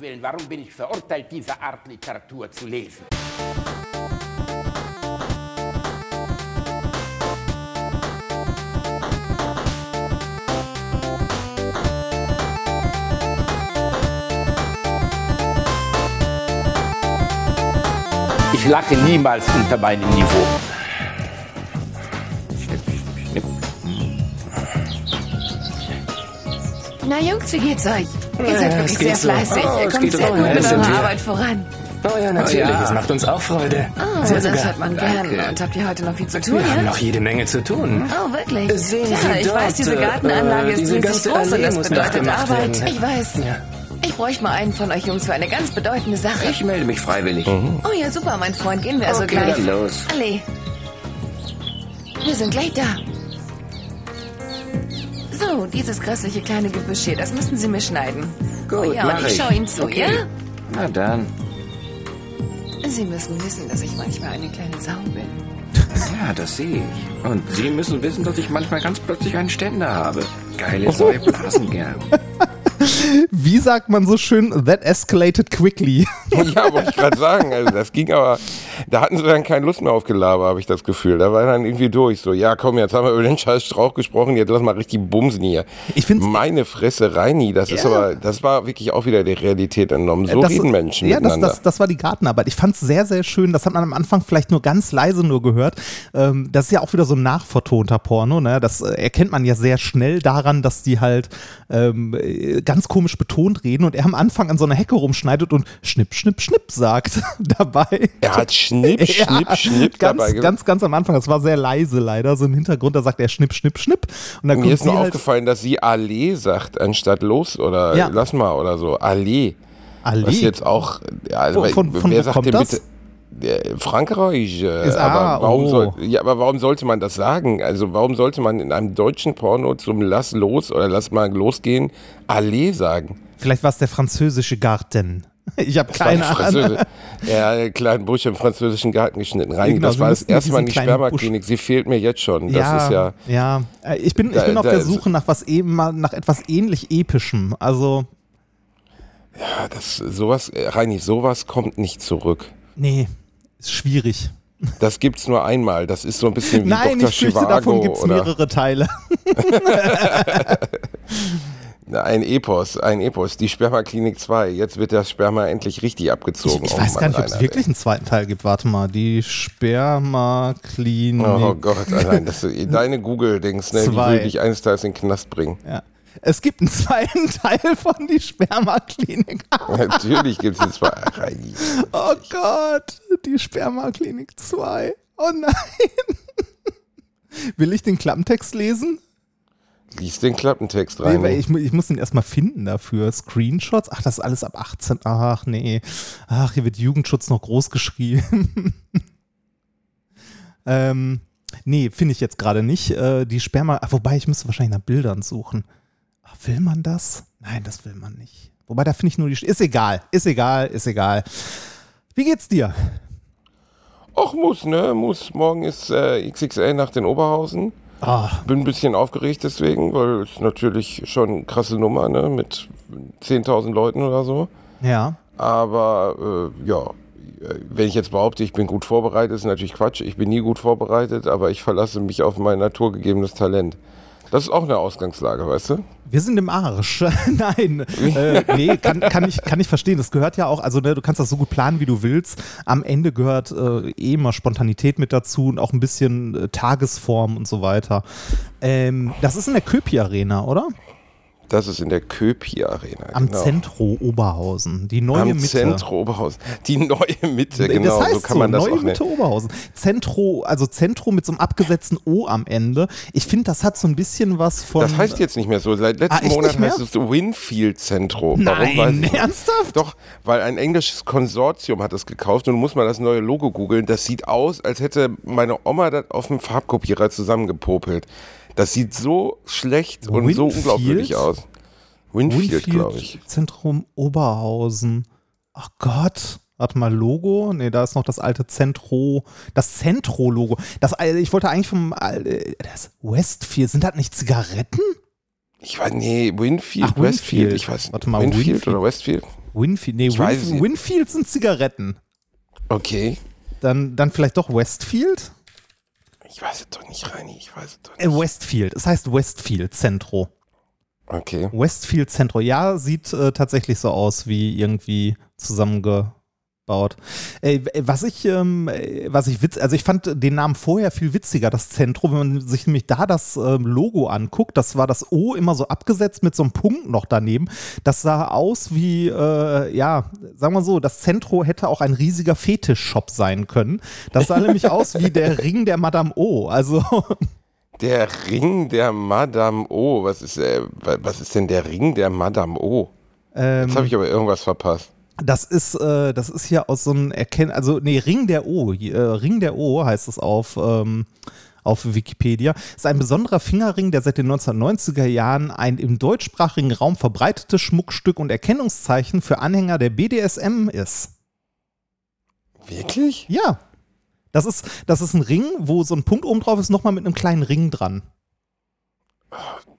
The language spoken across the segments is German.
Willen, warum bin ich verurteilt, diese Art Literatur zu lesen? Ich lache niemals unter meinem Niveau. Na Jungs, wie geht's euch? Ihr seid wirklich sehr so. fleißig. Oh, Ihr kommt sehr gut Ja, mit eurer. Arbeit voran. Oh ja, natürlich. Es macht uns auch Freude. Oh, Sehr das sogar. hört man gern. Danke. Und habt ihr heute noch viel zu tun, Wir haben ja? noch jede Menge zu tun. Oh, wirklich? Sehen Tja, Sie ich dort, weiß, diese äh, Gartenanlage ist diese riesig ganze groß und das bedeutet Arbeit. werden. Ich weiß. Ja. Ich bräuchte mal einen von euch Jungs für eine ganz bedeutende Sache. Ich melde mich freiwillig. Oh ja, super, mein Freund. Gehen wir also Okay, gleich. dann los. Allee. Wir sind gleich da. So, dieses grässliche kleine Gebüsch hier, das müssen Sie mir schneiden. Gut, oh ja, mach und ich ich. schaue Ihnen zu, Okay. ja? Na dann. Sie müssen wissen, dass ich manchmal eine kleine Sau bin. Ja, das sehe ich. Und Sie müssen wissen, dass ich manchmal ganz plötzlich einen Ständer habe. Geile Säue blasen gern. Wie sagt man so schön, that escalated quickly? Ja, wollte ich gerade sagen. Also das ging aber, da hatten sie dann keine Lust mehr auf Gelaber, habe ich das Gefühl. Da war dann irgendwie durch. So, ja komm, jetzt haben wir über den scheiß Strauch gesprochen, jetzt lass mal richtig bumsen hier. Ich find's- Meine Fresse, Reini, das ist Ja. aber, das war wirklich auch wieder der Realität entnommen. So Das- reden Menschen Ja, das, miteinander. das, das war die Gartenarbeit. Ich fand es sehr, sehr schön. Das hat man am Anfang vielleicht nur ganz leise nur gehört. Ähm, das ist ja auch wieder so ein nachvertonter Porno. Ne? Das äh, erkennt man ja sehr schnell daran, dass die halt ähm, äh, ganz komisch betont reden und er am Anfang an so einer Hecke rumschneidet und schnipp, schnipp, schnipp sagt dabei. er hat Schnipp, Schnipp, Ja, Schnipp ganz, dabei gemacht. ganz, ganz am Anfang. Das war sehr leise leider. So im Hintergrund, da sagt er Schnipp, Schnipp, Schnipp. Und dann Mir ist nur halt, aufgefallen, dass sie Allee sagt, anstatt los oder Ja. lass mal oder so. Allee. Allee. Was jetzt auch, ja, also, Von- von wer wo sagt kommt denn das? bitte? Äh, Frankreich, äh, Ist- ah, aber, warum oh. soll, ja, aber warum sollte man das sagen? Also warum sollte man in einem deutschen Porno zum Lass los oder Lass mal losgehen Allee sagen? Vielleicht war es der französische Garten. Ich habe keine ein Ahnung. Ja, einen kleinen Busch im französischen Garten geschnitten. Rein, Genau, das war das erste Mal in die Spermaklinik. Sie fehlt mir jetzt schon. Das ist ja. ja. Äh, Ich bin, ich Da- bin auf da der Suche nach was eben nach etwas ähnlich epischem. Also, Ja, das, sowas, äh, Reini, sowas kommt nicht zurück. nee, ist schwierig. Das gibt's nur einmal. Das ist so ein bisschen wie Nein, Dr. ich fürchte, davon gibt es oder mehrere Teile. ein Epos, ein Epos. Die Spermaklinik 2. Jetzt wird das Sperma endlich richtig Ich, abgezogen. ich Oh weiß Mann, gar nicht, ob es wirklich einen zweiten Teil gibt. Warte mal, die Spermaklinik. Oh Gott, allein das, deine Google-Dings, ne, die will dich eines Tages in den Knast bringen. Ja. Es gibt einen zweiten Teil von die Spermaklinik. Natürlich gibt's jetzt zwei. Reini. Oh Gott, die Spermaklinik 2. Oh nein. Will ich den Klappentext lesen? Lies den Klappentext Nee, rein. weil ich, ich muss den erstmal finden dafür. Screenshots? Ach, das ist alles ab 18. Ach, nee. Ach, hier wird Jugendschutz noch groß geschrieben. ähm, nee, finde ich jetzt gerade nicht. Äh, die Sperma, ach, wobei ich müsste wahrscheinlich nach Bildern suchen. Ach, will man das? Nein, das will man nicht. Wobei, da finde ich nur die. Ist egal, ist egal, ist egal. Wie geht's dir? Och, muss, ne? Muss. Morgen ist äh, XXL nach den Oberhausen. Ah, Bin ein bisschen aufgeregt deswegen, weil es natürlich schon eine krasse Nummer, ne? Mit 10.000 Leuten oder so. ja. Aber äh, ja, wenn ich jetzt behaupte, ich bin gut vorbereitet, ist natürlich Quatsch. Ich bin nie gut vorbereitet, aber ich verlasse mich auf mein naturgegebenes Talent. Das ist auch eine Ausgangslage, weißt du? Wir sind im Arsch. Nein, äh, nee, kann, kann, ich, kann ich verstehen. Das gehört ja auch, also ne, du kannst das so gut planen, wie du willst. Am Ende gehört äh, eh immer Spontanität mit dazu und auch ein bisschen äh, Tagesform und so weiter. Ähm, das ist in der Köpi Arena, oder? Das ist in der Köpi Arena. Am genau. Zentro Oberhausen. Die neue Am Mitte. Zentro Oberhausen. Die neue Mitte, genau, das heißt so kann man das neue auch nennen. Mitte Oberhausen. Zentro, also Zentro mit so einem abgesetzten O am Ende. Ich finde, das hat so ein bisschen was von. Das heißt jetzt nicht mehr so. Seit letzten Ah, Monat heißt es Winfield Zentro. Warum Nein, ich nicht. ernsthaft? Doch, weil ein englisches Konsortium hat es gekauft und du musst mal das neue Logo googeln. Das sieht aus, als hätte meine Oma das auf dem Farbkopierer zusammengepopelt. Das sieht so schlecht und so Winfield? unglaubwürdig aus. Winfield, glaube ich. Zentrum Oberhausen. Ach Gott. Warte mal, Logo? Nee, da ist noch das alte Zentro, das Zentro-Logo. Das, äh, ich wollte eigentlich vom, äh, das Westfield, sind das nicht Zigaretten? Ich weiß, nee, Winfield, Ach, Westfield, Winfield. ich weiß nicht. Warte mal, Winfield, Winfield. oder Westfield? Winfield, nee, Ich weiß Winf nicht. Winfield sind Zigaretten. Okay. Dann, dann vielleicht doch Westfield? Ich weiß es doch nicht, Reini. Ich weiß es doch Äh, nicht. Westfield. Es heißt Westfield Centro. Okay. Westfield Centro. Ja, sieht äh, tatsächlich so aus wie irgendwie zusammengebaut. Äh, was ich, ähm, äh, was ich witz, also ich fand den Namen vorher viel witziger, das Zentrum, wenn man sich nämlich da das ähm, Logo anguckt, das war das O immer so abgesetzt mit so einem Punkt noch daneben. Das sah aus wie, äh, ja, sagen wir so, das Zentro hätte auch ein riesiger Fetischshop sein können. Das sah nämlich aus wie der Ring der Madame O. Also Der Ring der Madame O. Was ist, äh, wa- was ist denn der Ring der Madame O? ähm, Jetzt habe ich aber irgendwas verpasst. Das ist, äh, das ist hier aus so einem Erkennen, also nee, Ring der O, äh, Ring der O heißt es auf, ähm, auf Wikipedia, ist ein besonderer Fingerring, der seit den 1990er Jahren ein im deutschsprachigen Raum verbreitetes Schmuckstück und Erkennungszeichen für Anhänger der BDSM ist. Wirklich? Ja. Das ist, das ist ein Ring, wo so ein Punkt oben drauf ist, nochmal mit einem kleinen Ring dran.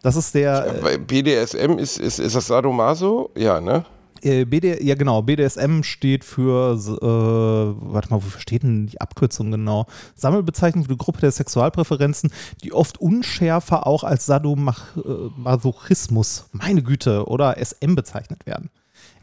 Das ist der, Ja, weil BDSM ist, ist, ist das Sadomaso? Ja, ne? Äh, BD, ja genau, BDSM steht für, äh, warte mal, wofür steht denn die Abkürzung genau? Sammelbezeichnung für die Gruppe der Sexualpräferenzen, die oft unschärfer auch als Sadomasochismus, meine Güte, oder SM bezeichnet werden.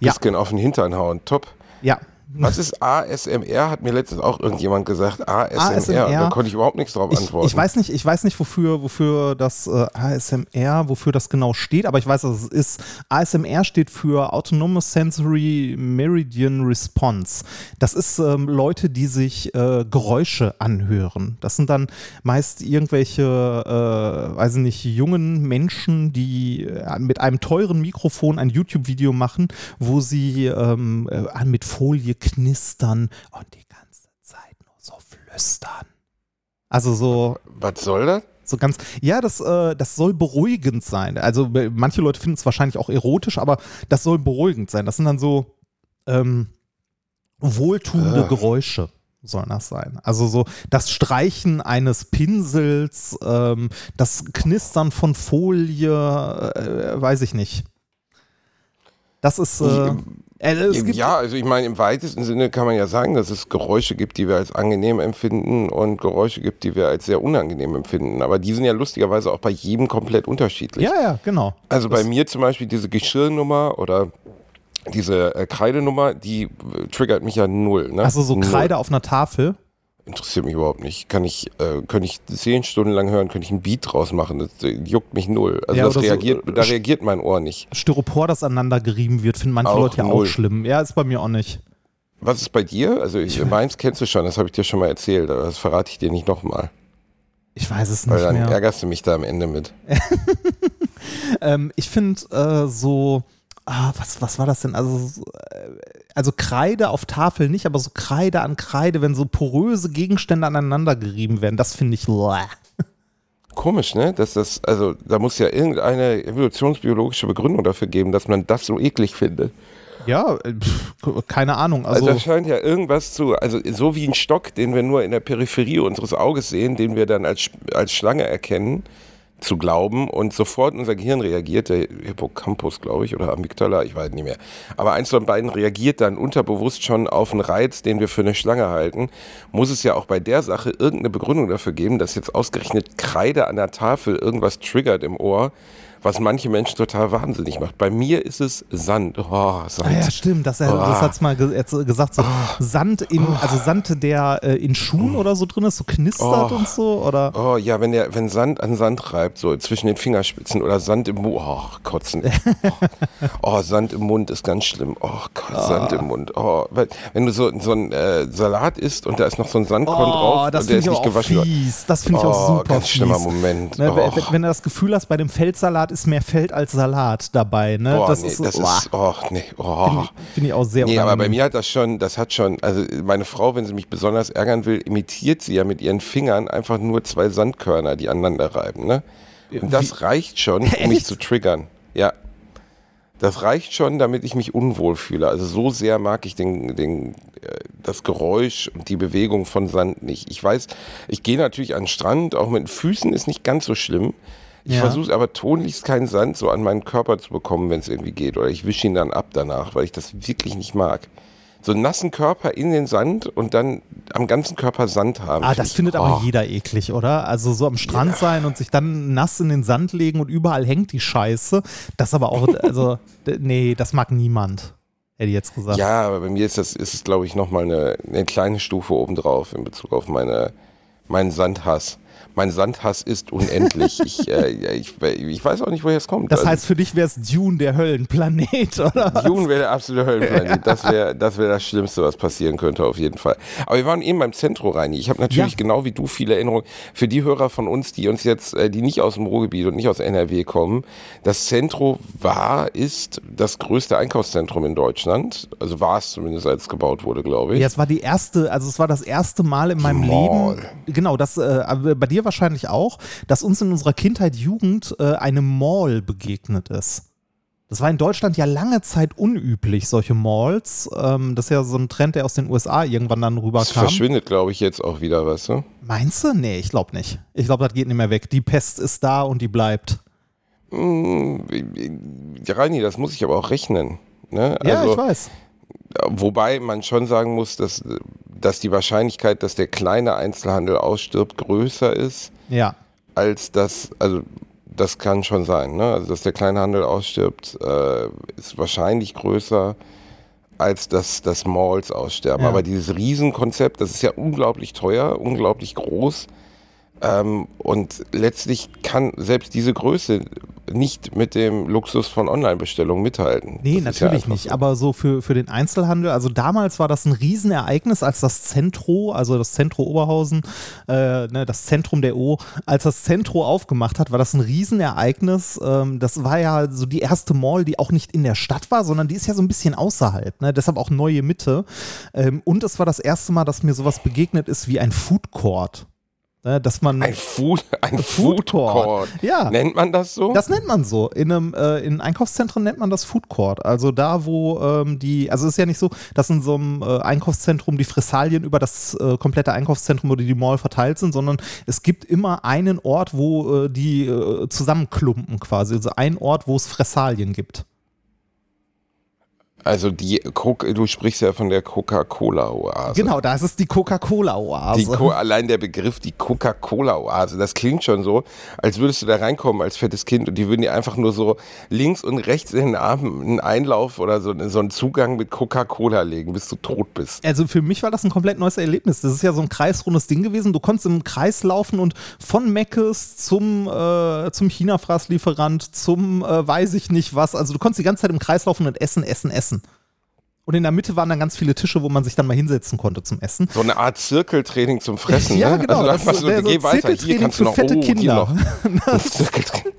Ja, Disken auf den Hintern hauen. Top. ja. Was ist ASMR? Hat mir letztens auch irgendjemand gesagt. ASMR. ASMR. Da konnte ich überhaupt nichts drauf Ich, antworten. ich weiß nicht, ich weiß nicht, wofür, wofür das äh, ASMR, wofür das genau steht, aber ich weiß, dass es ist. ASMR steht für Autonomous Sensory Meridian Response. Das ist ähm, Leute, die sich äh, Geräusche anhören. Das sind dann meist irgendwelche, äh, weiß ich nicht, jungen Menschen, die äh, mit einem teuren Mikrofon ein YouTube-Video machen, wo sie ähm, äh, mit Folie knistern und die ganze Zeit nur so flüstern. Also so, Was soll das? so ganz, ja, das, äh, das soll beruhigend sein. Also äh, manche Leute finden es wahrscheinlich auch erotisch, aber das soll beruhigend sein. Das sind dann so ähm, wohltuende Ah. Geräusche. Sollen das sein? Also so das Streichen eines Pinsels, ähm, das Knistern von Folie, äh, weiß ich nicht. Das ist. Äh, gibt, ja, also ich meine, im weitesten Sinne kann man ja sagen, dass es Geräusche gibt, die wir als angenehm empfinden und Geräusche gibt, die wir als sehr unangenehm empfinden. Aber die sind ja lustigerweise auch bei jedem komplett unterschiedlich. ja, ja, genau. Also bei mir zum Beispiel diese Geschirrnummer oder diese äh, Kreidenummer, die äh, triggert mich ja null. Ne? Also so Null. Kreide auf einer Tafel. Interessiert mich überhaupt nicht. Kann ich, äh, könnte ich zehn Stunden lang hören, könnte ich einen Beat draus machen. Das äh, juckt mich null. Also Ja, das oder so, reagiert, äh, da reagiert mein Ohr nicht. Styropor, das aneinander gerieben wird, finden manche Auch Leute ja auch null. schlimm. Ja, ist bei mir auch nicht. Was ist bei dir? Also ich, meins kennst du schon, das habe ich dir schon mal erzählt, aber das verrate ich dir nicht nochmal. Ich weiß es Weil nicht dann mehr. ärgerst du mich da am Ende mit. Ähm, ich finde äh, so, ah, was, was war das denn? Also, so, äh, also Kreide auf Tafel nicht, aber so Kreide an Kreide, wenn so poröse Gegenstände aneinander gerieben werden, das finde ich. bläh. Komisch, ne? Dass das, also da muss ja irgendeine evolutionsbiologische Begründung dafür geben, dass man das so eklig findet. Ja, äh, pff, keine Ahnung. Also, Also, da scheint ja irgendwas zu, also so wie ein Stock, den wir nur in der Peripherie unseres Auges sehen, den wir dann als, als Schlange erkennen, zu glauben und sofort unser Gehirn reagiert, der Hippocampus, glaube ich, oder Amygdala, ich weiß nicht mehr. Aber eins von beiden reagiert dann unterbewusst schon auf einen Reiz, den wir für eine Schlange halten. Muss es ja auch bei der Sache irgendeine Begründung dafür geben, dass jetzt ausgerechnet Kreide an der Tafel irgendwas triggert im Ohr, was manche Menschen total wahnsinnig macht. Bei mir ist es Sand. Oh, Sand. ah ja, stimmt, das, das Oh. hat es mal ge gesagt, so Sand in, also Sand, der äh, in Schuhen oder so drin ist, so knistert Oh. und so, oder? Oh ja, wenn der, wenn Sand an Sand reibt, so zwischen den Fingerspitzen oder Sand im Mund, oh, kotzen. Oh, oh, Sand im Mund ist ganz schlimm. Oh Gott, Sand im Mund. Oh, wenn du so, so einen äh, Salat isst und da ist noch so ein Sandkorn drauf Oh, das und der ist ich nicht auch gewaschen. fies. Das finde ich oh, auch super ganz fies. schlimmer Moment. Ne, oh. wenn, wenn du das Gefühl hast, bei dem Feldsalat ist mehr Feld als Salat dabei, ne? Boah, das nee, ist das ist, oh, nee, oh. finde ich, find ich auch sehr Nee, aber bei mir hat das schon, das hat schon, also meine Frau, wenn sie mich besonders ärgern will, imitiert sie ja mit ihren Fingern einfach nur zwei Sandkörner, die aneinander reiben, ne? Und das reicht schon, um mich zu triggern. Ja. Das reicht schon, damit ich mich unwohl fühle. Also so sehr mag ich den, den, äh, das Geräusch und die Bewegung von Sand nicht. Ich weiß, ich gehe natürlich an den Strand, auch mit den Füßen ist nicht ganz so schlimm. Ich Ja. versuche aber tunlichst keinen Sand so an meinen Körper zu bekommen, wenn es irgendwie geht. Oder ich wische ihn dann ab danach, weil ich das wirklich nicht mag. So einen nassen Körper in den Sand und dann am ganzen Körper Sand haben. Ah, find das ich- findet aber oh. jeder eklig, oder? Also so am Strand sein und sich dann nass in den Sand legen und überall hängt die Scheiße. Das aber auch, also, nee, das mag niemand, hätte ich jetzt gesagt. Ja, aber bei mir ist das, ist es, glaube ich, nochmal eine, eine kleine Stufe obendrauf in Bezug auf meine, meinen Sandhass. Mein Sandhass ist unendlich. ich, äh, ich, ich weiß auch nicht, woher es kommt. Das Also, heißt, für dich wäre es Dune, der Höllenplanet, oder? was? Dune wäre der absolute Höllenplanet. Das wäre das, wär das Schlimmste, was passieren könnte, auf jeden Fall. Aber wir waren eben beim Zentro, Reini. Ich habe natürlich Ja. genau wie du viele Erinnerungen. Für die Hörer von uns, die uns jetzt, äh, die nicht aus dem Ruhrgebiet und nicht aus NRW kommen, das Zentro war, ist das größte Einkaufszentrum in Deutschland. Also war es zumindest, als es gebaut wurde, glaube ich. Ja, es war die erste, also es war das erste Mal in meinem Mall. Leben, genau, das äh, bei dir wahrscheinlich auch, dass uns in unserer Kindheit, Jugend äh, eine Mall begegnet ist. Das war in Deutschland ja lange Zeit unüblich, solche Malls. Ähm, das ist ja so ein Trend, der aus den USA irgendwann dann rüberkam. verschwindet, glaube ich, jetzt auch wieder, weißt du? Meinst du? Nee, ich glaube nicht. Ich glaube, das geht nicht mehr weg. Die Pest ist da und die bleibt. Hm, Reini, das muss ich aber auch rechnen. Ne? Ja, Also, ich weiß. Wobei man schon sagen muss, dass, dass die Wahrscheinlichkeit, dass der kleine Einzelhandel ausstirbt, größer ist, Ja. als das, also das kann schon sein, ne? Also dass der kleine Handel ausstirbt, äh, ist wahrscheinlich größer, als dass das Malls aussterben. Ja. Aber dieses Riesenkonzept, das ist ja unglaublich teuer, unglaublich groß. Ähm, und letztlich kann selbst diese Größe nicht mit dem Luxus von Online-Bestellungen mithalten. Nee, Das ja natürlich einfach nicht. so. Aber so für, für den Einzelhandel, also damals war das ein Riesenereignis, als das Zentro, also das Zentro Oberhausen, äh, ne, das Zentrum der O, als das Zentro aufgemacht hat, war das ein Riesenereignis. Ähm, das war ja so die erste Mall, die auch nicht in der Stadt war, sondern die ist ja so ein bisschen außerhalb. Ne? Deshalb auch neue Mitte. Ähm, und es war das erste Mal, dass mir sowas begegnet ist wie ein Food Court. Ne? Dass man. Ein Food, ein Food Court. Court. Ja. Nennt man das so? Das nennt man so. In einem äh, in Einkaufszentren nennt man das Food Court. Also da, wo ähm, die, also es ist ja nicht so, dass in so einem äh, Einkaufszentrum die Fressalien über das äh, komplette Einkaufszentrum oder die Mall verteilt sind, sondern es gibt immer einen Ort, wo äh, die äh, zusammenklumpen quasi. Also ein Ort, wo es Fressalien gibt. Also die Coca, du sprichst ja von der Coca-Cola-Oase. Genau, da ist es die Coca-Cola-Oase. Co allein der Begriff, die Coca-Cola-Oase, das klingt schon so, als würdest du da reinkommen als fettes Kind und die würden dir einfach nur so links und rechts in den Arm einen Einlauf oder so, so einen Zugang mit Coca-Cola legen, bis du tot bist. Also für mich war das ein komplett neues Erlebnis. Das ist ja so ein kreisrundes Ding gewesen. Du konntest im Kreis laufen und von Meckes zum, äh, zum China-Fraßlieferant, zum äh, weiß ich nicht was. Also du konntest die ganze Zeit im Kreis laufen und essen, essen, essen. Und in der Mitte waren dann ganz viele Tische, wo man sich dann mal hinsetzen konnte zum Essen. So eine Art Zirkeltraining zum Fressen. Ja, ne? genau, Also das ist- so, so geh weiter, hier kannst du für noch, fette oh, hier Kinder. noch. Ein Zirkeltraining.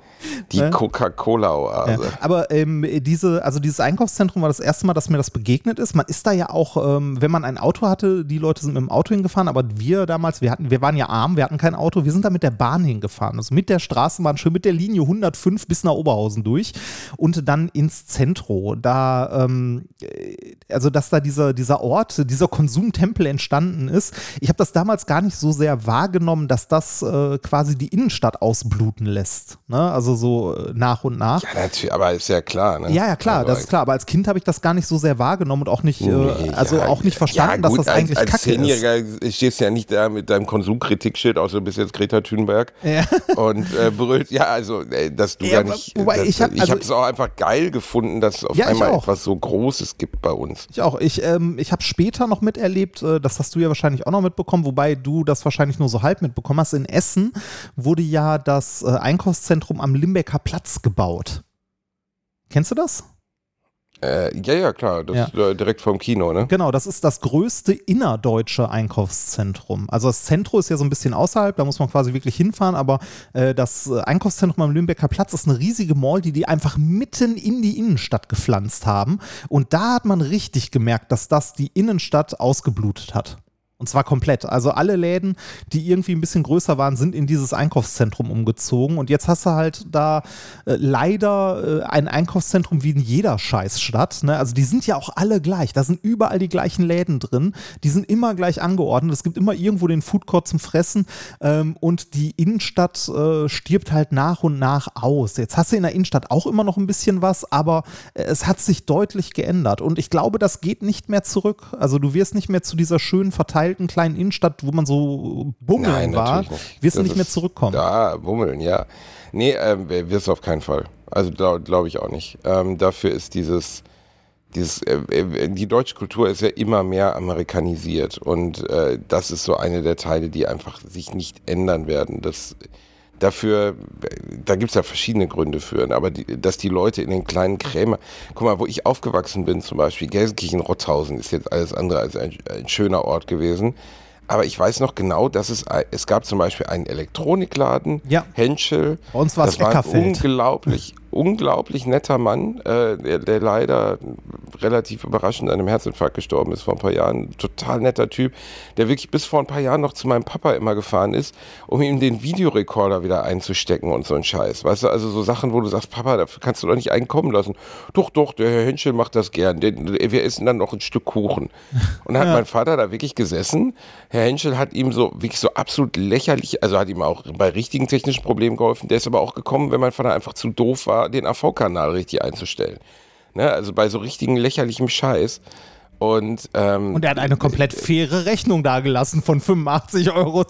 Die. Coca-Cola-Oase. Ja, aber ähm, diese, also dieses Einkaufszentrum war das erste Mal, dass mir das begegnet ist. Man ist da ja auch, ähm, wenn man ein Auto hatte, die Leute sind mit dem Auto hingefahren, aber wir damals, wir hatten, wir waren ja arm, wir hatten kein Auto, wir sind da mit der Bahn hingefahren. Also mit der Straßenbahn, schön mit der Linie 105 bis nach Oberhausen durch und dann ins Zentro. Da, ähm, äh, also dass da dieser, dieser Ort, dieser Konsumtempel entstanden ist. Ich habe das damals gar nicht so sehr wahrgenommen, dass das äh, quasi die Innenstadt ausbluten lässt. Ne? Also so äh, nach und nach. Ja, natürlich, aber ist ja klar. Ne? Ja, ja, klar, Also, das ist klar. Aber als Kind habe ich das gar nicht so sehr wahrgenommen und auch nicht, Nee, äh, also ja, auch nicht verstanden, ja, gut, dass das eigentlich als, als Kacke ist. Zehnjähriger stehst ja nicht da mit deinem Konsumkritik-Schild, außer du bist jetzt Greta Thunberg Ja. und äh, brüllt, ja, also, äh, dass du Ja, gar nicht, wobei das, ich hab- ich also- habe es auch einfach geil gefunden, dass es auf einmal etwas so Großes gibt bei uns. Ich auch. Ich, ähm, ich habe später noch miterlebt, äh, das hast du ja wahrscheinlich auch noch mitbekommen, wobei du das wahrscheinlich nur so halb mitbekommen hast. In Essen wurde ja das äh, Einkaufszentrum am Limbecker Platz gebaut. Kennst du das? Äh, ja, ja, klar, das Ja. ist äh, direkt vom Kino, ne? Genau, das ist das größte innerdeutsche Einkaufszentrum. Also das Zentrum ist ja so ein bisschen außerhalb, da muss man quasi wirklich hinfahren, aber äh, das äh, Einkaufszentrum am Lübecker Platz ist eine riesige Mall, die die einfach mitten in die Innenstadt gepflanzt haben. Und da hat man richtig gemerkt, dass das die Innenstadt ausgeblutet hat. Und zwar komplett. Also alle Läden, die irgendwie ein bisschen größer waren, sind in dieses Einkaufszentrum umgezogen. Und jetzt hast du halt da äh, leider äh, ein Einkaufszentrum wie in jeder Scheißstadt. Ne? Also die sind ja auch alle gleich. Da sind überall die gleichen Läden drin. Die sind immer gleich angeordnet. Es gibt immer irgendwo den Foodcourt zum Fressen. Ähm, und die Innenstadt äh, stirbt halt nach und nach aus. Jetzt hast du in der Innenstadt auch immer noch ein bisschen was, aber äh, es hat sich deutlich geändert. Und ich glaube, das geht nicht mehr zurück. Also du wirst nicht mehr zu dieser schönen verteilten kleinen Innenstadt, wo man so bummeln Nein, war, nicht. wirst du nicht mehr zurückkommen. Ja, bummeln, ja. Nee, ähm, wirst du auf keinen Fall. Also glaube glaub ich auch nicht. Ähm, dafür ist dieses, dieses äh, äh, die deutsche Kultur ist ja immer mehr amerikanisiert und äh, das ist so eine der Teile, die einfach sich nicht ändern werden. Das, dafür, da gibt es ja verschiedene Gründe für, aber die, dass die Leute in den kleinen Krämer, guck mal, wo ich aufgewachsen bin zum Beispiel, Gelsenkirchen-Rotthausen ist jetzt alles andere als ein, ein schöner Ort gewesen. Aber ich weiß noch genau, dass es, es gab zum Beispiel einen Elektronikladen, Ja. Henschel. Bei uns war es Eckerfeld. unglaublich, unglaublich netter Mann, äh, der, der leider relativ überraschend an einem Herzinfarkt gestorben ist vor ein paar Jahren. Total netter Typ, der wirklich bis vor ein paar Jahren noch zu meinem Papa immer gefahren ist, um ihm den Videorekorder wieder einzustecken und so ein Scheiß. Weißt du, also so Sachen, wo du sagst, Papa, dafür kannst du doch nicht einen kommen lassen. Doch, doch, der Herr Henschel macht das gern. Der, wir essen dann noch ein Stück Kuchen. Und dann hat mein Vater da wirklich gesessen. Herr Henschel hat ihm so wirklich so absolut lächerlich, also hat ihm auch bei richtigen technischen Problemen geholfen. Der ist aber auch gekommen, wenn mein Vater einfach zu doof war, den AV-Kanal richtig einzustellen. Ne? Also bei so richtigen lächerlichem Scheiß. Und, ähm, Und er hat eine komplett faire Rechnung dagelassen von 85,20 Euro.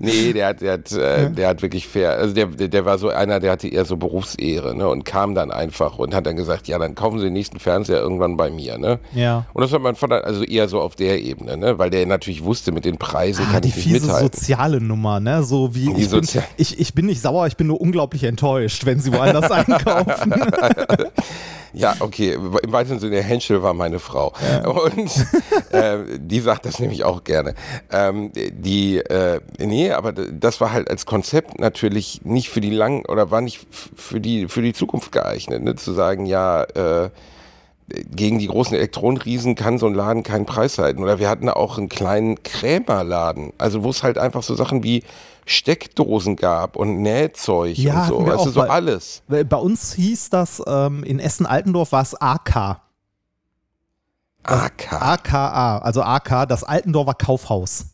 Nee, der hat, der hat, äh, der hat wirklich fair, also der, der, der war so einer, der hatte eher so Berufsehre, ne, und kam dann einfach und hat dann gesagt, ja, dann kaufen Sie den nächsten Fernseher irgendwann bei mir, ne. Ja. Und das hat mein Vater also eher so auf der Ebene, ne, weil der natürlich wusste, mit den Preisen Ah, kann die ich nicht fiese mithalten. soziale Nummer, ne? So wie Die ich bin, ich, ich bin nicht sauer, ich bin nur unglaublich enttäuscht, wenn sie woanders einkaufen. Ja, okay, im weiteren Sinne, Henschel war meine Frau. Und äh, die sagt das nämlich auch gerne. Ähm, die, äh, nee, aber das war halt als Konzept natürlich nicht für die lang oder war nicht für die, für die Zukunft geeignet, ne? zu sagen, ja, äh, gegen die großen Elektronenriesen kann so ein Laden keinen Preis halten. Oder wir hatten auch einen kleinen Krämerladen, also wo es halt einfach so Sachen wie Steckdosen gab und Nähzeug Ja, und so, weißt du, so weil- alles. Bei uns hieß das ähm, in Essen-Altendorf war es AK. AK. AKA, also AK, das Altendorfer Kaufhaus.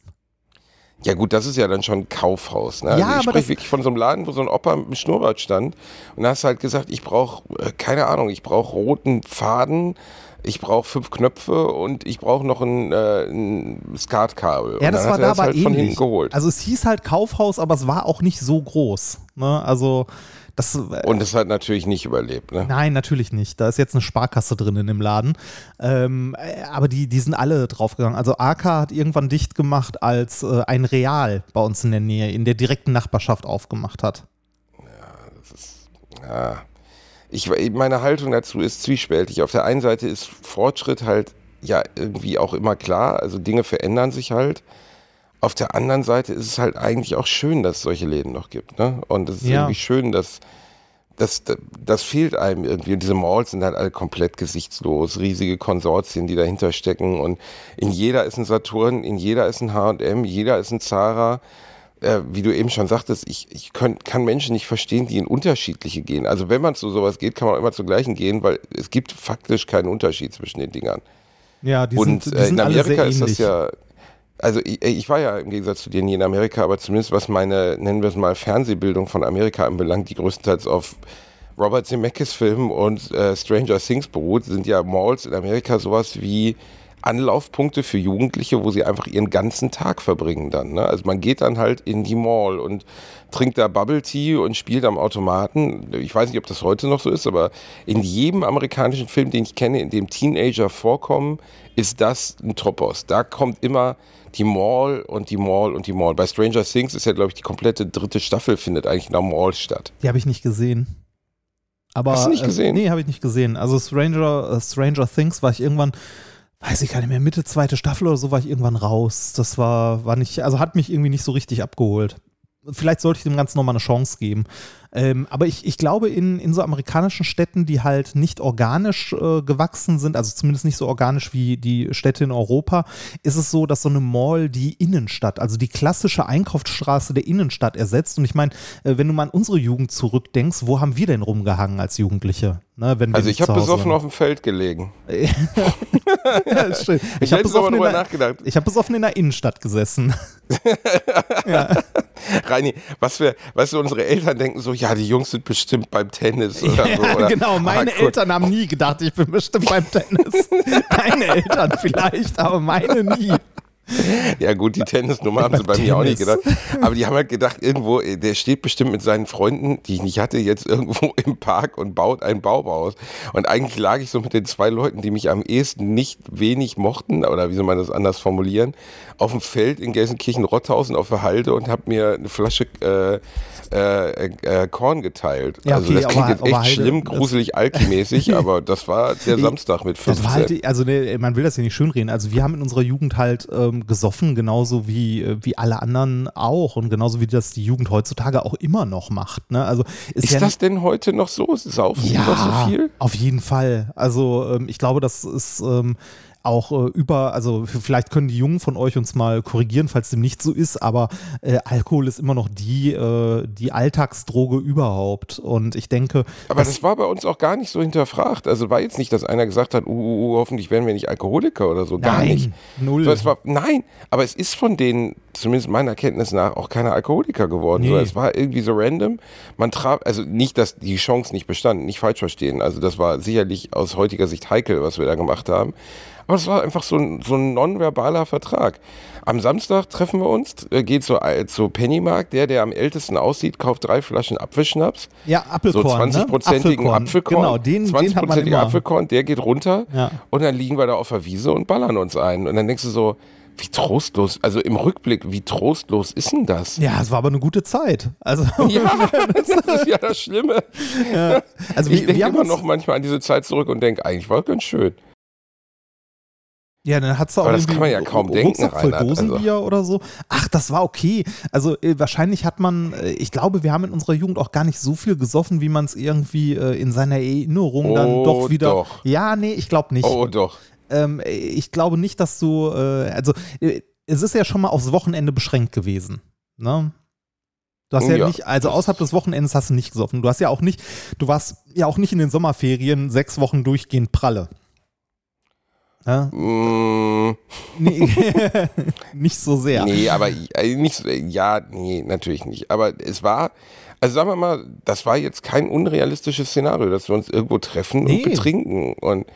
Ja gut, das ist ja dann schon ein Kaufhaus. Ne? Also Ja, ich spreche wirklich von so einem Laden, wo so ein Opa mit einem Schnurrbart stand und da hast du halt gesagt, ich brauche, keine Ahnung, ich brauche roten Faden, ich brauche fünf Knöpfe und ich brauche noch ein, äh, ein Skatkabel. Ja, das war hat da aber halt von ähnlich. hinten geholt. Also es hieß halt Kaufhaus, aber es war auch nicht so groß. Ne? Also das, äh, und es hat natürlich nicht überlebt. Ne? Nein, natürlich nicht. Da ist jetzt eine Sparkasse drin in dem Laden. Ähm, äh, aber die, die sind alle draufgegangen. Also AK hat irgendwann dicht gemacht, als äh, ein Real bei uns in der Nähe, in der direkten Nachbarschaft aufgemacht hat. Ja. Ich, meine Haltung dazu ist zwiespältig. Auf der einen Seite ist Fortschritt halt ja irgendwie auch immer klar, also Dinge verändern sich halt. Auf der anderen Seite ist es halt eigentlich auch schön, dass es solche Läden noch gibt. Ne? Und es ist Ja. irgendwie schön, dass das, das fehlt einem irgendwie. Und diese Malls sind halt alle komplett gesichtslos, riesige Konsortien, die dahinter stecken. Und in jeder ist ein Saturn, in jeder ist ein H&M, jeder ist ein Zara äh, wie du eben schon sagtest, ich, ich könnt, kann Menschen nicht verstehen, die in unterschiedliche gehen. Also wenn man zu sowas geht, kann man auch immer zu gleichen gehen, weil es gibt faktisch keinen Unterschied zwischen den Dingern. Ja, die Und sind, die äh, sind in Amerika ist das ja, also ich, ich war ja im Gegensatz zu dir nie in Amerika, aber zumindest was meine, nennen wir es mal, Fernsehbildung von Amerika anbelangt, die größtenteils auf Robert Zemeckis Filmen und äh, Stranger Things beruht, sind ja Malls in Amerika sowas wie Anlaufpunkte für Jugendliche, wo sie einfach ihren ganzen Tag verbringen dann. Ne? Also man geht dann halt in die Mall und trinkt da Bubble Tea und spielt am Automaten. Ich weiß nicht, ob das heute noch so ist, aber in jedem amerikanischen Film, den ich kenne, in dem Teenager vorkommen, ist das ein Topos. Da kommt immer die Mall und die Mall und die Mall. Bei Stranger Things ist ja, glaube ich, die komplette dritte Staffel findet eigentlich in der Mall statt. Die habe ich nicht gesehen. Aber, Hast du nicht gesehen? Äh, nee, habe ich nicht gesehen. Also Stranger, äh, Stranger Things war ich irgendwann, weiß ich gar nicht mehr, Mitte zweite Staffel oder so war ich irgendwann raus. Das war, war nicht, also hat mich irgendwie nicht so richtig abgeholt. vielleicht sollte ich dem Ganzen nochmal eine Chance geben. Ähm, aber ich, ich glaube, in, in so amerikanischen Städten, die halt nicht organisch äh, gewachsen sind, also zumindest nicht so organisch wie die Städte in Europa, ist es so, dass so eine Mall die Innenstadt, also die klassische Einkaufsstraße der Innenstadt ersetzt. Und ich meine, äh, wenn du mal an unsere Jugend zurückdenkst, wo haben wir denn rumgehangen als Jugendliche? Ne, wir Also ich habe besoffen auf dem Feld gelegen. ja. Ich Ich habe so besoffen, in der- ich hab besoffen in der Innenstadt gesessen. Reini, was wir, weißt du, unsere Eltern denken so, ja, die Jungs sind bestimmt beim Tennis oder so. Ja, Oder, genau, meine Ah. Eltern haben nie gedacht, ich bin bestimmt beim Tennis. Deine Eltern vielleicht, aber meine nie. Ja gut, die Tennisnummer haben sie bei Beim mir auch nicht gedacht. Tennis. Aber die haben halt gedacht, irgendwo, der steht bestimmt mit seinen Freunden, die ich nicht hatte, jetzt irgendwo im Park und baut ein Bauhaus. Und eigentlich lag ich so mit den zwei Leuten, die mich am ehesten nicht wenig mochten, oder wie soll man das anders formulieren, auf dem Feld in Gelsenkirchen-Rotthausen auf der Halde und habe mir eine Flasche äh, äh, äh, Korn geteilt. Ja, also okay, das klingt aber- jetzt echt Halde, schlimm, gruselig, alkimäßig, aber das war der Samstag mit Das 15. war halt, also ne, man will das ja nicht schönreden. Also wir haben in unserer Jugend halt ähm, gesoffen, genauso wie, äh, wie alle anderen auch und genauso wie das die Jugend heutzutage auch immer noch macht. Ne? Also ist, ist ja das denn heute noch so? Saufen ja, noch so viel? auf jeden Fall. Also ähm, ich glaube, das ist ähm, auch äh, über, also vielleicht können die Jungen von euch uns mal korrigieren, falls dem nicht so ist, aber äh, Alkohol ist immer noch die, äh, die Alltagsdroge überhaupt. Und ich denke, Aber das war bei uns auch gar nicht so hinterfragt. Also war jetzt nicht, dass einer gesagt hat, uh, uh, uh, hoffentlich werden wir nicht Alkoholiker oder so. Gar Nein, nicht. null. So, war, nein, aber es ist von denen, zumindest meiner Kenntnis nach, auch keiner Alkoholiker geworden. So, Nee. es war irgendwie so random. Man traf, also nicht, dass die Chance nicht bestand, nicht falsch verstehen. Also das war sicherlich aus heutiger Sicht heikel, was wir da gemacht haben. Aber es war einfach so ein, so ein nonverbaler Vertrag. Am Samstag treffen wir uns, äh, geht zu, äh, zu Pennymarkt. Der, der am ältesten aussieht, kauft drei Flaschen Apfelschnaps. ja, So Apfelkorn, 20-prozentigen ne? Apfelkorn. Genau, den, den hat man 20-prozentiger immer. Apfelkorn, der geht runter Ja. und dann liegen wir da auf der Wiese und ballern uns ein. Und dann denkst du so, wie trostlos, also im Rückblick, wie trostlos ist denn das? Ja, es war aber eine gute Zeit. Also, Ja, das ist ja das Schlimme. also Ich denke immer noch manchmal an diese Zeit zurück und denke, eigentlich war es ganz schön. Ja, dann hat's da auch Aber das kann man ja kaum denken, voll Reinhard, also. Dosenbier oder so. Ach, das war okay. Also äh, wahrscheinlich hat man, äh, ich glaube, wir haben in unserer Jugend auch gar nicht so viel gesoffen, wie man es irgendwie äh, in seiner Erinnerung dann Oh, doch wieder. doch. Ja, nee, ich glaube nicht. Oh, doch. Ähm, ich glaube nicht, dass du, äh, also äh, es ist ja schon mal aufs Wochenende beschränkt gewesen. Ne? Du hast ja, Ja, nicht, also außerhalb des Wochenendes hast du nicht gesoffen. Du hast ja auch nicht, du warst ja auch nicht in den Sommerferien sechs Wochen durchgehend pralle. Ja? Mm, Nee, nicht so sehr. Nee, aber äh, nicht, so- ja, nee, natürlich nicht. Aber es war, also sagen wir mal, das war jetzt kein unrealistisches Szenario, dass wir uns irgendwo treffen Nee. und betrinken. Und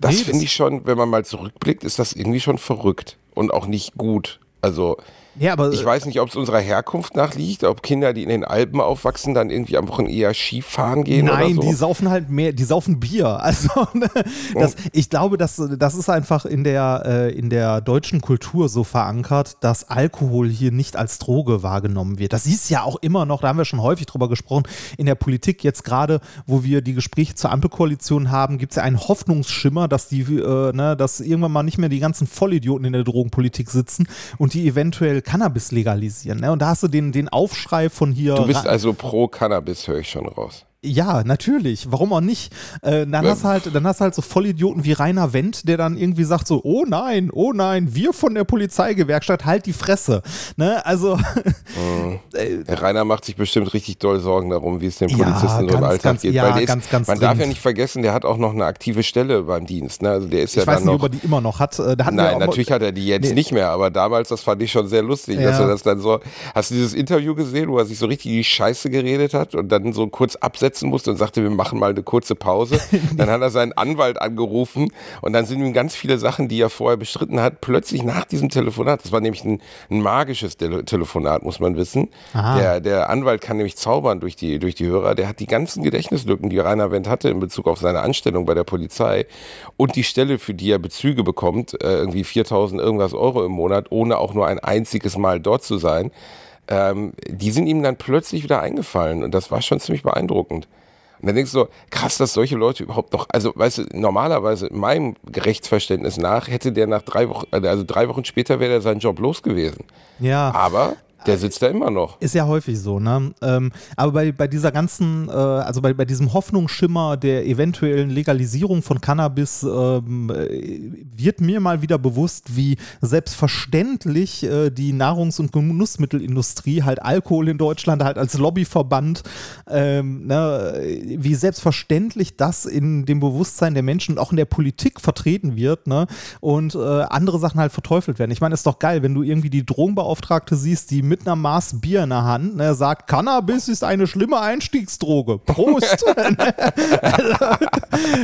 das Nee, finde ich schon, wenn man mal zurückblickt, ist das irgendwie schon verrückt und auch nicht gut. Also Ja, aber ich weiß nicht, ob es unserer Herkunft nach liegt, ob Kinder, die in den Alpen aufwachsen, dann irgendwie am Wochenende eher Skifahren gehen Nein, oder so. die saufen halt mehr, die saufen Bier. Also ne, das, ich glaube, dass das ist einfach in der äh, in der deutschen Kultur so verankert, dass Alkohol hier nicht als Droge wahrgenommen wird. Das ist ja auch immer noch, da haben wir schon häufig drüber gesprochen, in der Politik jetzt gerade, wo wir die Gespräche zur Ampelkoalition haben, gibt es ja einen Hoffnungsschimmer, dass die, äh, ne, dass irgendwann mal nicht mehr die ganzen Vollidioten in der Drogenpolitik sitzen und die eventuell Cannabis legalisieren. Ne? Und da hast du den, den Aufschrei von hier. Du bist also pro Cannabis, höre ich schon raus. Ja, natürlich. Warum auch nicht? Äh, dann, hast du halt, dann hast halt so Vollidioten wie Rainer Wendt, der dann irgendwie sagt so, oh nein, oh nein, wir von der Polizeigewerkschaft, halt die Fresse. Ne? Also, Der Rainer macht sich bestimmt richtig doll Sorgen darum, wie es den Ja, Polizisten so im ganz, Alltag ganz- geht. ja, weil der ist, ganz, ganz man darf ja dringend. nicht vergessen, der hat auch noch eine aktive Stelle beim Dienst. Ne? Also der ist ja ich weiß dann nicht, noch. ob er die immer noch hat. Äh, Nein, natürlich hat er die jetzt Nee. nicht mehr, aber damals, das fand ich schon sehr lustig, dass Ja. er das dann so. Hast du dieses Interview gesehen, wo er sich so richtig die Scheiße geredet hat und dann so kurz absetzen musste und sagte, wir machen mal eine kurze Pause? Dann hat er seinen Anwalt angerufen und dann sind ihm ganz viele Sachen, die er vorher bestritten hat, plötzlich nach diesem Telefonat, das war nämlich ein, ein magisches Tele Telefonat, muss man wissen. Aha. Der, der Anwalt kann nämlich zaubern durch die, durch die Hörer. Der hat die ganzen Gedächtnislücken, die Rainer Wendt hatte in Bezug auf seine Anstellung bei der Polizei und die Stelle, für die er Bezüge bekommt, äh, irgendwie 4000 irgendwas Euro im Monat, ohne auch nur ein einziges Mal dort zu sein, ähm, die sind ihm dann plötzlich wieder eingefallen und das war schon ziemlich beeindruckend. Und dann denkst du so, krass, dass solche Leute überhaupt noch, also weißt du, normalerweise meinem Rechtsverständnis nach hätte der nach drei Wochen, also drei Wochen später wäre er seinen Job los gewesen. ja. Aber Der sitzt da immer noch. Ist ja häufig so, ne? Ähm, aber bei, bei dieser ganzen, äh, also bei, bei diesem Hoffnungsschimmer der eventuellen Legalisierung von Cannabis ähm, äh, wird mir mal wieder bewusst, wie selbstverständlich äh, die Nahrungs- und Genussmittelindustrie halt Alkohol in Deutschland halt als Lobbyverband, ähm, ne, wie selbstverständlich das in dem Bewusstsein der Menschen und auch in der Politik vertreten wird, ne? Und äh, andere Sachen halt verteufelt werden. Ich meine, ist doch geil, wenn du irgendwie die Drogenbeauftragte siehst, die mit einer Maß Bier in der Hand ne, sagt, Cannabis ist eine schlimme Einstiegsdroge. Prost!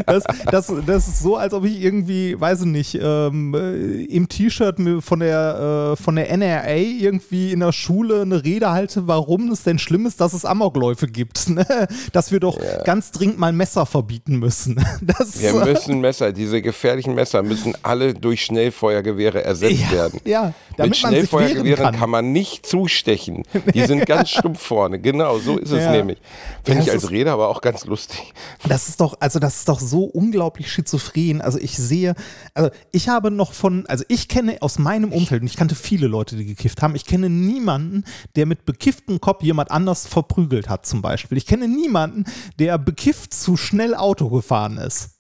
das, das, das ist so, als ob ich irgendwie, weiß ich nicht, ähm, äh, im T-Shirt von der, äh, von der NRA irgendwie in der Schule eine Rede halte, warum es denn schlimm ist, dass es Amokläufe gibt. Ne? Dass wir doch ja. ganz dringend mal Messer verbieten müssen. Das, wir müssen Messer, diese gefährlichen Messer müssen alle durch Schnellfeuergewehre ersetzt ja, werden. Ja, damit Mit Schnellfeuergewehren kann. kann. man nicht zustechen. Die sind ganz stumpf vorne. Genau, so ist es ja. nämlich. Finde ich als Rede aber auch ganz lustig. Das ist doch, also das ist doch so unglaublich schizophren. Also ich sehe, also ich habe noch von, also ich kenne aus meinem Umfeld, und ich kannte viele Leute, die gekifft haben, ich kenne niemanden, der mit bekifftem Kopf jemand anders verprügelt hat, zum Beispiel. Ich kenne niemanden, der bekifft zu schnell Auto gefahren ist.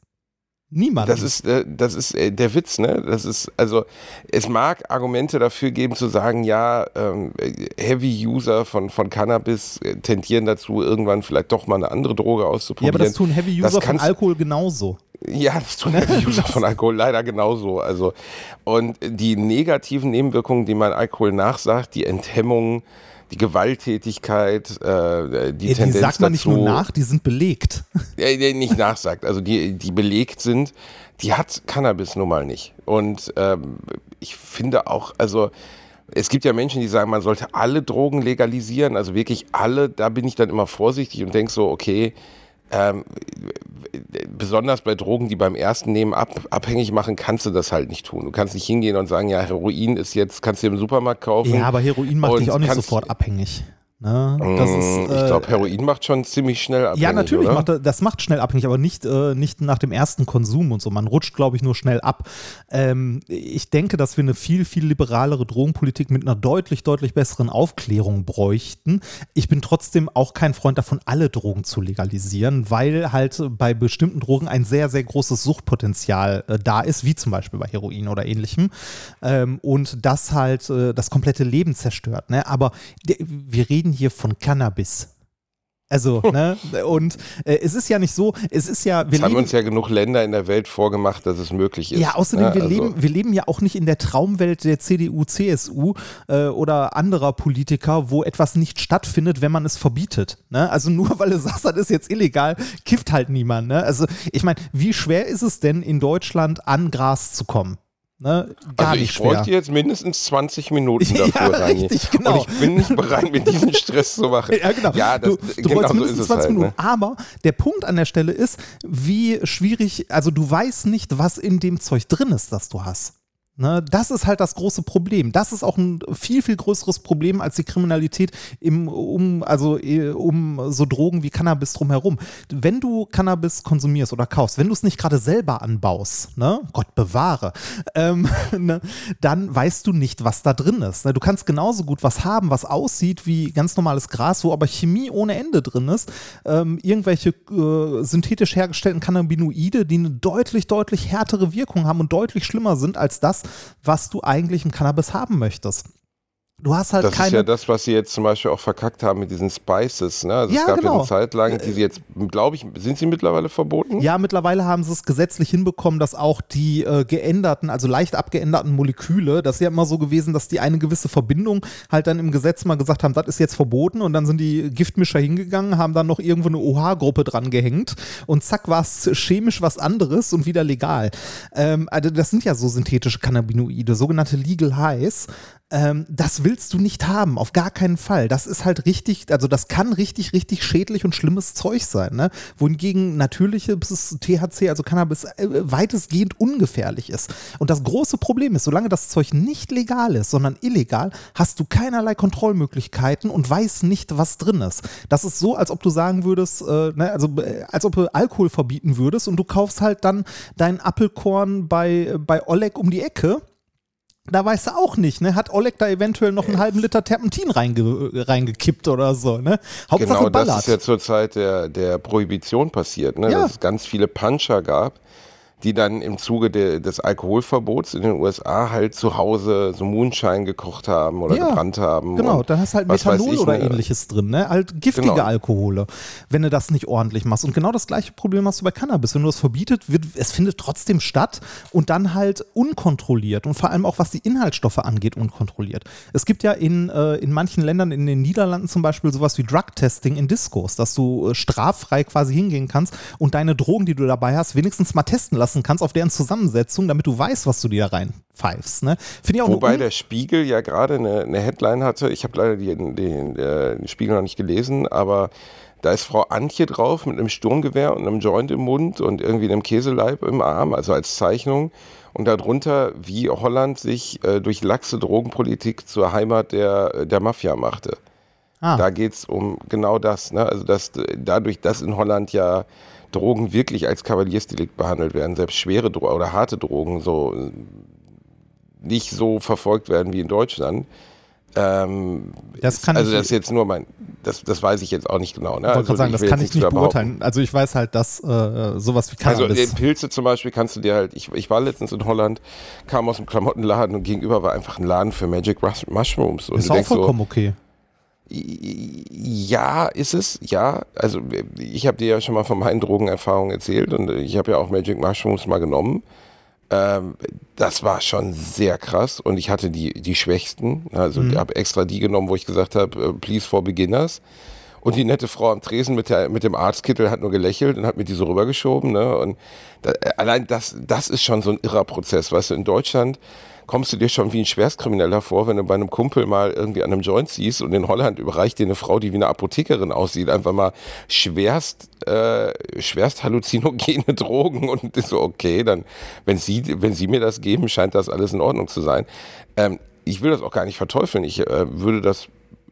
Niemand. Das ist, äh, das ist äh, der Witz, ne? Das ist, also, es mag Argumente dafür geben, zu sagen, ja, ähm, Heavy-User von, von Cannabis äh, tendieren dazu, irgendwann vielleicht doch mal eine andere Droge auszuprobieren. Ja, aber das tun Heavy-User von Alkohol genauso. Ja, das tun Heavy-User von Alkohol leider genauso. Also, und die negativen Nebenwirkungen, die man Alkohol nachsagt, die Enthemmung, die Gewalttätigkeit, äh, die ja, Tendenz Die sagt man dazu, nicht nur nach, die sind belegt. Ja, die nicht nachsagt, also die, die belegt sind, die hat Cannabis nun mal nicht. Und ähm, ich finde auch, also es gibt ja Menschen, die sagen, man sollte alle Drogen legalisieren, also wirklich alle, da bin ich dann immer vorsichtig und denke so, okay, ähm, besonders bei Drogen, die beim ersten Nehmen ab, abhängig machen, kannst du das halt nicht tun. Du kannst nicht hingehen und sagen, ja, Heroin ist jetzt, kannst du im Supermarkt kaufen. Ja, aber Heroin macht dich auch nicht sofort abhängig. Ne? Ist, mm, äh, ich glaube, Heroin macht schon ziemlich schnell abhängig. Ja, natürlich, oder? Macht, das macht schnell abhängig, aber nicht, äh, nicht nach dem ersten Konsum und so. Man rutscht, glaube ich, nur schnell ab. Ähm, ich denke, dass wir eine viel, viel liberalere Drogenpolitik mit einer deutlich, deutlich besseren Aufklärung bräuchten. Ich bin trotzdem auch kein Freund davon, alle Drogen zu legalisieren, weil halt bei bestimmten Drogen ein sehr, sehr großes Suchtpotenzial äh, da ist, wie zum Beispiel bei Heroin oder ähnlichem. Ähm, und das halt äh, das komplette Leben zerstört. Ne? Aber wir reden reden hier von Cannabis. Also, ne? Und äh, es ist ja nicht so, es ist ja. Wir es haben uns ja genug Länder in der Welt vorgemacht, dass es möglich ist. Ja, außerdem, ne? wir, also. leben, wir leben ja auch nicht in der Traumwelt der CDU, CSU äh, oder anderer Politiker, wo etwas nicht stattfindet, wenn man es verbietet. Ne? Also nur weil du sagst, das ist jetzt illegal, kifft halt niemand. Ne? Also, ich meine, wie schwer ist es denn in Deutschland an Gras zu kommen? Ne, also ich bräuchte jetzt mindestens 20 Minuten dafür, ja. Richtig, genau. Und ich bin nicht bereit, mir diesen Stress zu machen. Ja, genau. Ja, das, du, du genau so ist es 20 halt, Minuten. Ne? Aber der Punkt an der Stelle ist, wie schwierig, also du weißt nicht, was in dem Zeug drin ist, das du hast. Ne, das ist halt das große Problem. Das ist auch ein viel, viel größeres Problem als die Kriminalität im, um, also äh, um so Drogen wie Cannabis drumherum. Wenn du Cannabis konsumierst oder kaufst, wenn du es nicht gerade selber anbaust, ne, Gott bewahre, ähm, ne, dann weißt du nicht, was da drin ist. Ne? Du kannst genauso gut was haben, was aussieht wie ganz normales Gras, wo aber Chemie ohne Ende drin ist. Ähm, irgendwelche äh, synthetisch hergestellten Cannabinoide, die eine deutlich, deutlich härtere Wirkung haben und deutlich schlimmer sind als das, was du eigentlich im Cannabis haben möchtest. Du hast halt das keine. ist ja das, was sie jetzt zum Beispiel auch verkackt haben mit diesen Spices. Ne? Also ja, es gab genau. ja eine Zeit lang, die sie jetzt, glaube ich, sind sie mittlerweile verboten? Ja, mittlerweile haben sie es gesetzlich hinbekommen, dass auch die äh, geänderten, also leicht abgeänderten Moleküle, das ist ja immer so gewesen, dass die eine gewisse Verbindung halt dann im Gesetz mal gesagt haben, das ist jetzt verboten und dann sind die Giftmischer hingegangen, haben dann noch irgendwo eine OH-Gruppe dran gehängt und zack war es chemisch was anderes und wieder legal. Ähm, also das sind ja so synthetische Cannabinoide, sogenannte Legal Highs ähm, das willst du nicht haben, auf gar keinen Fall. Das ist halt richtig, also das kann richtig, richtig schädlich und schlimmes Zeug sein, ne? Wohingegen natürliches THC, also Cannabis, äh, weitestgehend ungefährlich ist. Und das große Problem ist, solange das Zeug nicht legal ist, sondern illegal, hast du keinerlei Kontrollmöglichkeiten und weißt nicht, was drin ist. Das ist so, als ob du sagen würdest, äh, ne, also äh, als ob du Alkohol verbieten würdest und du kaufst halt dann dein Apfelkorn bei, bei Oleg um die Ecke da weißt du auch nicht, ne? Hat Oleg da eventuell noch einen halben Liter Terpentin reinge reingekippt oder so, ne? Hauptsache genau ballert. das ist ja zur Zeit der, der Prohibition passiert, ne? Ja. dass es ganz viele Puncher gab, die dann im Zuge de, des Alkoholverbots in den USA halt zu Hause so Moonshine gekocht haben oder Ja, gebrannt haben. Genau, und da hast halt was weiß Methanol ich, oder ne? ähnliches drin, ne? Halt giftige Genau. Alkohole, wenn du das nicht ordentlich machst. Und genau das gleiche Problem hast du bei Cannabis. Wenn du das verbietet, wird, es findet trotzdem statt und dann halt unkontrolliert und vor allem auch was die Inhaltsstoffe angeht, unkontrolliert. Es gibt ja in, äh, in manchen Ländern, in den Niederlanden zum Beispiel, sowas wie Drug-Testing in Diskos, dass du äh, straffrei quasi hingehen kannst und deine Drogen, die du dabei hast, wenigstens mal testen lassen kannst auf deren Zusammensetzung, damit du weißt, was du dir da reinpfeifst. Ne? Wobei der Spiegel ja gerade eine, eine Headline hatte. Ich habe leider den, den, äh, den Spiegel noch nicht gelesen, aber da ist Frau Antje drauf mit einem Sturmgewehr und einem Joint im Mund und irgendwie einem Käseleib im Arm, also als Zeichnung. Und darunter, wie Holland sich äh, durch laxe Drogenpolitik zur Heimat der, der Mafia machte. Ah. Da geht es um genau das. Ne? Also dass äh, dadurch, dass in Holland ja Drogen wirklich als Kavaliersdelikt behandelt werden, selbst schwere Drogen oder harte Drogen so äh, nicht so verfolgt werden wie in Deutschland. Ähm, Das kann also ich- das ist jetzt nur mein, das, das weiß ich jetzt auch nicht genau. Ne? Ich wollte Also gerade sagen, das kann ich nicht beurteilen. Also ich weiß halt, dass äh, sowas wie Also Cannabis. äh, Pilze zum Beispiel kannst du dir halt, ich, ich war letztens in Holland, kam aus dem Klamottenladen und gegenüber war einfach ein Laden für Magic Mus- Mushrooms. Und ist auch denkst so, vollkommen okay. Ja, ist es, ja. Also ich habe dir ja schon mal von meinen Drogenerfahrungen erzählt und ich habe ja auch Magic Mushrooms mal genommen. Ähm, das war schon sehr krass und ich hatte die, die schwächsten. Also ich habe extra die genommen, wo ich gesagt habe, äh, please for beginners. Und die nette Frau am Tresen mit, der, mit dem Arztkittel hat nur gelächelt und hat mir die so rübergeschoben. Ne? Und da, allein das, das ist schon so ein irrer Prozess. Weißt du, in Deutschland kommst du dir schon wie ein Schwerstkrimineller vor, wenn du bei einem Kumpel mal irgendwie an einem Joint siehst und in Holland überreicht dir eine Frau, die wie eine Apothekerin aussieht, einfach mal schwerst, äh, schwerst halluzinogene Drogen und so, okay, dann, wenn sie, wenn sie mir das geben, scheint das alles in Ordnung zu sein. Ähm, ich will das auch gar nicht verteufeln. Ich äh, würde das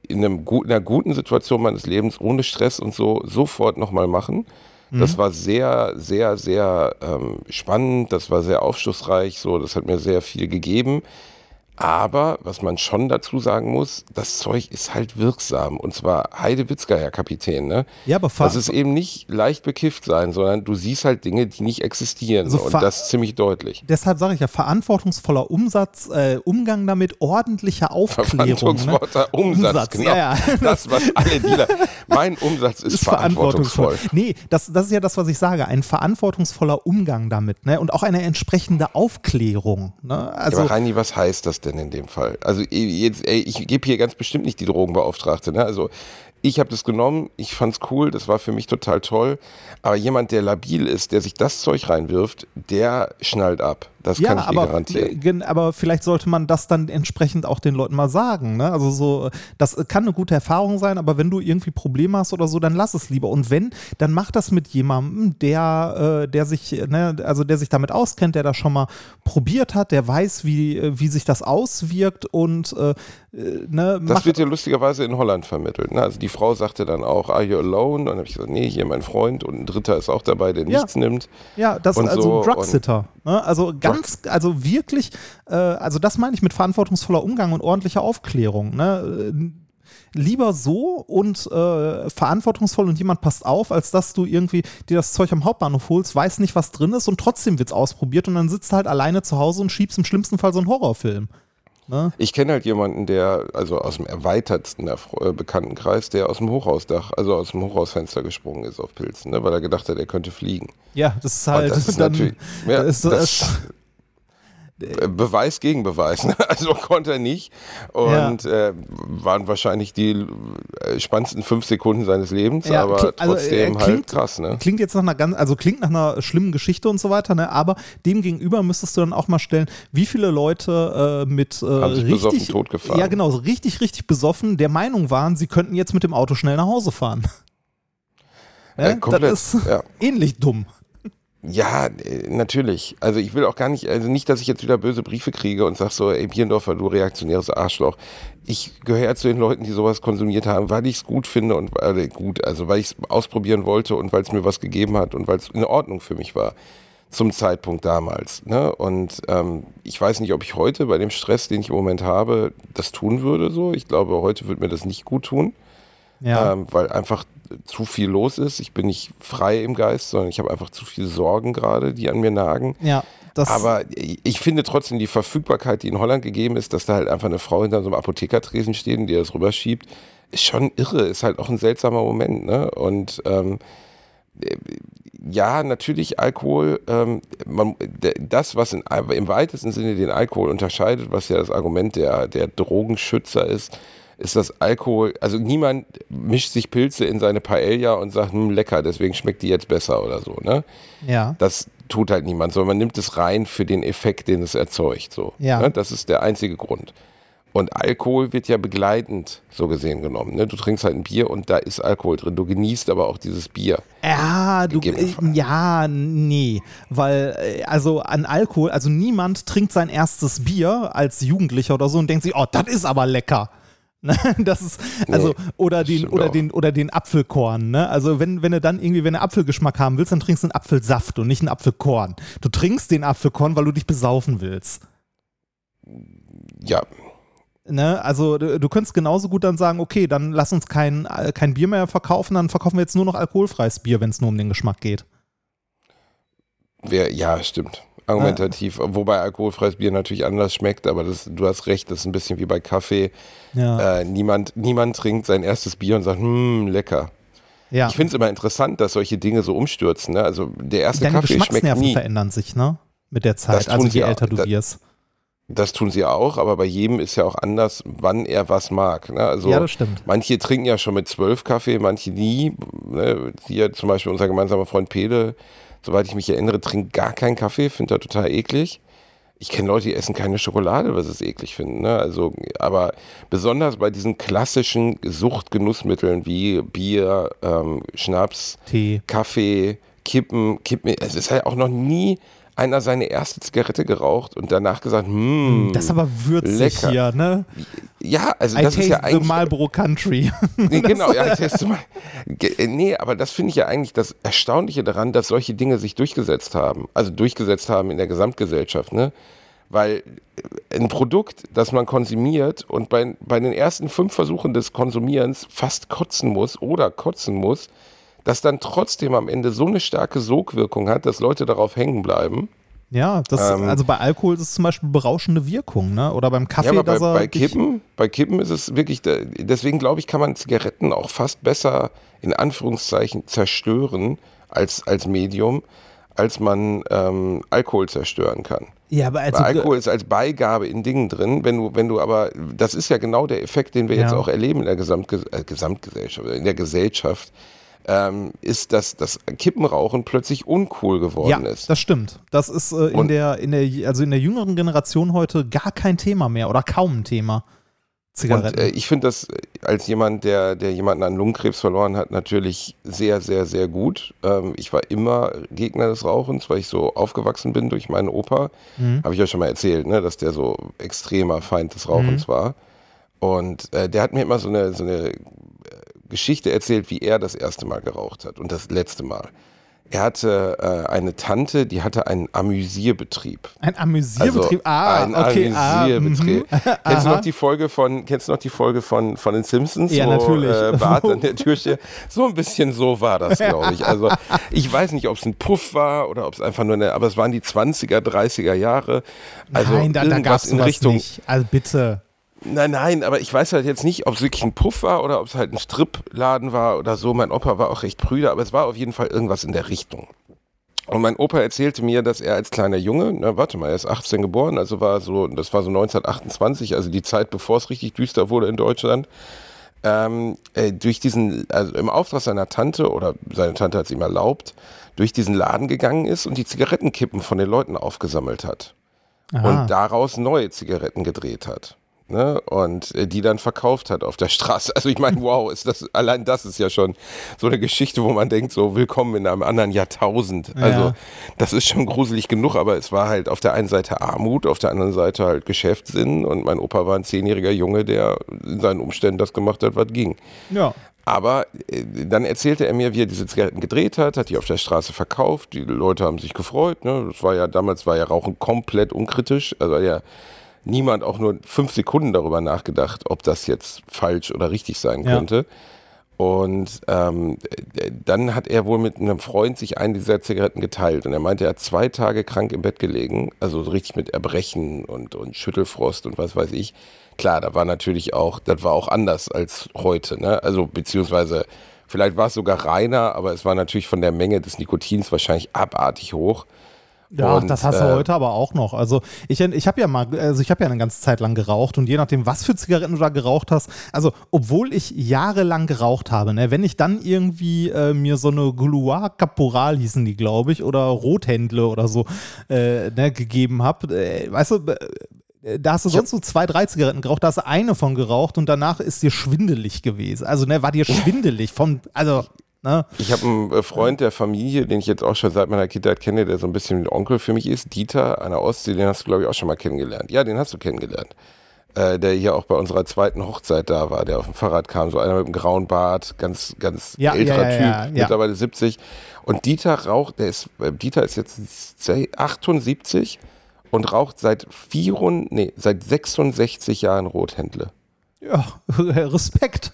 in, einem, in einer guten Situation meines Lebens ohne Stress und so sofort nochmal machen. Das war sehr, sehr, sehr ähm, spannend, das war sehr aufschlussreich, so, das hat mir sehr viel gegeben. Aber was man schon dazu sagen muss, das Zeug ist halt wirksam. Und zwar Heidewitzka, Herr Kapitän. Ne? Ja, aber Das ist eben nicht leicht bekifft sein, sondern du siehst halt Dinge, die nicht existieren. Also und das ziemlich deutlich. Deshalb sage ich ja, verantwortungsvoller Umsatz, äh, Umgang damit, ordentliche Aufklärung. Ne? Verwandlungswort, Umsatz, Umsatz, genau. ja, ja. Das, was alle Dealer. Mein Umsatz ist, ist verantwortungsvoll. verantwortungsvoll. Nee, das, das ist ja das, was ich sage. Ein verantwortungsvoller Umgang damit. Ne? Und auch eine entsprechende Aufklärung. Ne? Also, Aber Reini, was heißt das denn in dem Fall? Also jetzt, ey, ich gebe hier ganz bestimmt nicht die Drogenbeauftragte. Ne? Also ich habe das genommen, ich fand's cool, das war für mich total toll. Aber jemand, der labil ist, der sich das Zeug reinwirft, der schnallt ab. Das ja, kann ich dir aber, garantieren. äh, gen- aber vielleicht sollte man das dann entsprechend auch den Leuten mal sagen. Ne? Also so, das kann eine gute Erfahrung sein, aber wenn du irgendwie Probleme hast oder so, dann lass es lieber. Und wenn, dann mach das mit jemandem, der, äh, der sich, ne, also der sich damit auskennt, der das schon mal probiert hat, der weiß, wie, wie sich das auswirkt und äh, äh, ne, Das wird ja lustigerweise in Holland vermittelt. Ne? Also die Frau sagte dann auch, are you alone? Und dann habe ich gesagt, nee, hier mein Freund und ein Dritter ist auch dabei, der Ja. nichts nimmt. Ja, das und ist also so Drugsitter. Ne? Also ganz, also wirklich, äh, also das meine ich mit verantwortungsvoller Umgang und ordentlicher Aufklärung. Ne? Äh, Lieber so und äh, verantwortungsvoll und jemand passt auf, als dass du irgendwie dir das Zeug am Hauptbahnhof holst, weiß nicht, was drin ist und trotzdem wird's ausprobiert und dann sitzt du halt alleine zu Hause und schiebst im schlimmsten Fall so einen Horrorfilm. Ne? Ich kenne halt jemanden, der, also aus dem erweitertsten äh, Bekanntenkreis, der aus dem Hochhausdach, also aus dem Hochhausfenster gesprungen ist auf Pilzen, ne? weil er gedacht hat, er könnte fliegen. Ja, das ist halt das ist dann, natürlich, ja, das das, Beweis gegen Beweis. Ne? Also konnte er nicht. Und äh, waren wahrscheinlich die äh, spannendsten fünf Sekunden seines Lebens, Ja, aber also, trotzdem äh, halt klingt- krass. Ne? Klingt jetzt nach einer ganz, also klingt nach einer schlimmen Geschichte und so weiter, ne? aber dem gegenüber müsstest du dann auch mal stellen, wie viele Leute äh, mit äh, richtig, totgefahren. ja genau, so richtig, richtig besoffen der Meinung waren, sie könnten jetzt mit dem Auto schnell nach Hause fahren. Ja, komplett, Das ist ja. ähnlich dumm. Ja, äh, natürlich. Also ich will auch gar nicht, also nicht, dass ich jetzt wieder böse Briefe kriege und sag so, ey Bierendorfer, du reaktionäres Arschloch. Ich gehöre ja zu den Leuten, die sowas konsumiert haben, weil ich es gut finde und äh, gut, also weil ich es ausprobieren wollte und weil es mir was gegeben hat und weil es in Ordnung für mich war. zum Zeitpunkt damals. Ne? Und ähm, ich weiß nicht, ob ich heute bei dem Stress, den ich im Moment habe, das tun würde. So, ich glaube, heute würde mir das nicht gut tun, Ja. ähm, weil einfach zu viel los ist. Ich bin nicht frei im Geist, sondern ich habe einfach zu viele Sorgen gerade, die an mir nagen. ja, das, Aber ich finde trotzdem die Verfügbarkeit, die in Holland gegeben ist, dass da halt einfach eine Frau hinter so einem Apothekertresen steht und die das rüberschiebt, ist schon irre. Ist halt auch ein seltsamer Moment. Ne? Und ähm, äh, ja, natürlich Alkohol, ähm, man, das, was in, im weitesten Sinne den Alkohol unterscheidet, was ja das Argument der, der Drogenschützer ist, ist das Alkohol, also niemand mischt sich Pilze in seine Paella und sagt, hm, lecker, deswegen schmeckt die jetzt besser oder so, ne? ja. Das tut halt niemand, sondern man nimmt es rein für den Effekt, den es erzeugt. So. Ja. Ne? Das ist der einzige Grund. Und Alkohol wird ja begleitend so gesehen genommen. Ne? Du trinkst halt ein Bier und da ist Alkohol drin. Du genießt aber auch dieses Bier. Ja, du, äh, ja, nee, weil äh, also an Alkohol, also niemand trinkt sein erstes Bier als Jugendlicher oder so und denkt sich, oh, das ist aber lecker. Ne, Das ist, also, Nee, oder den, oder auch. den, oder den Apfelkorn, ne? Also, wenn, wenn du dann irgendwie, wenn du Apfelgeschmack haben willst, dann trinkst du einen Apfelsaft und nicht einen Apfelkorn. Du trinkst den Apfelkorn, weil du dich besaufen willst. Ja, Ne? Also, du, du könntest genauso gut dann sagen, okay, dann lass uns kein, kein Bier mehr verkaufen, dann verkaufen wir jetzt nur noch alkoholfreies Bier, wenn es nur um den Geschmack geht. wer, ja, stimmt. Argumentativ. Wobei alkoholfreies Bier natürlich anders schmeckt, aber das, du hast recht, das ist ein bisschen wie bei Kaffee. Ja. Äh, niemand, niemand trinkt sein erstes Bier und sagt, hm, lecker. ja. Ich finde es immer interessant, dass solche Dinge so umstürzen. Ne? Also der erste Deine Kaffee schmeckt nie. verändern sich, ne? Mit der Zeit, Das also tun sie je auch. älter du Da- wirst. Das tun sie auch, aber bei jedem ist ja auch anders, wann er was mag. Ne? Also ja, das stimmt. manche trinken ja schon mit zwölf Kaffee, manche nie. Ne? Hier zum Beispiel unser gemeinsamer Freund Pede, soweit ich mich erinnere, trinkt gar keinen Kaffee, findet er total eklig. Ich kenne Leute, die essen keine Schokolade, was sie eklig finden. Ne? Also, aber besonders bei diesen klassischen Suchtgenussmitteln wie Bier, ähm, Schnaps, Tee. Kaffee, Kippen, Kippen. Es ist halt auch noch nie einer seine erste Zigarette geraucht und danach gesagt, hm, Das ist aber würzig lecker. hier, ne? ja, also I das taste ist ja the eigentlich Marlboro Country. Nee, genau, ja, ich teste mal. Äh, Nee, aber das finde ich ja eigentlich das Erstaunliche daran, dass solche Dinge sich durchgesetzt haben. Also durchgesetzt haben in der Gesamtgesellschaft, ne? Weil äh, ein Produkt, das man konsumiert und bei, bei den ersten fünf Versuchen des Konsumierens fast kotzen muss oder kotzen muss, das dann trotzdem am Ende so eine starke Sogwirkung hat, dass Leute darauf hängen bleiben. ja, das, Ähm. also bei Alkohol ist es zum Beispiel berauschende Wirkung, ne? Oder beim Kaffee, Ja, bei, bei Kippen, bei Kippen ist es wirklich, deswegen glaube ich, kann man Zigaretten auch fast besser in Anführungszeichen zerstören als, als Medium, als man ähm, Alkohol zerstören kann. Ja, aber also, Alkohol ist als Beigabe in Dingen drin, wenn du, wenn du aber, das ist ja genau der Effekt, den wir jetzt Ja. auch erleben in der Gesamtge äh, Gesamtgesellschaft, in der Gesellschaft, ähm, ist, dass das Kippenrauchen plötzlich uncool geworden ja, ist. das stimmt. Das ist äh, in Und- der, in der, also in der jüngeren Generation heute gar kein Thema mehr oder kaum ein Thema. Zigaretten. Und äh, ich finde das äh, als jemand, der, der jemanden an Lungenkrebs verloren hat, natürlich sehr, sehr, sehr gut. Ähm, ich war immer Gegner des Rauchens, weil ich so aufgewachsen bin durch meinen Opa. Mhm. Habe ich euch schon mal erzählt, ne, dass der so extremer Feind des Rauchens Mhm. war. Und äh, der hat mir immer so eine, so eine äh, Geschichte erzählt, wie er das erste Mal geraucht hat und das letzte Mal. Er hatte äh, eine Tante, die hatte einen Amüsierbetrieb. ein Amüsierbetrieb. ah, ein okay. Ah, Amüsierbetrieb. mhm. kennst du noch die Folge von, kennst du noch die Folge von, von den Simpsons? Ja, wo, natürlich. Äh, Bart an der Tür steht? So ein bisschen so war das, glaube ich. Also ich weiß nicht, ob es ein Puff war oder ob es einfach nur eine, aber es waren die 20er, 30er Jahre. Also Nein, da, da gab es in Richtung. nicht. Also bitte. Nein, nein, aber ich weiß halt jetzt nicht, ob es wirklich ein Puff war oder ob es halt ein Stripladen war oder so. Mein Opa war auch recht prüde, aber es war auf jeden Fall irgendwas in der Richtung. Und mein Opa erzählte mir, dass er als kleiner Junge, na warte mal, er ist 18 geboren, also war so, das war so 1928, also die Zeit, bevor es richtig düster wurde in Deutschland, ähm, äh, durch diesen, also im Auftrag seiner Tante oder seine Tante hat es ihm erlaubt, durch diesen Laden gegangen ist und die Zigarettenkippen von den Leuten aufgesammelt hat Aha. und daraus neue Zigaretten gedreht hat. Ne? Und äh, die dann verkauft hat auf der Straße. Also ich meine, wow, ist das, allein das ist ja schon so eine Geschichte, wo man denkt, so willkommen in einem anderen Jahrtausend. Also Ja. das ist schon gruselig genug, aber es war halt auf der einen Seite Armut, auf der anderen Seite halt Geschäftssinn und mein Opa war ein zehnjähriger Junge, der in seinen Umständen das gemacht hat, was ging. ja. aber äh, dann erzählte er mir, wie er diese Zigaretten gedreht hat, hat die auf der Straße verkauft. Die Leute haben sich gefreut. Ne? Das war ja damals war ja Rauchen komplett unkritisch. Also ja niemand auch nur fünf Sekunden darüber nachgedacht, ob das jetzt falsch oder richtig sein Ja. könnte. Und ähm, äh, dann hat er wohl mit einem Freund sich einen dieser Zigaretten geteilt. Und er meinte, er hat zwei Tage krank im Bett gelegen, also so richtig mit Erbrechen und, und Schüttelfrost und was weiß ich. Klar, da war natürlich auch, das war auch anders als heute. Ne? Also beziehungsweise vielleicht war es sogar reiner, aber es war natürlich von der Menge des Nikotins wahrscheinlich abartig hoch. Ja, Und, das hast du äh, heute aber auch noch. Also ich, ich habe ja mal, also ich habe ja eine ganze Zeit lang geraucht und je nachdem, was für Zigaretten du da geraucht hast, also obwohl ich jahrelang geraucht habe, ne, wenn ich dann irgendwie äh, mir so eine Gouloir Caporal hießen die, glaube ich, oder Rothändle oder so äh, ne, gegeben habe, äh, weißt du, äh, da hast du sonst so zwei, drei Zigaretten geraucht, da hast du eine von geraucht und danach ist dir schwindelig gewesen. Also, ne, war dir schwindelig von, also, ne? Ich habe einen äh, Freund der Familie, den ich jetzt auch schon seit meiner Kindheit kenne, der so ein bisschen ein Onkel für mich ist, Dieter, einer Ostsee, den hast du, glaube ich, auch schon mal kennengelernt. Ja, den hast du kennengelernt. Äh, der hier auch bei unserer zweiten Hochzeit da war, der auf dem Fahrrad kam, so einer mit einem grauen Bart, ganz, ganz Ja, älterer ja, ja, Typ, mittlerweile 70. Und Dieter raucht, der ist, äh, Dieter ist jetzt 78 und raucht seit, vier, nee, seit 66 Jahren Rothändle. Ja, Respekt.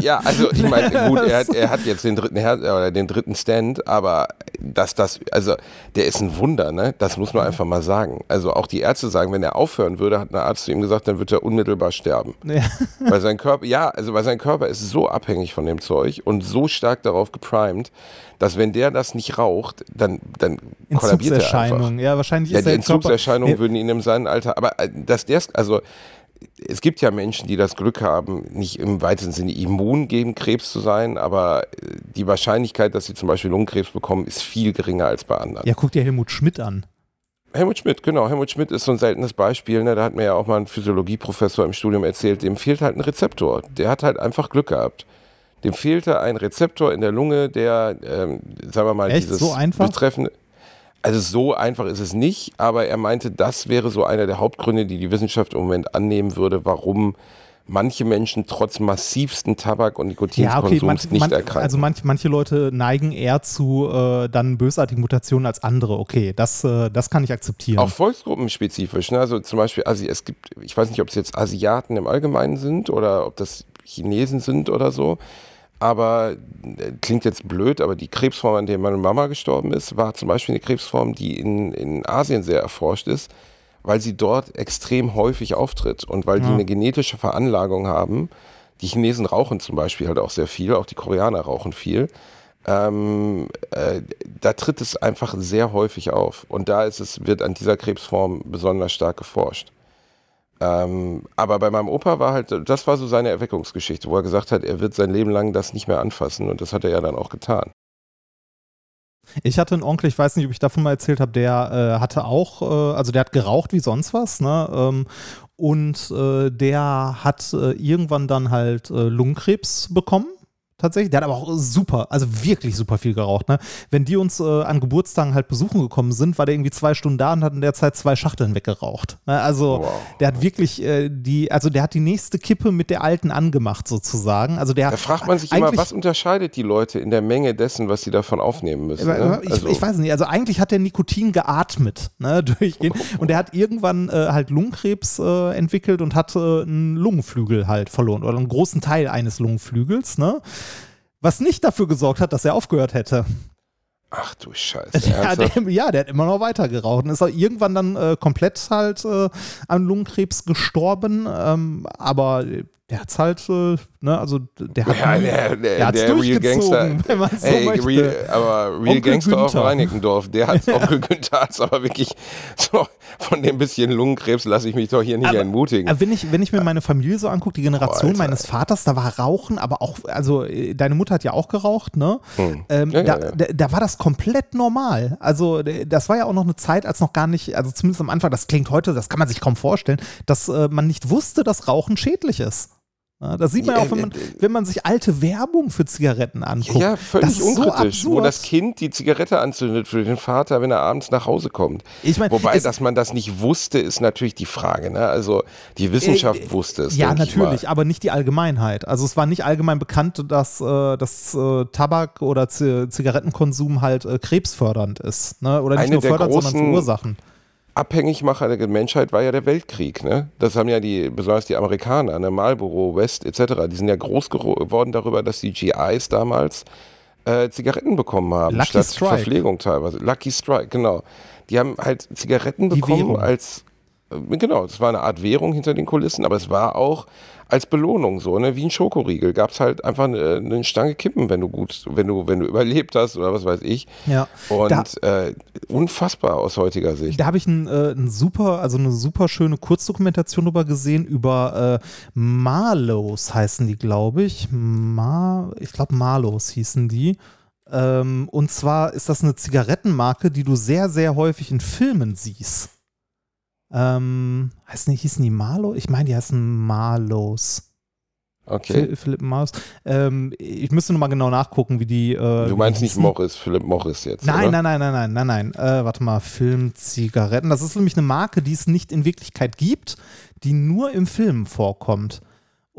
Ja, also ich meine, gut, er hat, er hat jetzt den dritten Her oder den dritten Stand, aber dass das, also der ist ein Wunder, ne? Das muss man einfach mal sagen. Also auch die Ärzte sagen, wenn er aufhören würde, hat ein Arzt zu ihm gesagt, dann wird er unmittelbar sterben. Ja. Weil sein Körper, ja, also weil sein Körper ist so abhängig von dem Zeug und so stark darauf geprimed, dass wenn der das nicht raucht, dann, dann kollabiert er einfach. Ja, wahrscheinlich Ja, ist die der Körper- Entzugserscheinungen würden ihn in seinem Alter, aber äh, dass der, also es gibt ja Menschen, die das Glück haben, nicht im weitesten Sinne immun gegen Krebs zu sein, aber äh, die Wahrscheinlichkeit, dass sie zum Beispiel Lungenkrebs bekommen, ist viel geringer als bei anderen. Ja, guck dir Helmut Schmidt an. Helmut Schmidt, genau. Helmut Schmidt ist so ein seltenes Beispiel. Ne? Da hat mir ja auch mal ein Physiologieprofessor im Studium erzählt, dem fehlt halt ein Rezeptor. Der hat halt einfach Glück gehabt. Dem fehlte ein Rezeptor in der Lunge, der, ähm, sagen wir mal, Echt? dieses So einfach? betreffende. Also so einfach ist es nicht, aber er meinte, das wäre so einer der Hauptgründe, die die Wissenschaft im Moment annehmen würde, warum manche Menschen trotz massivsten Tabak- und Ja, Nikotinkonsums okay, manch, nicht manch, erkranken. also manch, manche Leute neigen eher zu äh, dann bösartigen Mutationen als andere. Okay, das, äh, das kann ich akzeptieren. Auch volksgruppenspezifisch. Ne? Also zum Beispiel, Asi es gibt, ich weiß nicht, ob es jetzt Asiaten im Allgemeinen sind oder ob das Chinesen sind oder so. Aber äh, klingt jetzt blöd, aber die Krebsform, an der meine Mama gestorben ist, war zum Beispiel eine Krebsform, die in, in Asien sehr erforscht ist, weil sie dort extrem häufig auftritt und weil die Ja. eine genetische Veranlagung haben. Die Chinesen rauchen zum Beispiel halt auch sehr viel, auch die Koreaner rauchen viel. Ähm, äh, da tritt es einfach sehr häufig auf. Und da ist es, wird an dieser Krebsform besonders stark geforscht. Ähm, aber bei meinem Opa war halt, das war so seine Erweckungsgeschichte, wo er gesagt hat, er wird sein Leben lang das nicht mehr anfassen. Und das hat er ja dann auch getan. Ich hatte einen Onkel, ich weiß nicht, ob ich davon mal erzählt habe, der äh, hatte auch, äh, also der hat geraucht wie sonst was, ne? Ähm, und äh, der hat äh, irgendwann dann halt äh, Lungenkrebs bekommen. Tatsächlich. Der hat aber auch super, also wirklich super viel geraucht. Ne? Wenn die uns äh, an Geburtstagen halt besuchen gekommen sind, war der irgendwie zwei Stunden da und hat in der Zeit zwei Schachteln weggeraucht. Ne? Also Wow. der hat wirklich äh, die, also der hat die nächste Kippe mit der alten angemacht sozusagen. Also der Da fragt man sich immer, eigentlich- was unterscheidet die Leute in der Menge dessen, was sie davon aufnehmen müssen? Ne? ich, Also, ich weiß nicht, also eigentlich hat der Nikotin geatmet, ne, durchgehend. Und der hat irgendwann äh, halt Lungenkrebs äh, entwickelt und hat äh, einen Lungenflügel halt verloren oder einen großen Teil eines Lungenflügels, ne? Was nicht dafür gesorgt hat, dass er aufgehört hätte. ach du Scheiße. Ja, der, ja, der hat immer noch weiter geraucht und ist auch irgendwann dann äh, komplett halt äh, an Lungenkrebs gestorben. Ähm, aber der hat's halt, äh, ne, also der hat Ja, nie- der, der, der hat's der Real durchgezogen, Gangster. wenn man so Ey. Real, aber Real Onkel Gangster auf Günther. Reinickendorf, der hat Onkel Günther hat's aber wirklich so, von dem bisschen Lungenkrebs lasse ich mich doch hier nicht Aber- entmutigen. Aber wenn ich, wenn ich mir meine Familie so angucke, die Generation Alter. meines Vaters, da war Rauchen, aber auch, also äh, deine Mutter hat ja auch geraucht, ne? Hm. Ähm, Ja, da, ja. Da, da war das komplett normal. Also äh, das war ja auch noch eine Zeit, als noch gar nicht, also zumindest am Anfang, das klingt heute, das kann man sich kaum vorstellen, dass äh, man nicht wusste, dass Rauchen schädlich ist. Das sieht man ja auch, wenn man, wenn man sich alte Werbung für Zigaretten anguckt. Ja, völlig das ist so unkritisch, wo das Kind die Zigarette anzündet für den Vater, wenn er abends nach Hause kommt. Ich mein, Wobei, dass man das nicht wusste, ist natürlich die Frage. Ne? Also die Wissenschaft Äh, wusste es. Ja, natürlich, aber nicht die Allgemeinheit. Also es war nicht allgemein bekannt, dass, äh, dass äh, Tabak oder Z Zigarettenkonsum halt äh, krebsfördernd ist. Ne? Oder nicht Eine nur der fördernd, sondern großen- verursachen. Abhängigmacher der Menschheit war ja der Weltkrieg. Ne? Das haben ja die, besonders die Amerikaner, ne? Marlboro, West etc., die sind ja groß geworden darüber, dass die GIs damals äh, Zigaretten bekommen haben, Lucky statt Strike. Verpflegung teilweise. Lucky Strike, genau. Die haben halt Zigaretten Die bekommen Währung. als, äh, genau, es war eine Art Währung hinter den Kulissen, aber es war auch als Belohnung so, ne? wie ein Schokoriegel. Gab es halt einfach eine, eine Stange Kippen, wenn du gut, wenn du, wenn du überlebt hast oder was weiß ich. Ja. Und Da- äh, unfassbar aus heutiger Sicht. Da habe ich ein, äh, ein super, also eine super schöne Kurzdokumentation drüber gesehen über äh, Marlows heißen die, glaube ich. Mar, ich glaube Marlows hießen die. Ähm, und zwar ist das eine Zigarettenmarke, die du sehr, sehr häufig in Filmen siehst. Ähm, heißen die, hießen die Marlow? Ich meine, die heißen Marlows. Okay. Phil- Philipp Marlows. Ähm, ich müsste nochmal genau nachgucken, wie die. Äh, Du meinst nicht. Morris, Philipp Morris jetzt. Nein, oder? nein, nein, nein, nein, nein, nein. Äh, warte mal, Filmzigaretten. Das ist nämlich eine Marke, die es nicht in Wirklichkeit gibt, die nur im Film vorkommt.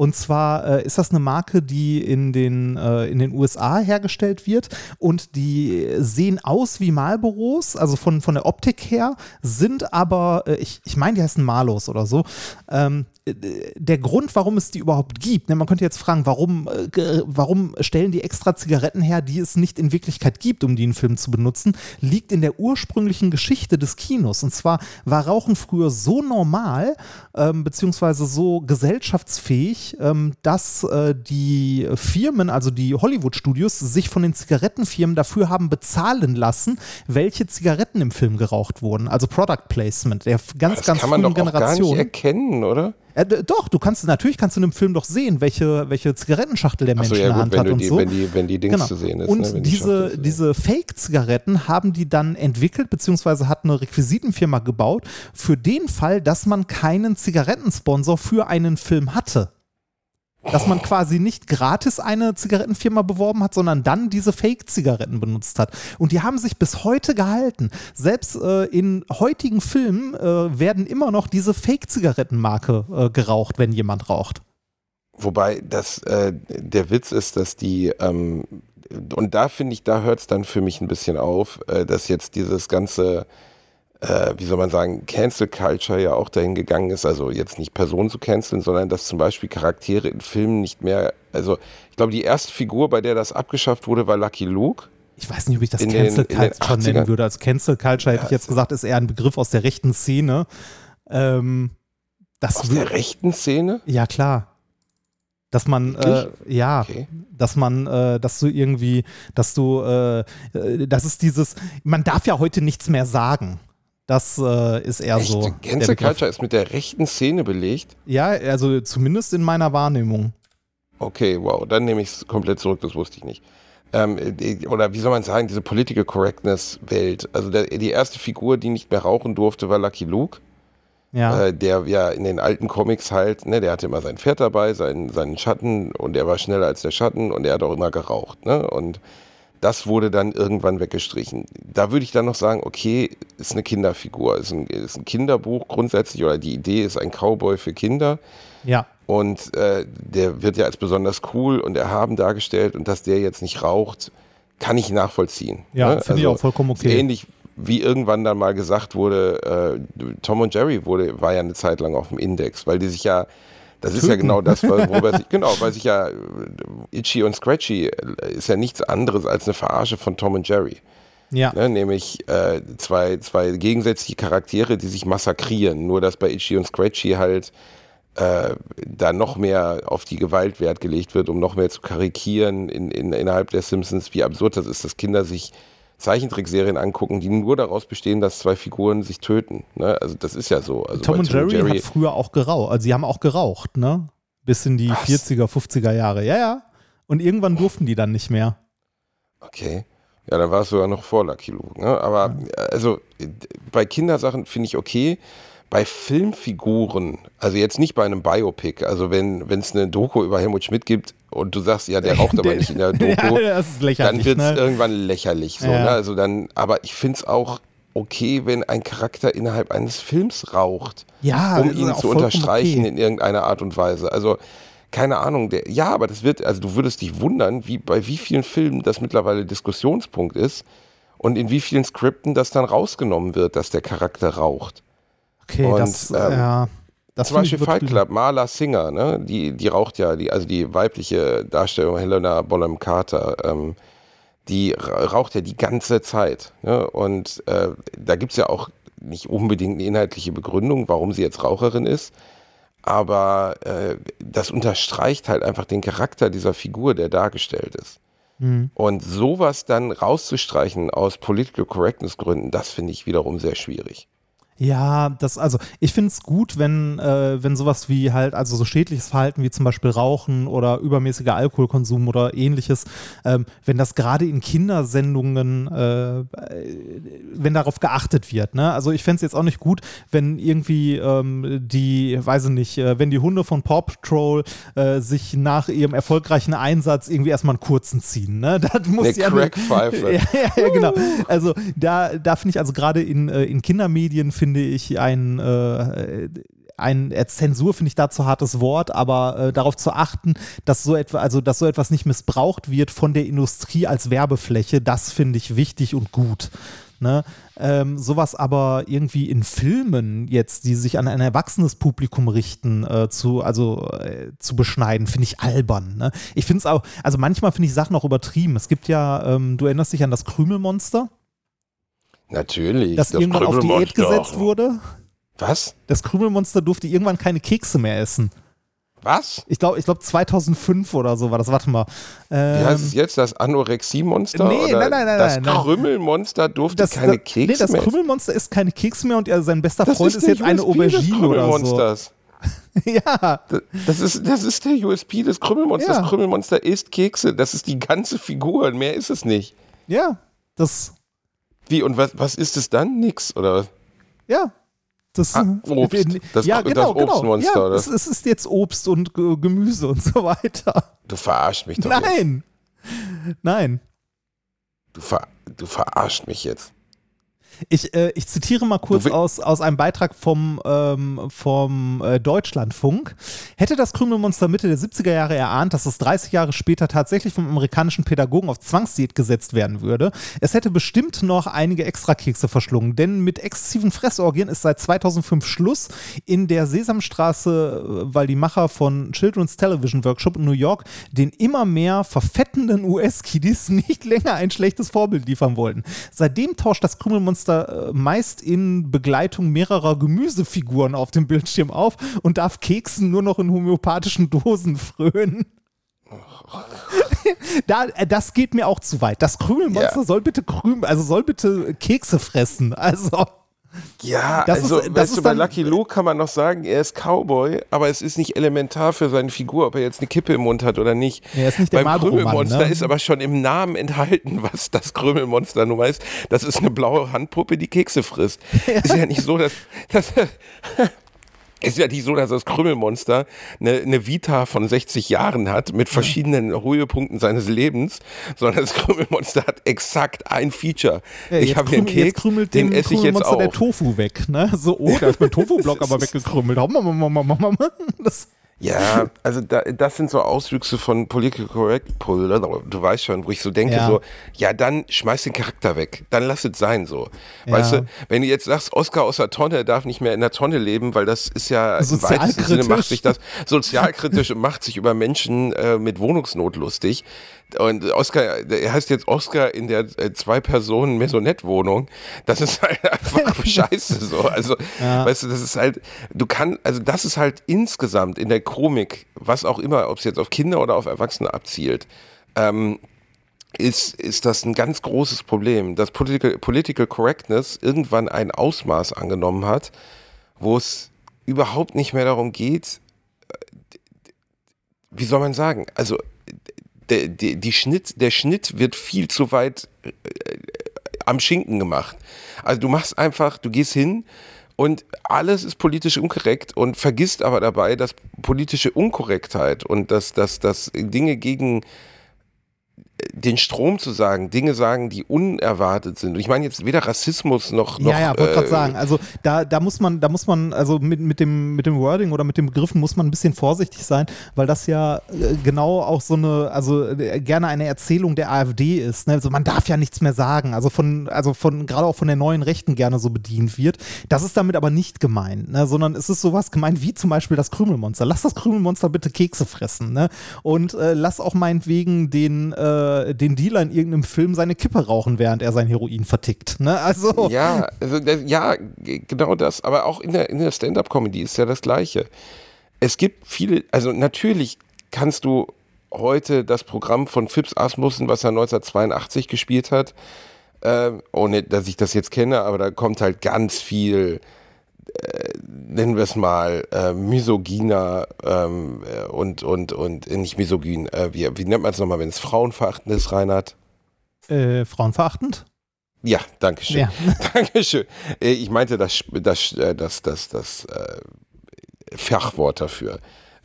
Und zwar äh, ist das eine Marke, die in den, äh, in den USA hergestellt wird und die sehen aus wie Marlboros, also von, von der Optik her, sind aber, äh, ich, ich meine, die heißen Marlos oder so. Ähm, äh, der Grund, warum es die überhaupt gibt, ne, man könnte jetzt fragen, warum, äh, warum stellen die extra Zigaretten her, die es nicht in Wirklichkeit gibt, um die in Filmen zu benutzen, liegt in der ursprünglichen Geschichte des Kinos. Und zwar war Rauchen früher so normal, ähm, beziehungsweise so gesellschaftsfähig, ähm, dass äh, die Firmen, also die Hollywood-Studios, sich von den Zigarettenfirmen dafür haben bezahlen lassen, welche Zigaretten im Film geraucht wurden. Also Product Placement der ganz, Das ganz kann man doch gar nicht Generation. erkennen, oder? Äh, doch, du kannst natürlich kannst du in einem Film doch sehen, welche, welche Zigarettenschachtel der Mensch in ja der gut, Hand hat und die, so. wenn, die, wenn die Dings Genau. zu sehen ist. Und ne? die diese, sehen diese Fake-Zigaretten haben die dann entwickelt, beziehungsweise hat eine Requisitenfirma gebaut, für den Fall, dass man keinen Zigarettensponsor für einen Film hatte. Dass man quasi nicht gratis eine Zigarettenfirma beworben hat, sondern dann diese Fake-Zigaretten benutzt hat. Und die haben sich bis heute gehalten. Selbst äh, in heutigen Filmen äh, werden immer noch diese Fake-Zigarettenmarke äh, geraucht, wenn jemand raucht. Wobei das äh, der Witz ist, dass die ähm, und da finde ich, da hört es dann für mich ein bisschen auf, äh, dass jetzt dieses ganze, äh, wie soll man sagen, Cancel Culture ja auch dahin gegangen ist, also jetzt nicht Personen zu canceln, sondern dass zum Beispiel Charaktere in Filmen nicht mehr, also ich glaube, die erste Figur, bei der das abgeschafft wurde, war Lucky Luke. Ich weiß nicht, ob ich das In Cancel Culture 80ern. nennen würde. Als Cancel Culture hätte Ja, ich jetzt gesagt, ist eher ein Begriff aus der rechten Szene. Ähm, das Aus der rechten Szene? Ja, klar. Dass man, äh, ja, Okay. dass man, äh, dass du irgendwie, dass du, äh, äh, das ist dieses, man darf ja heute nichts mehr sagen. Das äh, ist eher Echt? so. Begriff. Culture ist mit der rechten Szene belegt? Ja, also zumindest in meiner Wahrnehmung. Okay, wow, dann nehme ich es komplett zurück, das wusste ich nicht. Ähm, die, oder wie soll man sagen, diese Political Correctness-Welt. Also der, die erste Figur, die nicht mehr rauchen durfte, war Lucky Luke. Ja. Äh, der ja in den alten Comics halt, ne, der hatte immer sein Pferd dabei, seinen, seinen Schatten und er war schneller als der Schatten und er hat auch immer geraucht. Ne? Und das wurde dann irgendwann weggestrichen. Da würde ich dann noch sagen, okay, ist eine Kinderfigur, ist ein, ist ein Kinderbuch grundsätzlich oder die Idee ist ein Cowboy für Kinder. ja. Und äh, der wird ja als besonders cool und erhaben dargestellt und dass der jetzt nicht raucht, kann ich nachvollziehen. Ja, ne? finde ich auch vollkommen okay. Ähnlich wie irgendwann dann mal gesagt wurde, äh, Tom und Jerry wurde, war ja eine Zeit lang auf dem Index, weil die sich ja, das ist ja genau das, worüber sich, genau, weil sich ja äh, Itchy und Scratchy äh, ist ja nichts anderes als eine Verarsche von Tom und Jerry. Ja. Ne, nämlich äh, zwei, zwei gegensätzliche Charaktere, die sich massakrieren. Nur dass bei Itchy und Scratchy halt äh, da noch mehr auf die Gewalt Wert gelegt wird, um noch mehr zu karikieren in, in, innerhalb der Simpsons, wie absurd das ist, dass Kinder sich Zeichentrickserien angucken, die nur daraus bestehen, dass zwei Figuren sich töten. Ne? Also das ist ja so. Also Tom und Jerry, hat früher auch geraucht. Also sie haben auch geraucht, ne? Bis in die Was? 40er, 50er Jahre. Ja, ja. Und irgendwann durften die dann nicht mehr. Okay. Ja, dann war es sogar noch vor Lucky Luke. Ne? Aber also äh, bei Kindersachen finde ich okay. Bei Filmfiguren, also jetzt nicht bei einem Biopic, also wenn es eine Doku über Helmut Schmidt gibt und du sagst, ja, der raucht aber nicht in der Doku, ja, das ist lächerlich, dann wird es ne? irgendwann lächerlich. So, Ja. ne? Also dann, aber ich finde es auch okay, wenn ein Charakter innerhalb eines Films raucht, Ja, um ihn zu unterstreichen okay. in irgendeiner Art und Weise. Also keine Ahnung, der, ja, aber das wird, also du würdest dich wundern, wie bei wie vielen Filmen das mittlerweile Diskussionspunkt ist und in wie vielen Skripten das dann rausgenommen wird, dass der Charakter raucht. Okay, Und, das, ähm, ja. Das Zum Beispiel Fight. Club, Marla Singer, ne? die, die raucht ja, die, also die weibliche Darstellung Helena Bonham Carter, ähm, die ra- raucht ja die ganze Zeit. Ne? Und äh, da gibt es ja auch nicht unbedingt eine inhaltliche Begründung, warum sie jetzt Raucherin ist. Aber äh, das unterstreicht halt einfach den Charakter dieser Figur, der dargestellt ist. Mhm. Und sowas dann rauszustreichen aus Political Correctness Gründen, das finde ich wiederum sehr schwierig. Ja, das, also ich finde es gut, wenn, äh, wenn sowas wie halt, also so schädliches Verhalten wie zum Beispiel Rauchen oder übermäßiger Alkoholkonsum oder ähnliches, ähm, wenn das gerade in Kindersendungen, äh, äh, wenn darauf geachtet wird. Ne? Also ich fände es jetzt auch nicht gut, wenn irgendwie ähm, die, weiß ich nicht, äh, wenn die Hunde von Paw Patrol äh, sich nach ihrem erfolgreichen Einsatz irgendwie erstmal einen kurzen ziehen. Ne? Das muss Eine ja Crackpfeife. ja, ja, ja, genau. Also da, da finde ich, also gerade in, äh, in Kindermedien finde ich ein, äh, ein äh, Zensur finde ich da zu hartes Wort, aber äh, darauf zu achten, dass so etwa, also dass so etwas nicht missbraucht wird von der Industrie als Werbefläche, das finde ich wichtig und gut. Ne? Ähm, sowas aber irgendwie in Filmen jetzt, die sich an ein erwachsenes Publikum richten, äh, zu, also äh, zu beschneiden, finde ich albern. Ne? Ich finde es auch, also manchmal finde ich Sachen auch übertrieben. Es gibt ja, ähm, du erinnerst dich an das Krümelmonster, Natürlich. das, irgendwann auf Diät Krümelmonster. gesetzt wurde. Was? Das Krümelmonster durfte irgendwann keine Kekse mehr essen. Was? Ich glaube, ich glaub 2005 oder so war das. Warte mal. Wie Ähm, heißt es jetzt? Das Anorexie-Monster? Nee, oder nein, nein, nein, Das nein. Krümmelmonster durfte das, keine das, Kekse nee, das mehr essen. Krümelmonster ist keine Kekse mehr und er, sein bester Das Freund ist, der jetzt eine Aubergine oder so. Krümelmonsters. ja, Das- Das ist, das ist der USP des Krümmelmonsters. Ja. Das Krümmelmonster isst Kekse. Das ist die ganze Figur. und Mehr ist es nicht. ja, das, Wie, und was, was ist es dann? Nix, oder ja. Das, Ah, Obst. Das- ja, das genau, genau. Obstmonster, ja, oder? Es, es ist jetzt Obst und Ge- Gemüse und so weiter. Du verarscht mich doch jetzt. Nein. Nein. Du, ver, du verarscht mich jetzt. Ich, äh, ich zitiere mal kurz aus, aus einem Beitrag vom, ähm, vom äh, Deutschlandfunk. Hätte das Krümelmonster Mitte der 70er Jahre erahnt, dass es 30 Jahre später tatsächlich vom amerikanischen Pädagogen auf Zwangsdiät gesetzt werden würde, es hätte bestimmt noch einige Extrakekse verschlungen, denn mit exzessiven Fressorgien ist seit 2005 Schluss in der Sesamstraße, äh, weil die Macher von Children's Television Workshop in New York den immer mehr verfettenden US-Kiddies nicht länger ein schlechtes Vorbild liefern wollten. Seitdem tauscht das Krümelmonster äh, meist in Begleitung mehrerer Gemüsefiguren auf dem Bildschirm auf und darf Keksen nur noch in homöopathischen Dosen frönen. Da, äh, das geht mir auch zu weit. Das Krümelmonster Ja. soll bitte Krümel, also soll bitte Kekse fressen. Also Ja, Das also, ist- das ist bei Lucky Luke kann man noch sagen, er ist Cowboy, aber es ist nicht elementar für seine Figur, ob er jetzt eine Kippe im Mund hat oder nicht. Er ist nicht der Beim Marlboro-Mann, Krümelmonster ne? ist aber schon im Namen enthalten, was das Krümelmonster nun ist. Das ist eine blaue Handpuppe, die Kekse frisst. Ist ja nicht so, dass, dass ist ja nicht so, dass das Krümelmonster eine, eine Vita von 60 Jahren hat mit verschiedenen Höhepunkten seines Lebens, sondern das Krümelmonster hat exakt ein Feature. Ja, ich habe den krümel- jetzt Keks, krümelt den esse ich jetzt Krümelmonster der auch. Tofu weg, ne? So, oh, da ist mein Tofu-Block aber weggekrümmelt. Das, Ja, also da, das sind so Auswüchse von Political Correct, Pol- du weißt schon, wo ich so denke, Ja. so, ja, dann schmeiß den Charakter weg, dann lass es sein so. Ja. Weißt du, wenn du jetzt sagst, Oscar aus der Tonne darf nicht mehr in der Tonne leben, weil das ist ja im weitesten Sinne Sozialkritisch. macht sich das sozialkritisch und macht sich über Menschen äh, mit Wohnungsnot lustig. Und Oscar, er heißt jetzt Oscar in der äh, Zwei-Personen-Maisonette-Wohnung. Das ist halt einfach scheiße so. Also, Ja. weißt du, das ist halt, du kannst, also das ist halt insgesamt in der Komik, was auch immer, ob es jetzt auf Kinder oder auf Erwachsene abzielt, ähm, ist, ist das ein ganz großes Problem, dass Political, Political Correctness irgendwann ein Ausmaß angenommen hat, wo es überhaupt nicht mehr darum geht, äh, wie soll man sagen, also der, die Schnitt, der Schnitt wird viel zu weit äh, am Schinken gemacht. Also du machst einfach, du gehst hin Und alles ist politisch unkorrekt und vergisst aber dabei, dass politische Unkorrektheit und dass, dass, dass Dinge gegen den Strom zu sagen, Dinge sagen, die unerwartet sind. Und ich meine jetzt weder Rassismus noch. noch ja, ja, wollte äh, gerade sagen. Also da, da muss man, da muss man, also mit, mit, dem, mit dem Wording oder mit den Begriffen muss man ein bisschen vorsichtig sein, weil das ja äh, genau auch so eine, also äh, gerne eine Erzählung der AfD ist. Ne? Also man darf ja nichts mehr sagen. Also von, also von, gerade auch von der neuen Rechten gerne so bedient wird. Das ist damit aber nicht gemeint, ne? sondern es ist sowas gemeint wie zum Beispiel das Krümelmonster. Lass das Krümelmonster bitte Kekse fressen, ne? Und äh, lass auch meinetwegen den, äh, den Dealer in irgendeinem Film seine Kippe rauchen, während er sein Heroin vertickt. Ne? Also. Ja, also, das- ja, genau das. Aber auch in der, in der Stand-up-Comedy ist ja das Gleiche. Es gibt viele, also natürlich kannst du heute das Programm von Phipps Asmussen, was er 1982 gespielt hat, äh, ohne dass ich das jetzt kenne, aber da kommt halt ganz viel, äh, nennen wir es mal, äh, misogyner ähm, äh, und, und, und äh, nicht misogyn, äh, wie, wie nennt man es nochmal, wenn es frauenverachtend ist, Reinhard? Äh, frauenverachtend? Ja, danke schön. Ja. Dankeschön. Äh, Ich meinte das, das, das, das, das Fachwort dafür.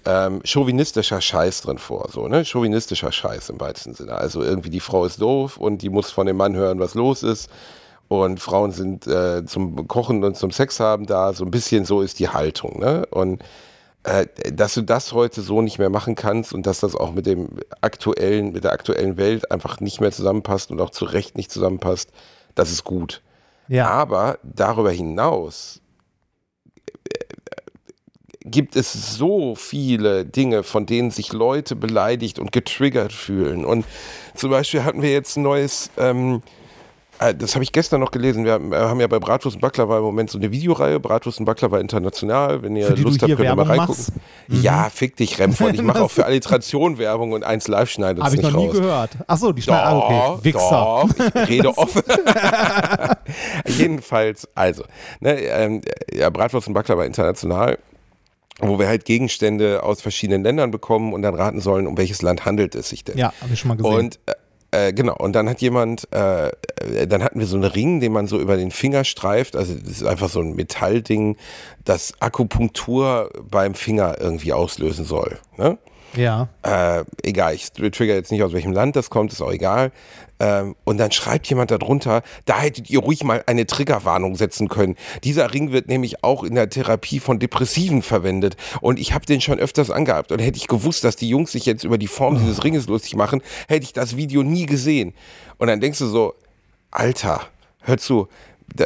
Ähm, chauvinistischer Scheiß drin vor, so, ne? Chauvinistischer Scheiß im weitesten Sinne. Also irgendwie die Frau ist doof und die muss von dem Mann hören, was los ist. Und Frauen sind äh, zum Kochen und zum Sex haben da. So ein bisschen so ist die Haltung, ne? Und äh, dass du das heute so nicht mehr machen kannst und dass das auch mit dem aktuellen, mit der aktuellen Welt einfach nicht mehr zusammenpasst und auch zu Recht nicht zusammenpasst, das ist gut. Ja. Aber darüber hinaus äh, gibt es so viele Dinge, von denen sich Leute beleidigt und getriggert fühlen. Und zum Beispiel hatten wir jetzt ein neues, ähm, äh, das habe ich gestern noch gelesen, wir haben, äh, ja bei Bratwurst und Baklava im Moment so eine Videoreihe, Bratwurst und Baklava International, wenn ihr Lust habt, könnt ihr mal reingucken. machst? Ja, fick dich, Remford. Ich mache auch für Alliteration Werbung und eins live schneidet es Habe ich nicht noch nie raus. gehört. Achso, die schneiden. Ah, okay. Wichser. Doch, ich rede offen. Jedenfalls, also, ne, ähm, ja, Bratwurst und Baklava international, wo wir halt Gegenstände aus verschiedenen Ländern bekommen und dann raten sollen, um welches Land handelt es sich denn. Ja, habe ich schon mal gesehen. Und äh, genau, und dann hat jemand, äh, äh, dann hatten wir so einen Ring, den man so über den Finger streift. Also das ist einfach so ein Metallding, das Akupunktur beim Finger irgendwie auslösen soll. Ne? Ja. äh, egal, ich trigger jetzt nicht aus welchem Land das kommt, ist auch egal. Ähm, und dann schreibt jemand darunter, da hättet ihr ruhig mal eine Triggerwarnung setzen können. Dieser Ring wird nämlich auch in der Therapie von Depressiven verwendet. Und ich habe den schon öfters angehabt. Und hätte ich gewusst, dass die Jungs sich jetzt über die Form dieses Ringes lustig machen, hätte ich das Video nie gesehen. Und dann denkst du so, Alter, hör zu,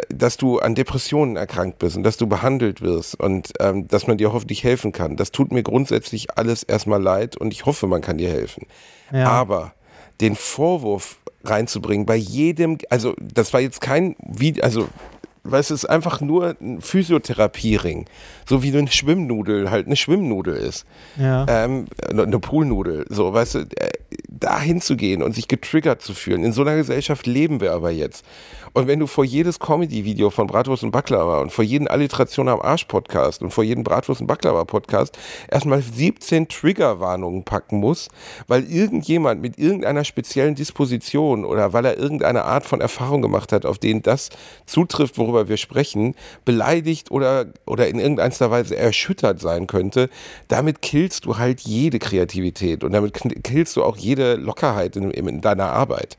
dass du an Depressionen erkrankt bist und dass du behandelt wirst und ähm, dass man dir hoffentlich helfen kann. Das tut mir grundsätzlich alles erstmal leid und ich hoffe, man kann dir helfen. Ja. Aber den Vorwurf reinzubringen bei jedem, also das war jetzt kein Video, also weißt du, es ist einfach nur ein Physiotherapiering, so wie eine Schwimmnudel halt eine Schwimmnudel ist Ja. ähm, eine Poolnudel, so, weißt du, äh, da hinzugehen und sich getriggert zu fühlen. In so einer Gesellschaft leben wir aber jetzt. Und wenn du vor jedes Comedy-Video von Bratwurst und Baklava und vor jeden Alliteration am Arsch-Podcast und vor jeden Bratwurst und Baklava-Podcast erstmal 17 Triggerwarnungen packen musst, weil irgendjemand mit irgendeiner speziellen Disposition oder weil er irgendeine Art von Erfahrung gemacht hat, auf den das zutrifft, worüber wir sprechen, beleidigt oder, oder in irgendeiner Weise erschüttert sein könnte, damit killst du halt jede Kreativität und damit killst du auch jede Lockerheit in, in deiner Arbeit.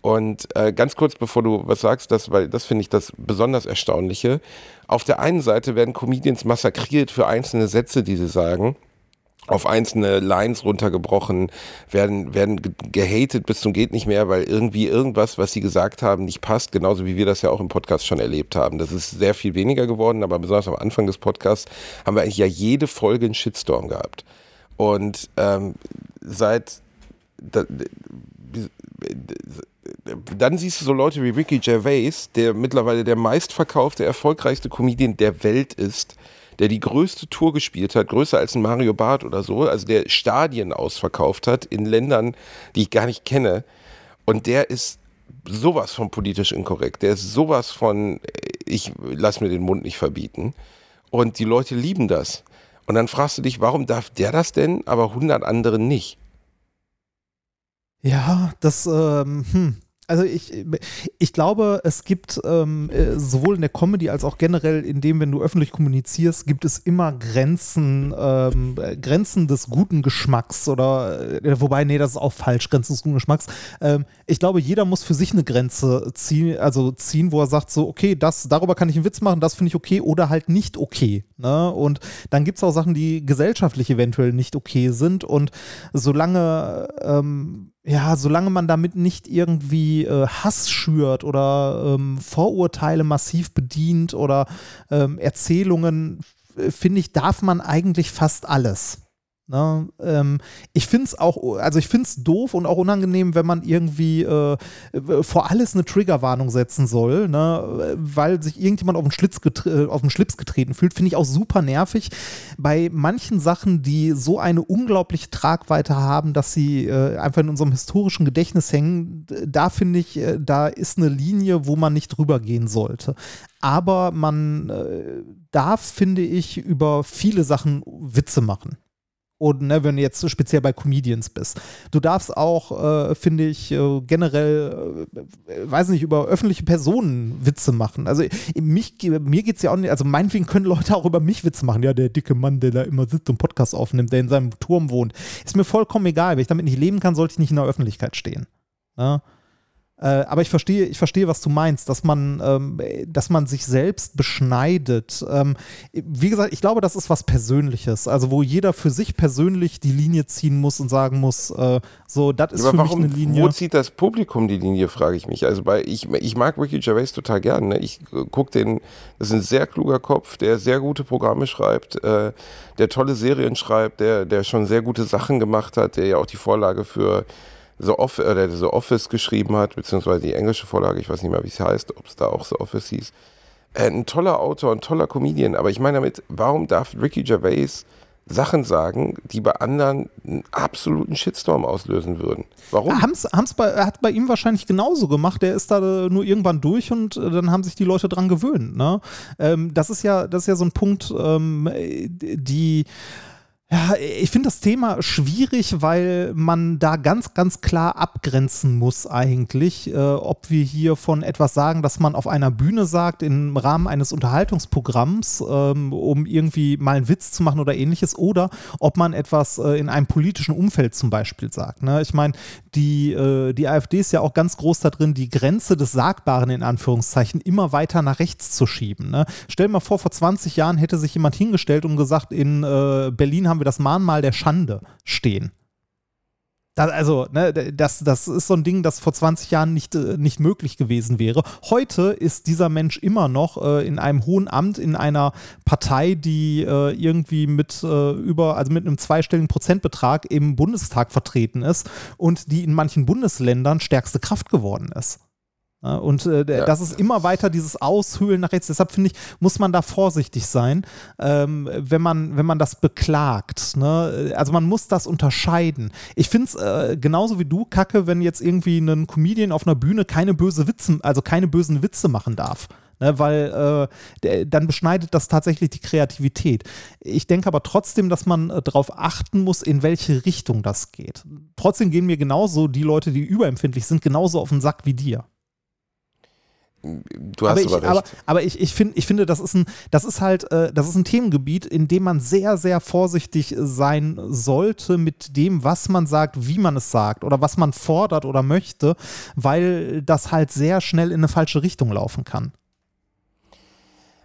Und äh, ganz kurz, bevor du was sagst, das, weil das finde ich das besonders Erstaunliche. Auf der einen Seite werden Comedians massakriert für einzelne Sätze, die sie sagen auf einzelne Lines runtergebrochen, werden, werden ge- gehatet bis zum geht nicht mehr, weil irgendwie irgendwas, was sie gesagt haben, nicht passt, genauso wie wir das ja auch im Podcast schon erlebt haben. Das ist sehr viel weniger geworden, aber besonders am Anfang des Podcasts haben wir eigentlich ja jede Folge einen Shitstorm gehabt. Und ähm, seit da, dann siehst du so Leute wie Ricky Gervais, der mittlerweile der meistverkaufte, erfolgreichste Comedian der Welt ist, der die größte Tour gespielt hat, größer als ein Mario Barth oder so, also der Stadien ausverkauft hat in Ländern, die ich gar nicht kenne. Und der ist sowas von politisch inkorrekt. Der ist sowas von, ich lass mir den Mund nicht verbieten. Und die Leute lieben das. Und dann fragst du dich, warum darf der das denn, aber 100 andere nicht? Ja, das, ähm, hm. Also ich, ich glaube, es gibt ähm, äh, sowohl in der Comedy als auch generell in dem, wenn du öffentlich kommunizierst, gibt es immer Grenzen, ähm, Grenzen des guten Geschmacks oder äh, wobei, nee, das ist auch falsch, Grenzen des guten Geschmacks. Ähm, ich glaube, jeder muss für sich eine Grenze ziehen, also ziehen, wo er sagt, so, okay, das, darüber kann ich einen Witz machen, das finde ich okay oder halt nicht okay. Ne? Und dann gibt es auch Sachen, die gesellschaftlich eventuell nicht okay sind. Und solange ähm, ja, solange man damit nicht irgendwie äh, Hass schürt oder ähm, Vorurteile massiv bedient oder ähm, Erzählungen, finde ich, darf man eigentlich fast alles. Ne? Ähm, ich finde es auch, also ich finde es doof und auch unangenehm, wenn man irgendwie äh, vor alles eine Triggerwarnung setzen soll, ne? weil sich irgendjemand auf den, Schlitz auf den Schlips getreten fühlt, finde ich auch super nervig. Bei manchen Sachen, die so eine unglaubliche Tragweite haben, dass sie äh, einfach in unserem historischen Gedächtnis hängen, da finde ich, äh, da ist eine Linie, wo man nicht drüber gehen sollte. Aber man äh, darf, finde ich, über viele Sachen Witze machen. Und ne, wenn du jetzt speziell bei Comedians bist. Du darfst auch, äh, finde ich, äh, generell, äh, weiß nicht, über öffentliche Personen Witze machen. Also mich, mir geht es ja auch nicht, also meinetwegen können Leute auch über mich Witze machen. Ja, der dicke Mann, der da immer sitzt und Podcast aufnimmt, der in seinem Turm wohnt. Ist mir vollkommen egal. Wenn ich damit nicht leben kann, sollte ich nicht in der Öffentlichkeit stehen. Ja? Äh, aber ich verstehe, ich verstehe, was du meinst, dass man, ähm, dass man sich selbst beschneidet. Ähm, wie gesagt, ich glaube, das ist was Persönliches, also wo jeder für sich persönlich die Linie ziehen muss und sagen muss, äh, so, das ist aber für warum, mich eine Linie. Wo zieht das Publikum die Linie, frage ich mich. Also bei, ich, ich mag Ricky Gervais total gern. Ne? Ich äh, gucke den, das ist ein sehr kluger Kopf, der sehr gute Programme schreibt, äh, der tolle Serien schreibt, der, der schon sehr gute Sachen gemacht hat, der ja auch die Vorlage für The Office, äh, der The Office geschrieben hat, beziehungsweise die englische Vorlage, ich weiß nicht mehr, wie es heißt, ob es da auch The Office hieß. Äh, ein toller Autor, ein toller Comedian, aber ich meine damit, warum darf Ricky Gervais Sachen sagen, die bei anderen einen absoluten Shitstorm auslösen würden. Warum? Haben's, haben's bei, er hat bei ihm wahrscheinlich genauso gemacht. Der ist da nur irgendwann durch und äh, dann haben sich die Leute dran gewöhnt. Ne? Ähm, das ist ja, das ist ja so ein Punkt, ähm, die ja, ich finde das Thema schwierig, weil man da ganz, ganz klar abgrenzen muss eigentlich, äh, ob wir hier von etwas sagen, das man auf einer Bühne sagt im Rahmen eines Unterhaltungsprogramms, ähm, um irgendwie mal einen Witz zu machen oder ähnliches, oder ob man etwas äh, in einem politischen Umfeld zum Beispiel sagt. Ne? Ich meine, die, äh, die AfD ist ja auch ganz groß da drin, die Grenze des Sagbaren in Anführungszeichen immer weiter nach rechts zu schieben. Ne? Stell dir mal vor, vor 20 Jahren hätte sich jemand hingestellt und gesagt, in äh, Berlin haben wir das Mahnmal der Schande stehen. Das, also, ne, das, das ist so ein Ding, das vor 20 Jahren nicht, äh, nicht möglich gewesen wäre. Heute ist dieser Mensch immer noch äh, in einem hohen Amt, in einer Partei, die äh, irgendwie mit äh, über, also mit einem zweistelligen Prozentbetrag im Bundestag vertreten ist und die in manchen Bundesländern stärkste Kraft geworden ist. Und äh, ja. das ist immer weiter dieses Aushöhlen nach rechts. Deshalb finde ich, muss man da vorsichtig sein, ähm, wenn, man, wenn man das beklagt. Ne? Also man muss das unterscheiden. Ich finde es äh, genauso wie du, Kacke, wenn jetzt irgendwie ein Comedian auf einer Bühne keine böse Witze, also keine bösen Witze machen darf. Ne, weil äh, der, dann beschneidet das tatsächlich die Kreativität. Ich denke aber trotzdem, dass man äh, darauf achten muss, in welche Richtung das geht. Trotzdem gehen mir genauso die Leute, die überempfindlich sind, genauso auf den Sack wie dir. Du hast aber, ich, aber recht. Aber, aber ich, ich, find, ich finde, das ist ein, das ist halt, äh, das ist ein Themengebiet, in dem man sehr, sehr vorsichtig sein sollte mit dem, was man sagt, wie man es sagt oder was man fordert oder möchte, weil das halt sehr schnell in eine falsche Richtung laufen kann.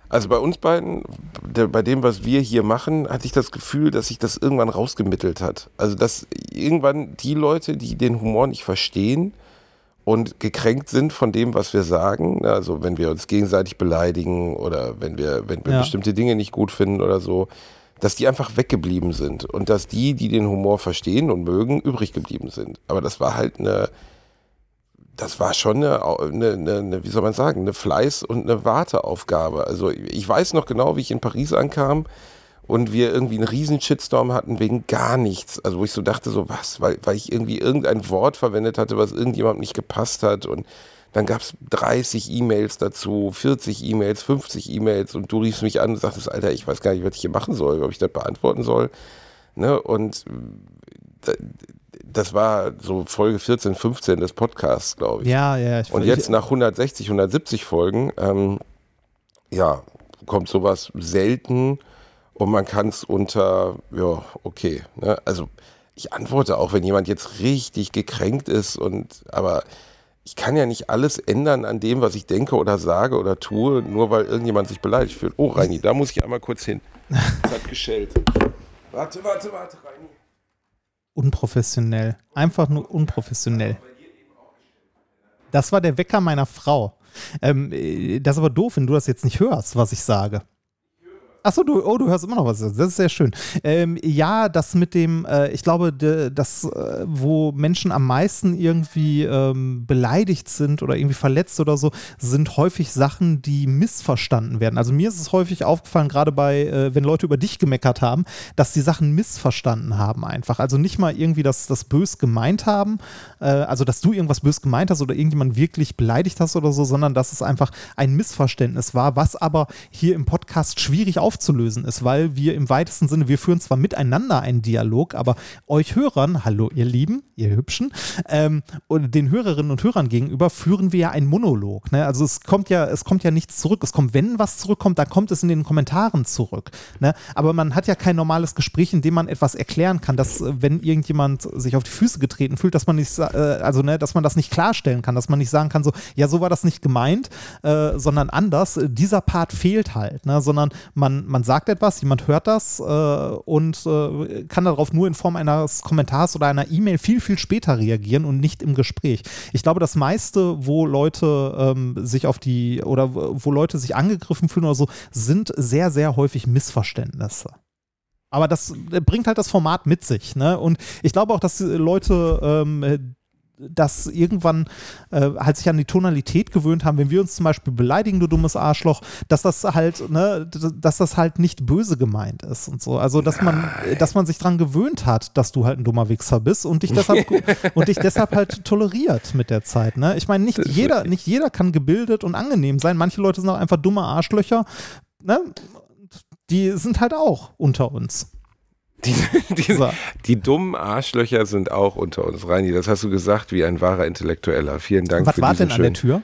Also bei uns beiden, der, bei dem, was wir hier machen, hatte ich das Gefühl, dass sich das irgendwann rausgemittelt hat. Also dass irgendwann die Leute, die den Humor nicht verstehen, und gekränkt sind von dem, was wir sagen. Also wenn wir uns gegenseitig beleidigen oder wenn wir, wenn wir ja. bestimmte Dinge nicht gut finden oder so, dass die einfach weggeblieben sind und dass die, die den Humor verstehen und mögen, übrig geblieben sind. Aber das war halt eine, das war schon eine, eine, eine, wie soll man sagen, eine Fleiß- und eine Warteaufgabe. Also ich weiß noch genau, wie ich in Paris ankam und wir irgendwie einen riesen Shitstorm hatten wegen gar nichts. Also wo ich so dachte, so was, weil, weil ich irgendwie irgendein Wort verwendet hatte, was irgendjemandem nicht gepasst hat und dann gab es 30 E-Mails dazu, 40 E-Mails, 50 E-Mails und du riefst mich an und sagtest, Alter, ich weiß gar nicht, was ich hier machen soll, ob ich das beantworten soll. Ne? Und das war so Folge 14, 15 des Podcasts, glaube ich. Ja, ja. Ich, Und jetzt nach 160, 170 Folgen, ähm, ja, kommt sowas selten und man kann es unter, ja, okay. Ne? Also ich antworte auch, wenn jemand jetzt richtig gekränkt ist und, aber ich kann ja nicht alles ändern an dem, was ich denke oder sage oder tue, nur weil irgendjemand sich beleidigt fühlt. Oh, Reini, da muss ich einmal kurz hin. Es hat geschellt. Warte, warte, warte, Reini. unprofessionell. Einfach nur unprofessionell. Das war der Wecker meiner Frau. Ähm, äh, das ist aber doof, wenn du das jetzt nicht hörst, was ich sage. Achso, du, oh, du hörst immer noch was. Das ist sehr schön. Ähm, ja, das mit dem, äh, ich glaube, de, das, äh, wo Menschen am meisten irgendwie ähm, beleidigt sind oder irgendwie verletzt oder so, sind häufig Sachen, die missverstanden werden. Also mir ist es häufig aufgefallen, gerade bei, äh, wenn Leute über dich gemeckert haben, dass die Sachen missverstanden haben einfach. Also nicht mal irgendwie das, das bös gemeint haben, äh, also dass du irgendwas bös gemeint hast oder irgendjemand wirklich beleidigt hast oder so, sondern dass es einfach ein Missverständnis war, was aber hier im Podcast schwierig aufzulösen ist, weil wir im weitesten Sinne, wir führen zwar miteinander einen Dialog, aber euch Hörern, hallo ihr Lieben, ihr Hübschen, ähm, und den Hörerinnen und Hörern gegenüber führen wir ja einen Monolog. Ne? Also es kommt ja, es kommt ja nichts zurück. Es kommt, wenn was zurückkommt, dann kommt es in den Kommentaren zurück. Ne? Aber man hat ja kein normales Gespräch, in dem man etwas erklären kann, dass äh, wenn irgendjemand sich auf die Füße getreten fühlt, dass man nicht, äh, also ne, dass man das nicht klarstellen kann, dass man nicht sagen kann, so, ja, so war das nicht gemeint, äh, sondern anders. Dieser Part fehlt halt, ne? sondern man, man sagt etwas, jemand hört das äh, und äh, kann darauf nur in Form eines Kommentars oder einer E-Mail viel, viel später reagieren und nicht im Gespräch. Ich glaube, das meiste, wo Leute ähm, sich auf die oder wo Leute sich angegriffen fühlen oder so, sind sehr, sehr häufig Missverständnisse. Aber das äh, bringt halt das Format mit sich. Ne? Und ich glaube auch, dass die Leute ähm, äh, das irgendwann äh, halt sich an die Tonalität gewöhnt haben, wenn wir uns zum Beispiel beleidigen, du dummes Arschloch, dass das halt, ne, dass das halt nicht böse gemeint ist und so. Also dass man, dass man sich dran gewöhnt hat, dass du halt ein dummer Wichser bist und dich deshalb und dich deshalb halt toleriert mit der Zeit. Ne? Ich meine, nicht jeder, nicht jeder kann gebildet und angenehm sein. Manche Leute sind auch einfach dumme Arschlöcher. Ne? Die sind halt auch unter uns. Die, die, So. die dummen Arschlöcher sind auch unter uns, Reini. Das hast du gesagt wie ein wahrer Intellektueller. Vielen Dank Was für war denn an der Tür?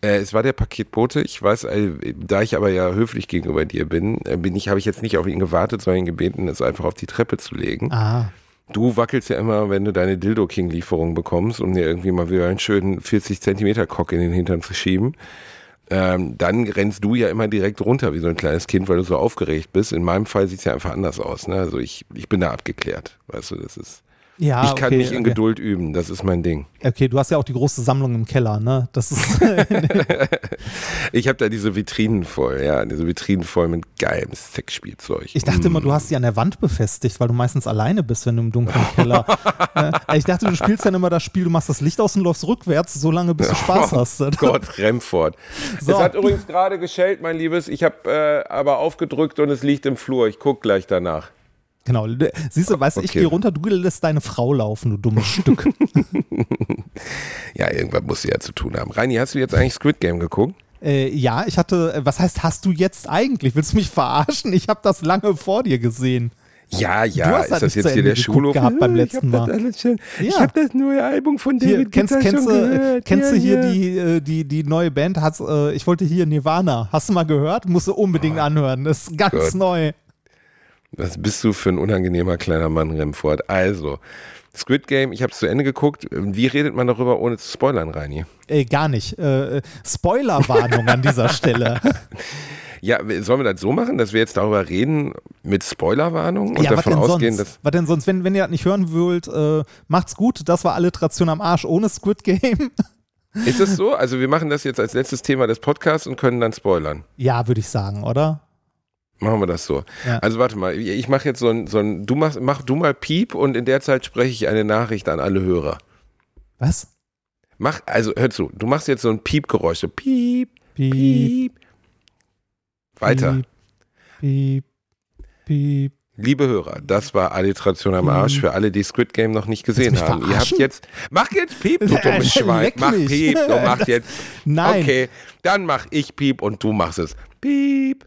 Äh, es war der Paketbote. Ich weiß, äh, da ich aber ja höflich gegenüber dir bin, äh, bin ich, habe ich jetzt nicht auf ihn gewartet, sondern ihn gebeten, es einfach auf die Treppe zu legen. Ah. Du wackelst ja immer, wenn du deine Dildo King Lieferung bekommst, um dir irgendwie mal wieder einen schönen 40 Zentimeter Cock in den Hintern zu schieben. Ähm, dann rennst du ja immer direkt runter wie so ein kleines Kind, weil du so aufgeregt bist. In meinem Fall sieht es ja einfach anders aus. Ne? Also ich, ich bin da abgeklärt. Weißt du, das ist. Ja, ich kann okay, mich in okay. Geduld üben. Das ist mein Ding. Okay, du hast ja auch die große Sammlung im Keller, ne? Das ist. Ich habe da diese Vitrinen voll, ja, diese Vitrinen voll mit geilem Sexspielzeug. Ich dachte immer, du hast sie an der Wand befestigt, weil du meistens alleine bist, wenn du im dunklen Keller. äh, ich dachte, du spielst dann immer das Spiel, du machst das Licht aus und läufst rückwärts, so lange bis du Spaß hast. Oh Gott, Remford. So. Es hat übrigens gerade geschellt, mein Liebes. Ich habe äh, aber aufgedrückt und es liegt im Flur. Ich guck gleich danach. Genau. Siehst du, weißt du, ich Okay. gehe runter, du lässt deine Frau laufen, du dummes Stück. Ja, irgendwas muss sie ja zu tun haben. Reini, hast du jetzt eigentlich Squid Game geguckt? äh, ja, ich hatte, äh, was heißt, hast du jetzt eigentlich? Willst du mich verarschen? Ich habe das lange vor dir gesehen. Ja, ja. Du hast ist das jetzt hier der Schulhof? gehabt beim letzten ich hab Mal. Das Ich Ja. habe das neue Album von Hier, David kennst, Guetta kennst, schon du, gehört. kennst ja, du hier ja. die, äh, die, die neue Band? Hat's, äh, ich wollte hier Nirvana. Hast du mal gehört? Musst du unbedingt anhören. Das ist ganz Gott. neu. Was bist du für ein unangenehmer kleiner Mann, Remford? Also, Squid Game, ich habe es zu Ende geguckt. Wie redet man darüber, ohne zu spoilern, Reini? Äh, gar nicht. Äh, Spoilerwarnung an dieser Stelle. Ja, sollen wir das so machen, dass wir jetzt darüber reden mit Spoilerwarnung und ja, davon ausgehen, sonst? dass. Was denn sonst? Wenn, wenn ihr das nicht hören wollt, äh, macht's gut. Das war Alliteration am Arsch ohne Squid Game. Ist es so? Also, wir machen das jetzt als letztes Thema des Podcasts und können dann spoilern. ja, würde ich sagen, oder? Machen wir das so. Ja. Also warte mal, ich mache jetzt so ein, so ein du machst, mach du mal Piep und in der Zeit spreche ich eine Nachricht an alle Hörer. Was? Mach, also hör zu, du machst jetzt so ein Piepgeräusch, so Piep, Piep, Piep. Weiter. Piep, piep. Liebe Hörer, das war Alliteration am Piep. Arsch für alle, die Squid Game noch nicht gesehen haben. Ihr habt verarschen? jetzt, mach jetzt Piep, du dummes Schwein. Mach. Piep, du machst jetzt. Nein. Okay, dann mach ich Piep und du machst es. Piep.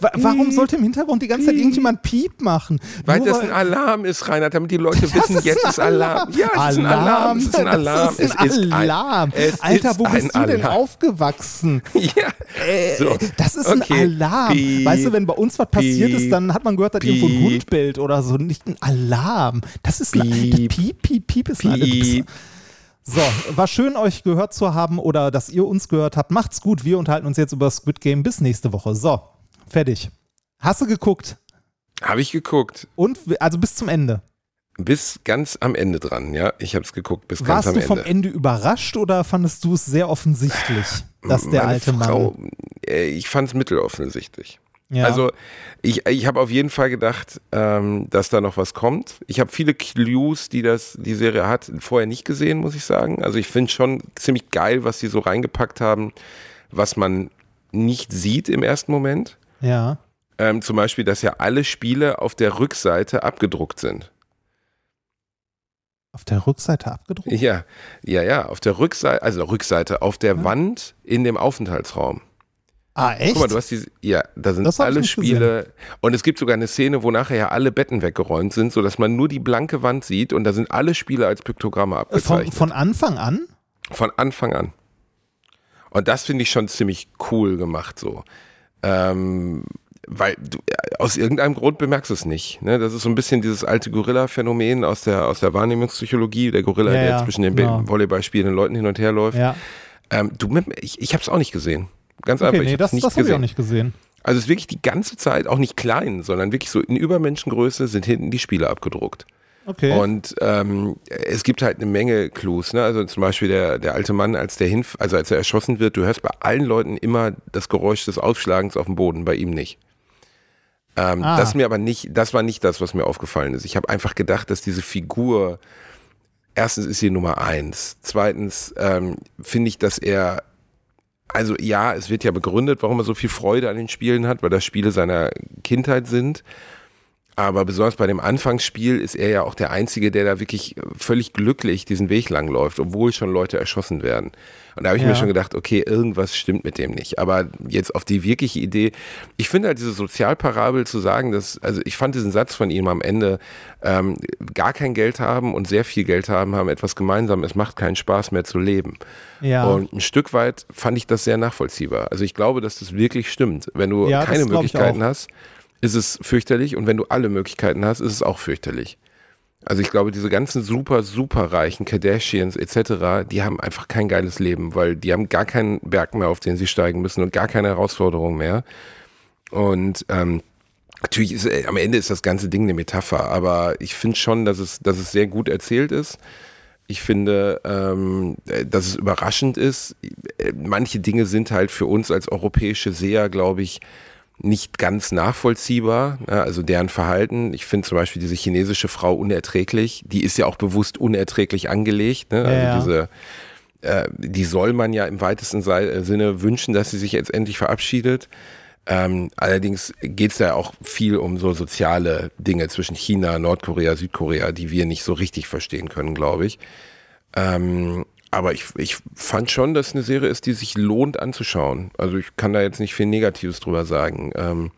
Wa warum sollte im Hintergrund die ganze Zeit irgendjemand Piep machen? Weil Nur das ein Alarm ist, Reinhard, damit die Leute wissen, ist jetzt ein ist Alarm. Ja, es ist ein Alarm. Es ist ein Alarm. Das ist ein Es ist ein- Alarm. es Alter, ist wo bist ein du denn Alarm. aufgewachsen? Ja. So. Das ist Okay. ein Alarm. Piep. weißt du, wenn bei uns was passiert ist, Piep. dann hat man gehört, dass irgendwo ein Piep. Hund bellt oder so. Nicht ein Alarm. Das ist ein Piep. das Piep, Piep, Piep ist ein Piep. So, war schön, euch gehört zu haben oder dass ihr uns gehört habt. Macht's gut. Wir unterhalten uns jetzt über Squid Game. Bis nächste Woche. So, fertig. Hast du geguckt? Habe ich geguckt. Und, also bis zum Ende. Bis ganz am Ende dran, ja. Ich habe es geguckt, bis ganz Warst am du Ende. vom Ende überrascht oder fandest du es sehr offensichtlich, dass der Meine alte Frau, Mann. äh, Ich fand es mitteloffensichtlich. Ja. Also ich, ich habe auf jeden Fall gedacht, ähm, dass da noch was kommt. Ich habe viele Clues, die das die Serie hat, vorher nicht gesehen, muss ich sagen. Also ich finde schon ziemlich geil, was sie so reingepackt haben, was man nicht sieht im ersten Moment. Ja. Ähm, zum Beispiel, dass ja alle Spiele auf der Rückseite abgedruckt sind. Auf der Rückseite abgedruckt? Ja, ja, ja, auf der Rückseite, also Rückseite, auf der Wand in dem Aufenthaltsraum. ah, echt? Guck mal, du hast diese, ja, da sind alle Spiele und es gibt sogar eine Szene, wo nachher ja alle Betten weggeräumt sind, sodass man nur die blanke Wand sieht und da sind alle Spiele als Piktogramme von, abgezeichnet. von Anfang an? Von Anfang an. Und das finde ich schon ziemlich cool gemacht so. Ähm, weil du äh, aus irgendeinem Grund bemerkst du es nicht. Ne? Das ist so ein bisschen dieses alte Gorilla-Phänomen aus der, aus der Wahrnehmungspsychologie. Der Gorilla, Ja, der ja, zwischen den genau. Volleyballspielenden Leuten hin und her läuft. Ja. Ähm, du, ich ich habe es auch nicht gesehen. Ganz Okay, einfach, ich nee, habe das, nicht das habe ich auch nicht gesehen. Also es ist wirklich die ganze Zeit, auch nicht klein, sondern wirklich so in Übermenschengröße sind hinten die Spiele abgedruckt. Okay. Und ähm, es gibt halt eine Menge Clues. Ne? Also zum Beispiel der, der alte Mann, als der hin, also als er erschossen wird, du hörst bei allen Leuten immer das Geräusch des Aufschlagens auf dem Boden, bei ihm nicht. Ähm, Ah. Das mir aber nicht, das war nicht das, was mir aufgefallen ist. Ich habe einfach gedacht, dass diese Figur, erstens ist sie Nummer eins, zweitens ähm, finde ich, dass er also ja, es wird ja begründet, warum er so viel Freude an den Spielen hat, weil das Spiele seiner Kindheit sind. Aber besonders bei dem Anfangsspiel ist er ja auch der Einzige, der da wirklich völlig glücklich diesen Weg lang läuft, obwohl schon Leute erschossen werden. Und da habe ich Ja. mir schon gedacht, okay, irgendwas stimmt mit dem nicht. Aber jetzt auf die wirkliche Idee, ich finde halt diese Sozialparabel zu sagen, dass, also ich fand diesen Satz von ihm am Ende, ähm, gar kein Geld haben und sehr viel Geld haben, haben etwas gemeinsam, es macht keinen Spaß mehr zu leben. ja. Und ein Stück weit fand ich das sehr nachvollziehbar. Also ich glaube, dass das wirklich stimmt. Wenn du Ja, keine Möglichkeiten hast, ist es fürchterlich. Und wenn du alle Möglichkeiten hast, ist es auch fürchterlich. Also ich glaube, diese ganzen super, super reichen Kardashians etc., die haben einfach kein geiles Leben, weil die haben gar keinen Berg mehr, auf den sie steigen müssen und gar keine Herausforderung mehr. Und ähm, natürlich ist äh, am Ende ist das ganze Ding eine Metapher, aber ich finde schon, dass es, dass es sehr gut erzählt ist. Ich finde, ähm, äh, dass es überraschend ist. Äh, Manche Dinge sind halt für uns als europäische Seher, glaube ich, nicht ganz nachvollziehbar. Ja, also deren Verhalten. Ich finde zum Beispiel diese chinesische Frau unerträglich. Die ist ja auch bewusst unerträglich angelegt. Ne? Also Ja, diese, äh, die soll man ja im weitesten äh, Sinne wünschen, dass sie sich jetzt endlich verabschiedet. Ähm, allerdings geht es da auch viel um so soziale Dinge zwischen China, Nordkorea, Südkorea, die wir nicht so richtig verstehen können, glaube ich. Ähm, aber ich, ich fand schon, dass es eine Serie ist, die sich lohnt anzuschauen. Also ich kann da jetzt nicht viel Negatives drüber sagen. Ähm,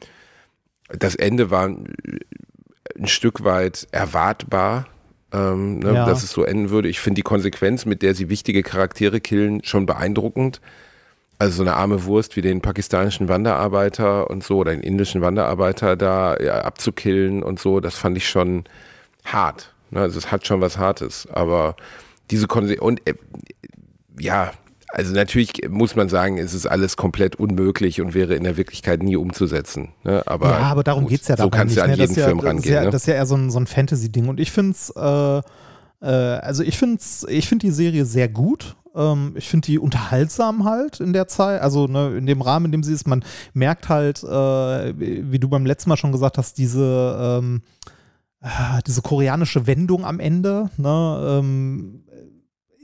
das Ende war ein, ein Stück weit erwartbar, ähm, ne, Ja. dass es so enden würde. Ich finde die Konsequenz, mit der sie wichtige Charaktere killen, schon beeindruckend. Also so eine arme Wurst wie den pakistanischen Wanderarbeiter und so oder den indischen Wanderarbeiter da ja, abzukillen und so, das fand ich schon hart. Ne? Also es hat schon was Hartes, aber diese Konse und äh, ja, also natürlich muss man sagen, es ist alles komplett unmöglich und wäre in der Wirklichkeit nie umzusetzen. Ne? Aber, ja, aber darum geht es ja So dabei kannst nicht. du an ne? jeden ja, Film das, ist rangehen. ja, ne? das ist ja eher so ein, so ein Fantasy-Ding. Und ich finde es, äh, äh, also ich finde ich find die Serie sehr gut. Ähm, ich finde die unterhaltsam halt in der Zeit, also ne, in dem Rahmen, in dem sie ist. Man merkt halt, äh, wie wie du beim letzten Mal schon gesagt hast, diese, ähm, ah, diese koreanische Wendung am Ende. Ne? Ähm,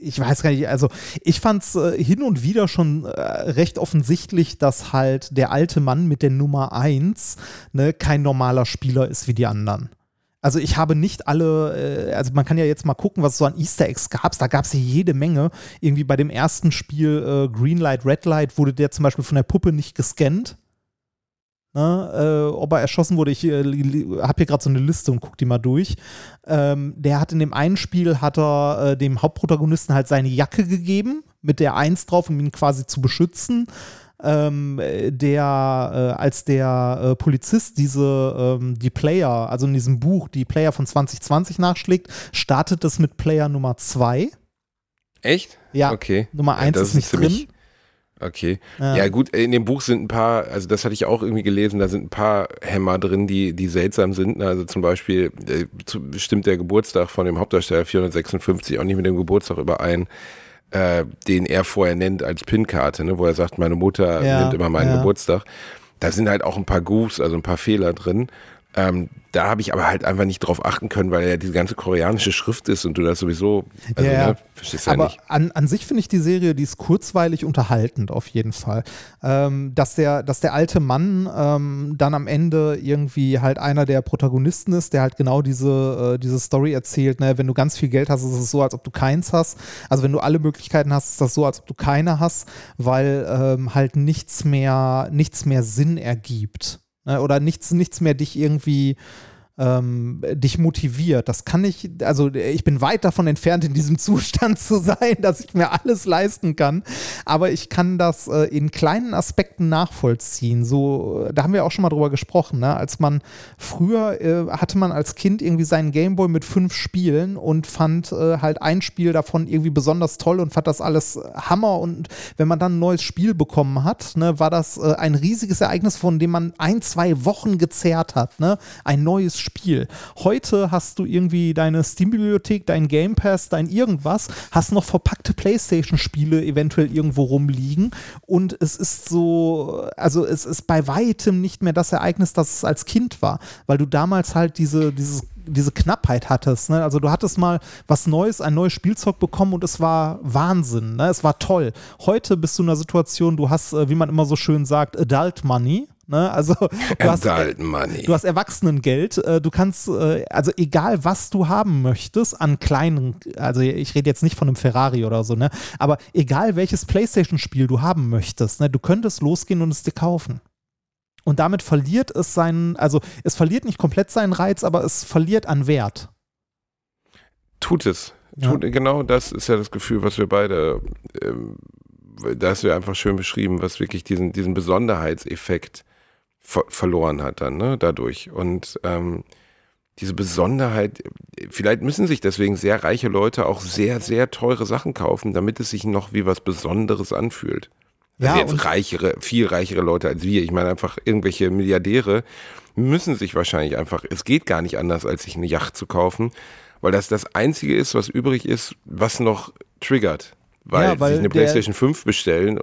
ich weiß gar nicht, also ich fand es äh, hin und wieder schon äh, recht offensichtlich, dass halt der alte Mann mit der Nummer 1 ne, kein normaler Spieler ist wie die anderen. Also ich habe nicht alle, äh, also man kann ja jetzt mal gucken, was es so an Easter Eggs gab. Da gab es ja jede Menge. Irgendwie bei dem ersten Spiel äh, Green Light, Red Light wurde der zum Beispiel von der Puppe nicht gescannt. Ne, äh, ob er erschossen wurde, ich äh, habe hier gerade so eine Liste und guck die mal durch. Ähm, der hat in dem einen Spiel hat er äh, dem Hauptprotagonisten halt seine Jacke gegeben mit der Eins drauf, um ihn quasi zu beschützen. Ähm, der, äh, als der äh, Polizist diese, ähm, die Player, also in diesem Buch, die Player von 2020 nachschlägt, startet es mit Player Nummer 2. Echt? Ja, Okay. Nummer Ja, 1 das ist nicht ziemlich- drin. Okay. Ja. Ja. gut, in dem Buch sind ein paar, also das hatte ich auch irgendwie gelesen, da sind ein paar Hämmer drin, die, die seltsam sind. Also zum Beispiel äh, zu, stimmt der Geburtstag von dem Hauptdarsteller 456 auch nicht mit dem Geburtstag überein, äh, den er vorher nennt als PIN-Karte, ne? wo er sagt, meine Mutter Ja, nimmt immer meinen ja. Geburtstag. Da sind halt auch ein paar Goofs, also ein paar Fehler drin. Ähm, da habe ich aber halt einfach nicht drauf achten können, weil ja diese ganze koreanische Schrift ist und du das sowieso, also Ja, ja. ne, verstehst ja Aber nicht. an, an sich finde ich die Serie, die ist kurzweilig unterhaltend auf jeden Fall. Ähm, dass, der, dass der alte Mann ähm, dann am Ende irgendwie halt einer der Protagonisten ist, der halt genau diese, äh, diese Story erzählt, ne? wenn du ganz viel Geld hast, ist es so, als ob du keins hast. Also wenn du alle Möglichkeiten hast, ist das so, als ob du keine hast, weil ähm, halt nichts mehr, nichts mehr Sinn ergibt. Ne? Oder nichts, nichts mehr dich irgendwie ähm, dich motiviert. Das kann ich, also ich bin weit davon entfernt, in diesem Zustand zu sein, dass ich mir alles leisten kann. Aber ich kann das äh, in kleinen Aspekten nachvollziehen. So, da haben wir auch schon mal drüber gesprochen, ne? Als man früher äh, hatte man als Kind irgendwie seinen Gameboy mit fünf Spielen und fand äh, halt ein Spiel davon irgendwie besonders toll und fand das alles Hammer. Und wenn man dann ein neues Spiel bekommen hat, ne, war das äh, ein riesiges Ereignis, von dem man ein, zwei Wochen gezerrt hat. Ne? Ein neues Spiel. Heute hast du irgendwie deine Steam-Bibliothek, dein Game Pass, dein irgendwas, hast noch verpackte PlayStation-Spiele eventuell irgendwo rumliegen und es ist so, also es ist bei weitem nicht mehr das Ereignis, das es als Kind war, weil du damals halt diese, dieses diese Knappheit hattest. Ne? Also du hattest mal was Neues, ein neues Spielzeug bekommen und es war Wahnsinn. Ne? Es war toll. Heute bist du in einer Situation, du hast, äh, wie man immer so schön sagt, Adult Money. Ne? Also du hast. Du hast Erwachsenengeld, äh, du kannst, äh, also egal was du haben möchtest an kleinen, also ich rede jetzt nicht von einem Ferrari oder so, ne? aber egal welches Playstation-Spiel du haben möchtest, ne? du könntest losgehen und es dir kaufen. Und damit verliert es seinen, also es verliert nicht komplett seinen Reiz, aber es verliert an Wert. Tut es. Ja. Tut, Genau das ist ja das Gefühl, was wir beide, ähm, da hast du ja einfach schön beschrieben, was wirklich diesen, diesen Besonderheitseffekt ver verloren hat dann, ne, dadurch. Und ähm, diese Besonderheit, vielleicht müssen sich deswegen sehr reiche Leute auch sehr, sehr teure Sachen kaufen, damit es sich noch wie was Besonderes anfühlt. Also Ja, jetzt reichere, viel reichere Leute als wir. Ich meine einfach irgendwelche Milliardäre müssen sich wahrscheinlich einfach, es geht gar nicht anders, als sich eine Yacht zu kaufen, weil das das Einzige ist, was übrig ist, was noch triggert. Weil, Ja, weil sich eine der- PlayStation 5 bestellen, äh,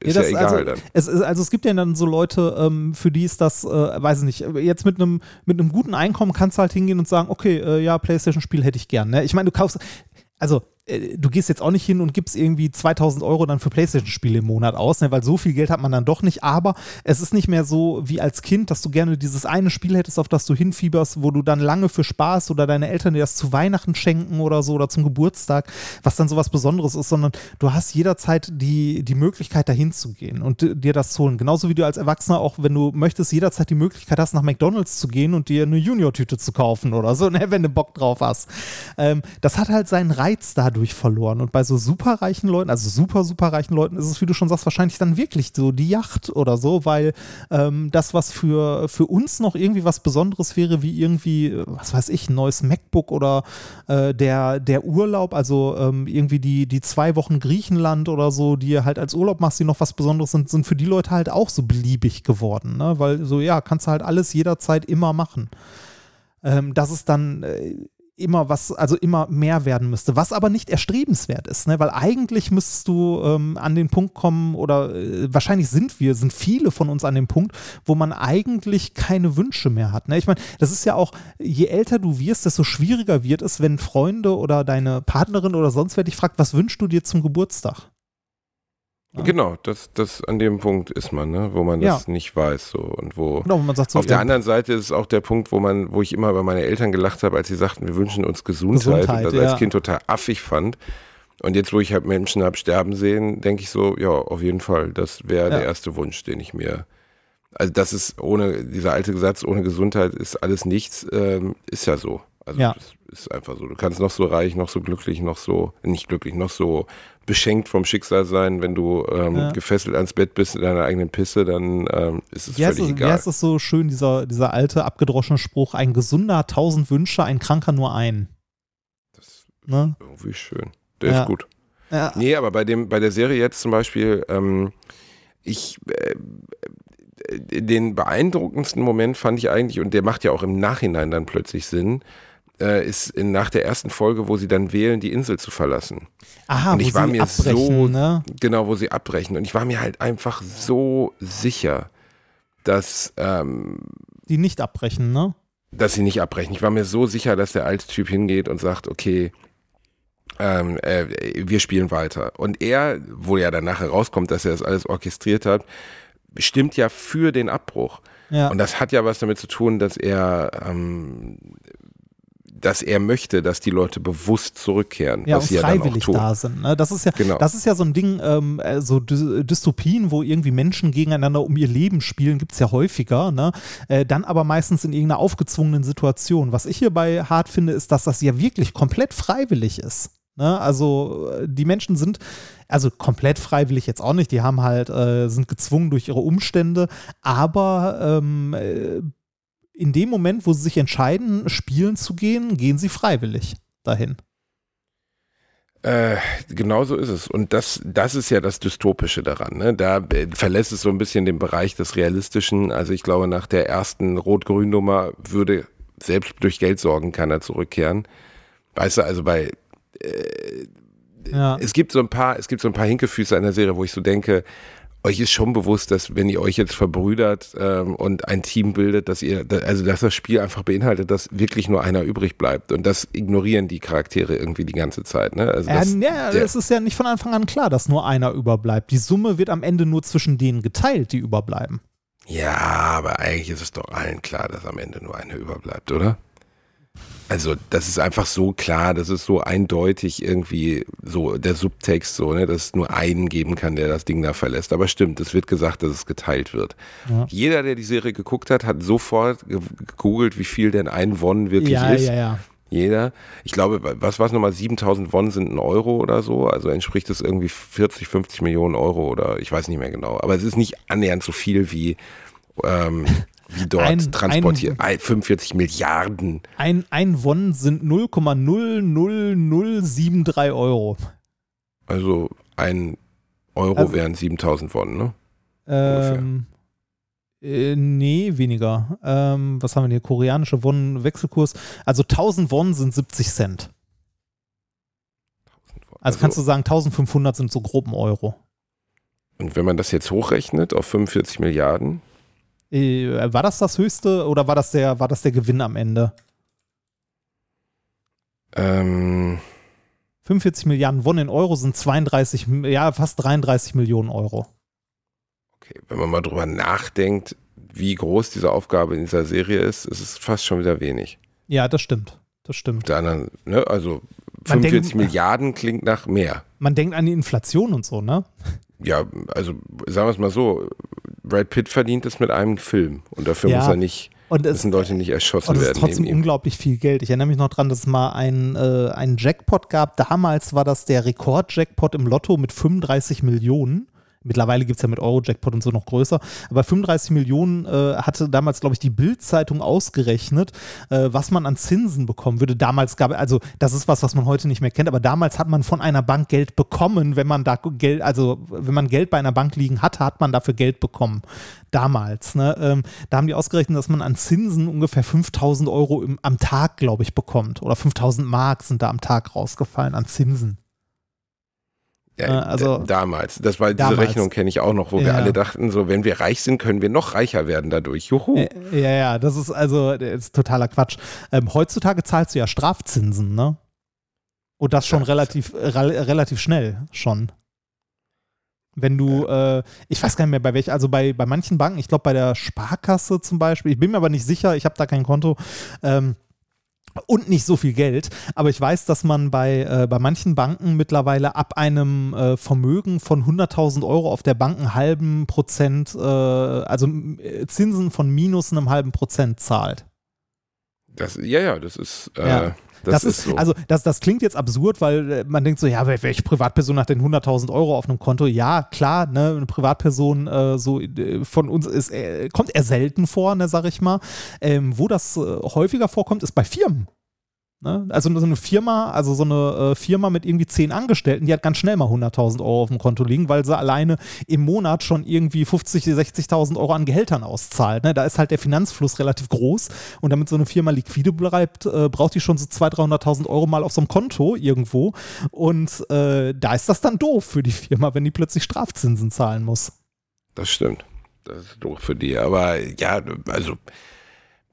ist Ja, ja, egal also, dann. Es ist, also es gibt ja dann so Leute, ähm, für die ist das, äh, weiß ich nicht, jetzt mit einem mit einem guten Einkommen kannst du halt hingehen und sagen, okay, äh, ja, Playstation-Spiel hätte ich gern. Ne? Ich meine, du kaufst, also du gehst jetzt auch nicht hin und gibst irgendwie 2000 Euro dann für Playstation-Spiele im Monat aus, ne? weil so viel Geld hat man dann doch nicht. Aber es ist nicht mehr so wie als Kind, dass du gerne dieses eine Spiel hättest, auf das du hinfieberst, wo du dann lange für Spaß oder deine Eltern dir das zu Weihnachten schenken oder so oder zum Geburtstag, was dann sowas Besonderes ist, sondern du hast jederzeit die, die Möglichkeit, dahin zu gehen und di- dir das zu holen. Genauso wie du als Erwachsener auch, wenn du möchtest, jederzeit die Möglichkeit hast, nach McDonalds zu gehen und dir eine Junior-Tüte zu kaufen oder so, ne, wenn du Bock drauf hast. Ähm, das hat halt seinen Reiz dadurch verloren. Und bei so superreichen Leuten, also super, superreichen Leuten, ist es, wie du schon sagst, wahrscheinlich dann wirklich so die Yacht oder so, weil ähm, das, was für, für uns noch irgendwie was Besonderes wäre, wie irgendwie, äh, was weiß ich, ein neues MacBook oder äh, der, der Urlaub, also ähm, irgendwie die, die zwei Wochen Griechenland oder so, die halt als Urlaub machst, die noch was Besonderes sind, sind für die Leute halt auch so beliebig geworden, ne? weil so, ja, kannst du halt alles jederzeit immer machen. Ähm, das ist dann äh, immer was, also immer mehr werden müsste, was aber nicht erstrebenswert ist, ne? weil eigentlich müsstest du ähm, an den Punkt kommen oder äh, wahrscheinlich sind wir, sind viele von uns an dem Punkt, wo man eigentlich keine Wünsche mehr hat. Ne? Ich meine, das ist ja auch, je älter du wirst, desto schwieriger wird es, wenn Freunde oder deine Partnerin oder sonst wer dich fragt, was wünschst du dir zum Geburtstag? Ja. Genau, das, das an dem Punkt ist man, ne, wo man Ja. das nicht weiß so und wo. Genau, man sagt so, Auf der anderen Seite ist es auch der Punkt, wo man, wo ich immer bei meinen Eltern gelacht habe, als sie sagten, wir wünschen uns Gesundheit, Gesundheit, und das als ja. Kind total affig fand. Und jetzt, wo ich halt Menschen habe sterben sehen, denke ich so, ja, auf jeden Fall, das wäre der erste Wunsch, den ich mir, Also das ist ohne, dieser alte Satz, ohne Gesundheit ist alles nichts, ähm, ist ja so. Also Ja. das ist einfach so. Du kannst noch so reich, noch so glücklich, noch so, nicht glücklich, noch so beschenkt vom Schicksal sein. Wenn du ähm, Ja. gefesselt ans Bett bist in deiner eigenen Pisse, dann ähm, ist es heißt, völlig es, wie egal. heißt es so schön, dieser, dieser alte, abgedroschene Spruch, ein Gesunder tausend Wünsche, ein Kranker nur einen. Das ist Ne? irgendwie schön. Der Ja. ist gut. Ja. Nee, aber bei dem, bei der Serie jetzt zum Beispiel, ähm, ich äh, den beeindruckendsten Moment fand ich eigentlich, und der macht ja auch im Nachhinein dann plötzlich Sinn, äh, ist in, nach der ersten Folge, wo sie dann wählen, die Insel zu verlassen. Aha, Und wo ich war sie mir abbrechen, so- ne? Genau, wo sie abbrechen. Und ich war mir halt einfach so sicher, dass, ähm, Die nicht abbrechen, ne? dass sie nicht abbrechen. Ich war mir so sicher, dass der alte Typ hingeht und sagt, okay, ähm, äh, wir spielen weiter. Und er, wo ja dann nachher rauskommt, dass er das alles orchestriert hat, stimmt ja für den Abbruch. Ja. Und das hat ja was damit zu tun, dass er, ähm, dass er möchte, dass die Leute bewusst zurückkehren, ja, was sie ja dann auch freiwillig tun. da sind. Ne? Das ist ja, Genau. das ist ja so ein Ding, ähm, äh, so Dy Dystopien, wo irgendwie Menschen gegeneinander um ihr Leben spielen, gibt es ja häufiger, ne? Äh, dann aber meistens in irgendeiner aufgezwungenen Situation. Was ich hierbei hart finde, ist, dass das ja wirklich komplett freiwillig ist. Ne? Also äh, die Menschen sind, also komplett freiwillig jetzt auch nicht, die haben halt, äh, sind gezwungen durch ihre Umstände, aber ähm, äh, in dem Moment, wo sie sich entscheiden, spielen zu gehen, gehen sie freiwillig dahin. Äh, genau so ist es. Und das, das ist ja das Dystopische daran. Ne? Da äh, verlässt es so ein bisschen den Bereich des Realistischen. Also ich glaube, nach der ersten Rot-Grün-Nummer würde selbst durch Geld sorgen keiner zurückkehren. Weißt du, also bei Ja. es gibt so ein paar, es gibt so ein paar Hinkefüße in der Serie, wo ich so denke, euch ist schon bewusst, dass wenn ihr euch jetzt verbrüdert ähm, und ein Team bildet, dass ihr, also dass das Spiel einfach beinhaltet, dass wirklich nur einer übrig bleibt. Und das ignorieren die Charaktere irgendwie die ganze Zeit. Ne? Also Ja, das, ja, der- es ist ja nicht von Anfang an klar, dass nur einer überbleibt. Die Summe wird am Ende nur zwischen denen geteilt, die überbleiben. ja, aber eigentlich ist es doch allen klar, dass am Ende nur einer überbleibt, oder? Also, das ist einfach so klar, das ist so eindeutig irgendwie so der Subtext so, ne, dass es nur einen geben kann, der das Ding da verlässt. Aber stimmt, es wird gesagt, dass es geteilt wird. Ja. Jeder, der die Serie geguckt hat, hat sofort ge- gegoogelt, wie viel denn ein Won wirklich Ja, ist. ja, ja. Jeder. Ich glaube, was war es nochmal? 7000 Won sind ein Euro oder so. Also entspricht es irgendwie 40, 50 Millionen Euro oder ich weiß nicht mehr genau. Aber es ist nicht annähernd so viel wie, ähm, wie dort Ein- transportiert. Ein, 45 Milliarden. Ein, ein Won sind 0,00073 Euro. Also ein Euro Also- wären 7000 Won, ne? Ähm, äh, nee, weniger. Ähm, was haben wir hier? Koreanische Won-Wechselkurs. Also 1000 Won sind 70 Cent. Also, kannst du sagen, 1500 sind so grob ein Euro. Und wenn man das jetzt hochrechnet auf 45 Milliarden, war das das höchste oder war das der, war das der Gewinn am Ende? ähm, 45 Milliarden Won in Euro sind 32, ja, fast 33 Millionen Euro. okay, wenn man mal drüber nachdenkt, wie groß diese Aufgabe in dieser Serie ist, ist es fast schon wieder wenig. Ja, das stimmt. Das stimmt. Anderen, ne, also Man 45 denkt- Milliarden klingt nach mehr. Man denkt an die Inflation und so, ne? Ja, also sagen wir es mal so, Brad Pitt verdient es mit einem Film und dafür Ja, muss er nicht, Und es, müssen Leute nicht erschossen und es ist werden trotzdem neben ihm. unglaublich viel Geld. Ich erinnere mich noch dran, dass es mal ein, äh, einen Jackpot gab. Damals war das der Rekord-Jackpot im Lotto mit 35 Millionen. Mittlerweile gibt es ja mit Euro-Jackpot und so noch größer. Aber 35 Millionen äh, hatte damals, glaube ich, die Bild-Zeitung ausgerechnet, äh, was man an Zinsen bekommen würde. Damals gab also das ist was, was man heute nicht mehr kennt, aber damals hat man von einer Bank Geld bekommen, wenn man da Geld, also wenn man Geld bei einer Bank liegen hatte, hat man dafür Geld bekommen. Damals. Ne? Ähm, da haben die ausgerechnet, dass man an Zinsen ungefähr 5000 Euro im, am Tag, glaube ich, bekommt. Oder 5000 Mark sind da am Tag rausgefallen an Zinsen. Ja, äh, also- damals, das war diese Damals. Rechnung kenne ich auch noch, wo wir Ja. alle dachten, so wenn wir reich sind, können wir noch reicher werden dadurch. Juhu. Ja, ja, das ist also das ist totaler Quatsch. Ähm, heutzutage zahlst du ja Strafzinsen, ne? Und das schon Ja. relativ, re relativ schnell schon. Wenn du, äh, ich weiß gar nicht mehr bei welcher, also bei, bei manchen Banken, ich glaube bei der Sparkasse zum Beispiel, ich bin mir aber nicht sicher, ich habe da kein Konto, ähm, und nicht so viel Geld. Aber ich weiß, dass man bei, äh, bei manchen Banken mittlerweile ab einem äh, Vermögen von 100.000 Euro auf der Bank einen halben Prozent, äh, also äh, Zinsen von minus einem halben Prozent zahlt. Das, ja, ja, das ist. Äh, Ja. Das, Das, ist, so. also das, das klingt jetzt absurd, weil äh, man denkt so, ja, wel- welche Privatperson hat denn 100.000 Euro auf einem Konto? Ja, klar, ne, eine Privatperson äh, so äh, von uns ist, äh, kommt eher selten vor, ne, sag ich mal. Ähm, wo das äh, häufiger vorkommt, ist bei Firmen. Ne? Also so eine Firma, also so eine äh, Firma mit irgendwie zehn Angestellten, die hat ganz schnell mal 100.000 Euro auf dem Konto liegen, weil sie alleine im Monat schon irgendwie 50.000, 60.000 Euro an Gehältern auszahlt. Ne? Da ist halt der Finanzfluss relativ groß und damit so eine Firma liquide bleibt, äh, braucht die schon so 200.000, 300.000 Euro mal auf so einem Konto irgendwo und äh, da ist das dann doof für die Firma, wenn die plötzlich Strafzinsen zahlen muss. Das stimmt. Das ist doof für die. Aber ja, also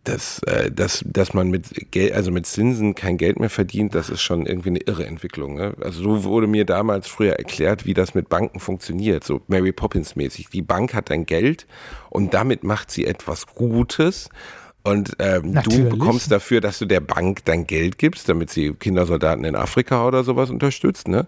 dass, äh, dass, dass man mit Geld, also mit Zinsen kein Geld mehr verdient, das ist schon irgendwie eine irre Entwicklung. Ne? Also so wurde mir damals früher erklärt, wie das mit Banken funktioniert, so Mary Poppins mäßig. Die Bank hat dein Geld und damit macht sie etwas Gutes. Und ähm, du bekommst dafür, dass du der Bank dein Geld gibst, damit sie Kindersoldaten in Afrika oder sowas unterstützt, ne?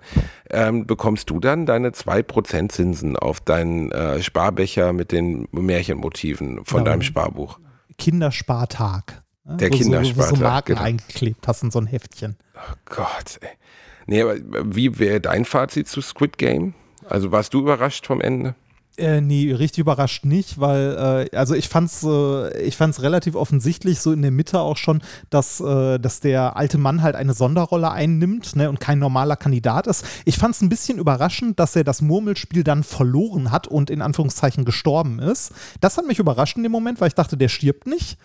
ähm, bekommst du dann deine 2% Zinsen auf deinen äh, Sparbecher mit den Märchenmotiven von Genau. deinem Sparbuch. Kinderspartag. Ne? Der wo so- Wo Kinderspartag, so Marken genau. eingeklebt hast in so ein Heftchen. Oh Gott, ey. Nee, aber wie wäre dein Fazit zu Squid Game? Also warst du überrascht vom Ende? Äh, nee, richtig überrascht nicht, weil, äh, also ich fand's, äh, ich fand's relativ offensichtlich, so in der Mitte auch schon, dass, äh, dass der alte Mann halt eine Sonderrolle einnimmt ne, und kein normaler Kandidat ist. Ich fand's ein bisschen überraschend, dass er das Murmelspiel dann verloren hat und in Anführungszeichen gestorben ist. Das hat mich überrascht in dem Moment, weil ich dachte, der stirbt nicht.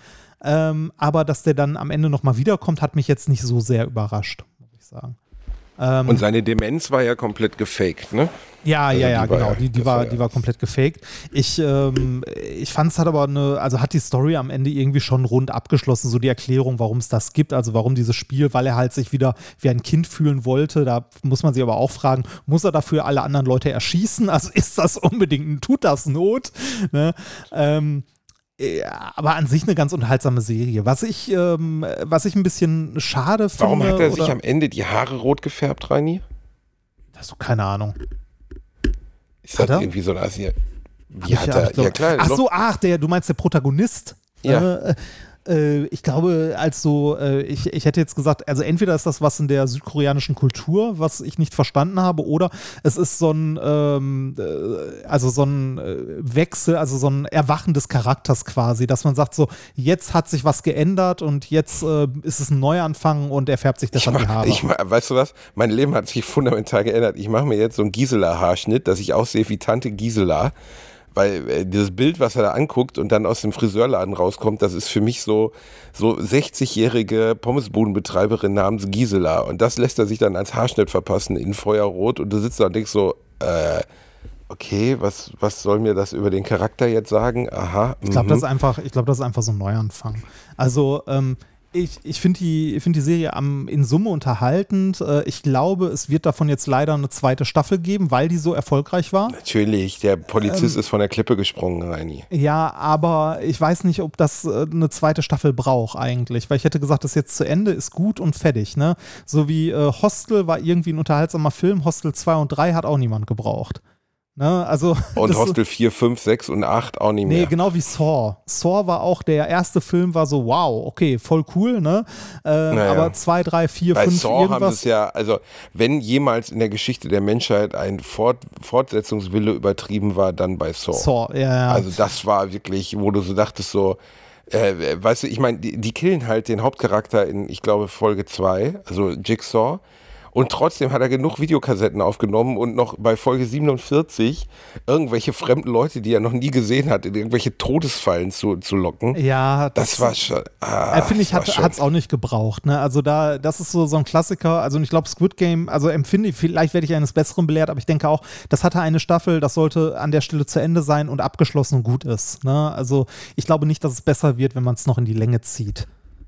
Ähm, aber dass der dann am Ende nochmal wiederkommt, hat mich jetzt nicht so sehr überrascht, muss ich sagen. Ähm, Und seine Demenz war ja komplett gefaked, ne? ja, Also ja, ja, genau. die, die, war ja die war komplett gefaked. Ich, ähm, ich fand es hat aber eine, also hat die Story am Ende irgendwie schon rund abgeschlossen, so die Erklärung, warum es das gibt, also warum dieses Spiel, weil er halt sich wieder wie ein Kind fühlen wollte. Da muss man sich aber auch fragen, muss er dafür alle anderen Leute erschießen? Also ist das unbedingt, tut das Not? Ne? Ähm, ja, aber an sich eine ganz unterhaltsame Serie. Was ich, ähm, was ich ein bisschen schade finde. Warum hat er sich am Ende die Haare rot gefärbt, Reini? Hast du keine Ahnung. Ist Hat das irgendwie so ein Asi? Wie hat er? ja klar. Ach so, ach, der, du meinst der Protagonist? Ja. Äh, ich glaube, also, äh, ich, ich hätte jetzt gesagt, also entweder ist das was in der südkoreanischen Kultur, was ich nicht verstanden habe, oder es ist so ein, ähm, äh, also so ein äh, Wechsel, also so ein Erwachen des Charakters quasi, dass man sagt so, jetzt hat sich was geändert und jetzt äh, ist es ein Neuanfang und er färbt sich Ich deshalb die Haare. ich weißt du was? Mein Leben hat sich fundamental geändert. Ich mache mir jetzt so einen Gisela-Haarschnitt, dass ich aussehe wie Tante Gisela. Weil äh, dieses Bild, was er da anguckt und dann aus dem Friseurladen rauskommt, das ist für mich so, so 60-jährige Pommesbudenbetreiberin namens Gisela. Und das lässt er sich dann als Haarschnitt verpassen in Feuerrot. Und du sitzt da und denkst so, äh, okay, was, was soll mir das über den Charakter jetzt sagen? Aha. Ich glaube, mhm. das ist einfach, ich glaube, das ist einfach so ein Neuanfang. Also, ähm, ich, ich finde die, ich find die Serie am, in Summe unterhaltend. Äh, ich glaube, es wird davon jetzt leider eine zweite Staffel geben, weil die so erfolgreich war. Natürlich, der Polizist Ähm, ist von der Klippe gesprungen, Reini. Ja, aber ich weiß nicht, ob das äh, eine zweite Staffel braucht eigentlich, weil ich hätte gesagt, das jetzt zu Ende ist gut und fertig, ne? So wie äh, Hostel war irgendwie ein unterhaltsamer Film, Hostel 2 und 3 hat auch niemand gebraucht. Ne? Also, Und Hostel 4, 5, 6 und 8 auch nicht Nee, mehr. genau wie Saw. Saw war auch der erste Film, war so, wow, okay, voll cool, ne? Äh, Naja. Aber zwei, drei, vier, Bei fünf, Saw haben sie irgendwas. es ja, also wenn jemals in der Geschichte der Menschheit ein Fort, Fortsetzungswille übertrieben war, dann bei Saw. Saw, ja, ja. Also das war wirklich, wo du so dachtest so, äh, weißt du, ich meine, die, die killen halt den Hauptcharakter in, ich glaube, Folge 2, also Jigsaw. Und trotzdem hat er genug Videokassetten aufgenommen und noch bei Folge 47 irgendwelche fremden Leute, die er noch nie gesehen hat, in irgendwelche Todesfallen zu, zu locken. ja, Das war schon. Ah, finde ich, das hat es auch nicht gebraucht. Ne? Also da, das ist so, so ein Klassiker. Also ich glaube, Squid Game, also empfinde ich, vielleicht werde ich eines Besseren belehrt, aber ich denke auch, das hatte eine Staffel, das sollte an der Stelle zu Ende sein und abgeschlossen und gut ist. Ne? Also ich glaube nicht, dass es besser wird, wenn man es noch in die Länge zieht.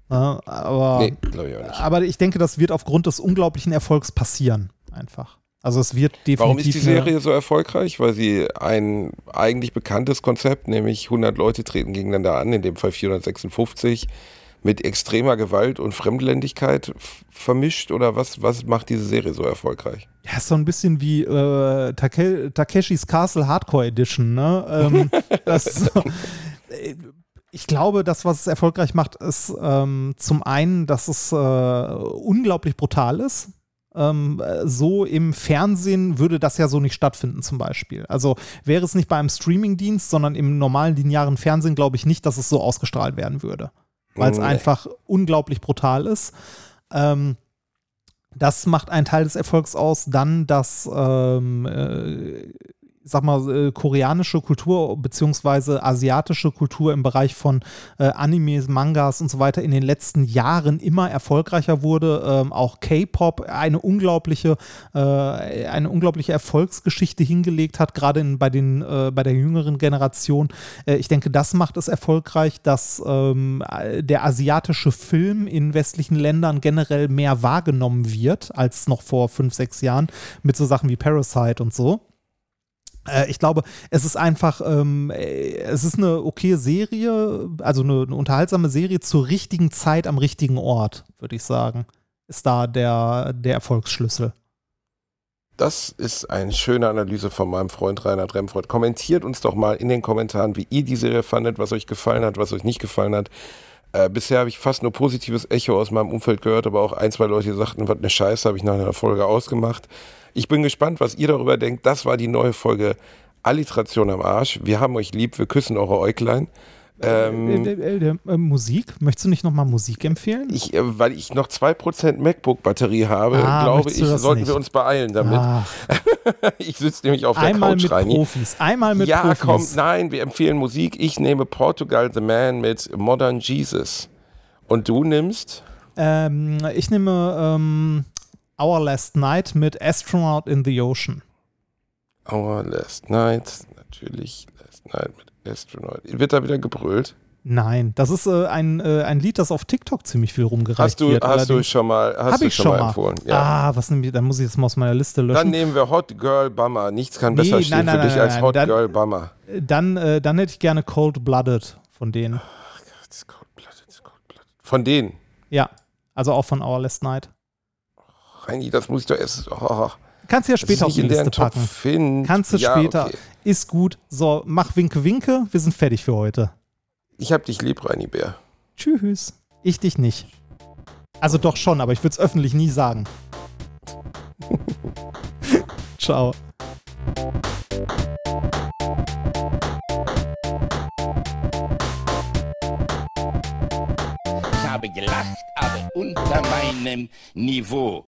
Ne? Aber, Nee, glaube ich auch nicht. aber ich denke, das wird aufgrund des unglaublichen Erfolgs passieren. Einfach. Also es wird definitiv. Warum ist die Serie so erfolgreich? Weil sie ein eigentlich bekanntes Konzept, nämlich 100 Leute treten gegeneinander an, in dem Fall 456, mit extremer Gewalt und Fremdländigkeit vermischt oder was, was macht diese Serie so erfolgreich? Ja, ist so ein bisschen wie äh, Take Takeshis Castle Hardcore Edition, ne? Ähm, das, äh, ich glaube, das, was es erfolgreich macht, ist ähm, zum einen, dass es äh, unglaublich brutal ist. Ähm, so im Fernsehen würde das ja so nicht stattfinden, zum Beispiel. Also wäre es nicht bei einem Streamingdienst, sondern im normalen linearen Fernsehen, glaube ich nicht, dass es so ausgestrahlt werden würde. Weil es nee. einfach unglaublich brutal ist. Ähm, das macht einen Teil des Erfolgs aus. Dann, dass ähm, äh, sag mal, äh, koreanische Kultur beziehungsweise asiatische Kultur im Bereich von äh, Animes, Mangas und so weiter in den letzten Jahren immer erfolgreicher wurde. Ähm, auch K-Pop eine unglaubliche, äh, eine unglaubliche Erfolgsgeschichte hingelegt hat, gerade bei den, äh, bei der jüngeren Generation. Äh, ich denke, das macht es erfolgreich, dass ähm, der asiatische Film in westlichen Ländern generell mehr wahrgenommen wird als noch vor fünf, sechs Jahren mit so Sachen wie Parasite und so. Äh, ich glaube, es ist einfach, ähm, äh, es ist eine okay Serie, also eine, eine, unterhaltsame Serie zur richtigen Zeit am richtigen Ort, würde ich sagen. Ist da der, der Erfolgsschlüssel. Das ist eine schöne Analyse von meinem Freund Reinhard Remford. Kommentiert uns doch mal in den Kommentaren, wie ihr die Serie fandet, was euch gefallen hat, was euch nicht gefallen hat. Äh, bisher habe ich fast nur positives Echo aus meinem Umfeld gehört, aber auch ein, zwei Leute sagten, was eine Scheiße, habe ich nach einer Folge ausgemacht. Ich bin gespannt, was ihr darüber denkt. Das war die neue Folge Alliteration am Arsch. Wir haben euch lieb, wir küssen eure Äuglein. Ähm, äh, äh, äh, Musik? Möchtest du nicht nochmal Musik empfehlen? Ich, äh, weil ich noch 2% MacBook-Batterie habe, ah, glaube ich, sollten nicht? wir uns beeilen damit. ich sitze nämlich auf der Einmal Couch mit rein. Profis. Einmal mit ja, Profis. Ja, komm, nein, wir empfehlen Musik. Ich nehme Portugal the Man mit Modern Jesus. Und du nimmst? Ähm, ich nehme ähm, Our Last Night mit Astronaut in the Ocean. Our Last Night, natürlich Last Night mit Astronaut. Wird da wieder gebrüllt? Nein, das ist äh, ein, äh, ein Lied, das auf TikTok ziemlich viel rumgereicht hast du, wird. Hast du schon mal, hast du schon mal, empfohlen? Ja. Ah, was nehme ich, dann muss ich jetzt mal aus meiner Liste löschen. Dann nehmen wir Hot Girl Bummer. Nichts kann nee, besser stehen nein, nein, für dich als Hot dann, Girl Bummer. Dann, äh, dann hätte ich gerne Cold Blooded von denen. Ach Gott, Cold Blooded, Cold Blooded. Von denen? Ja, also auch von Our Last Night. Reini, das muss ich doch erst. Oh. Kannst du ja später auf die Liste packen. Find. Kannst du ja, später. Okay. Ist gut. So, mach Winke, Winke. Wir sind fertig für heute. Ich hab dich lieb, Reini Bär. Tschüss. Ich dich nicht. Also doch schon, aber ich würde es öffentlich nie sagen. Ciao. Ich habe gelacht, aber unter meinem Niveau.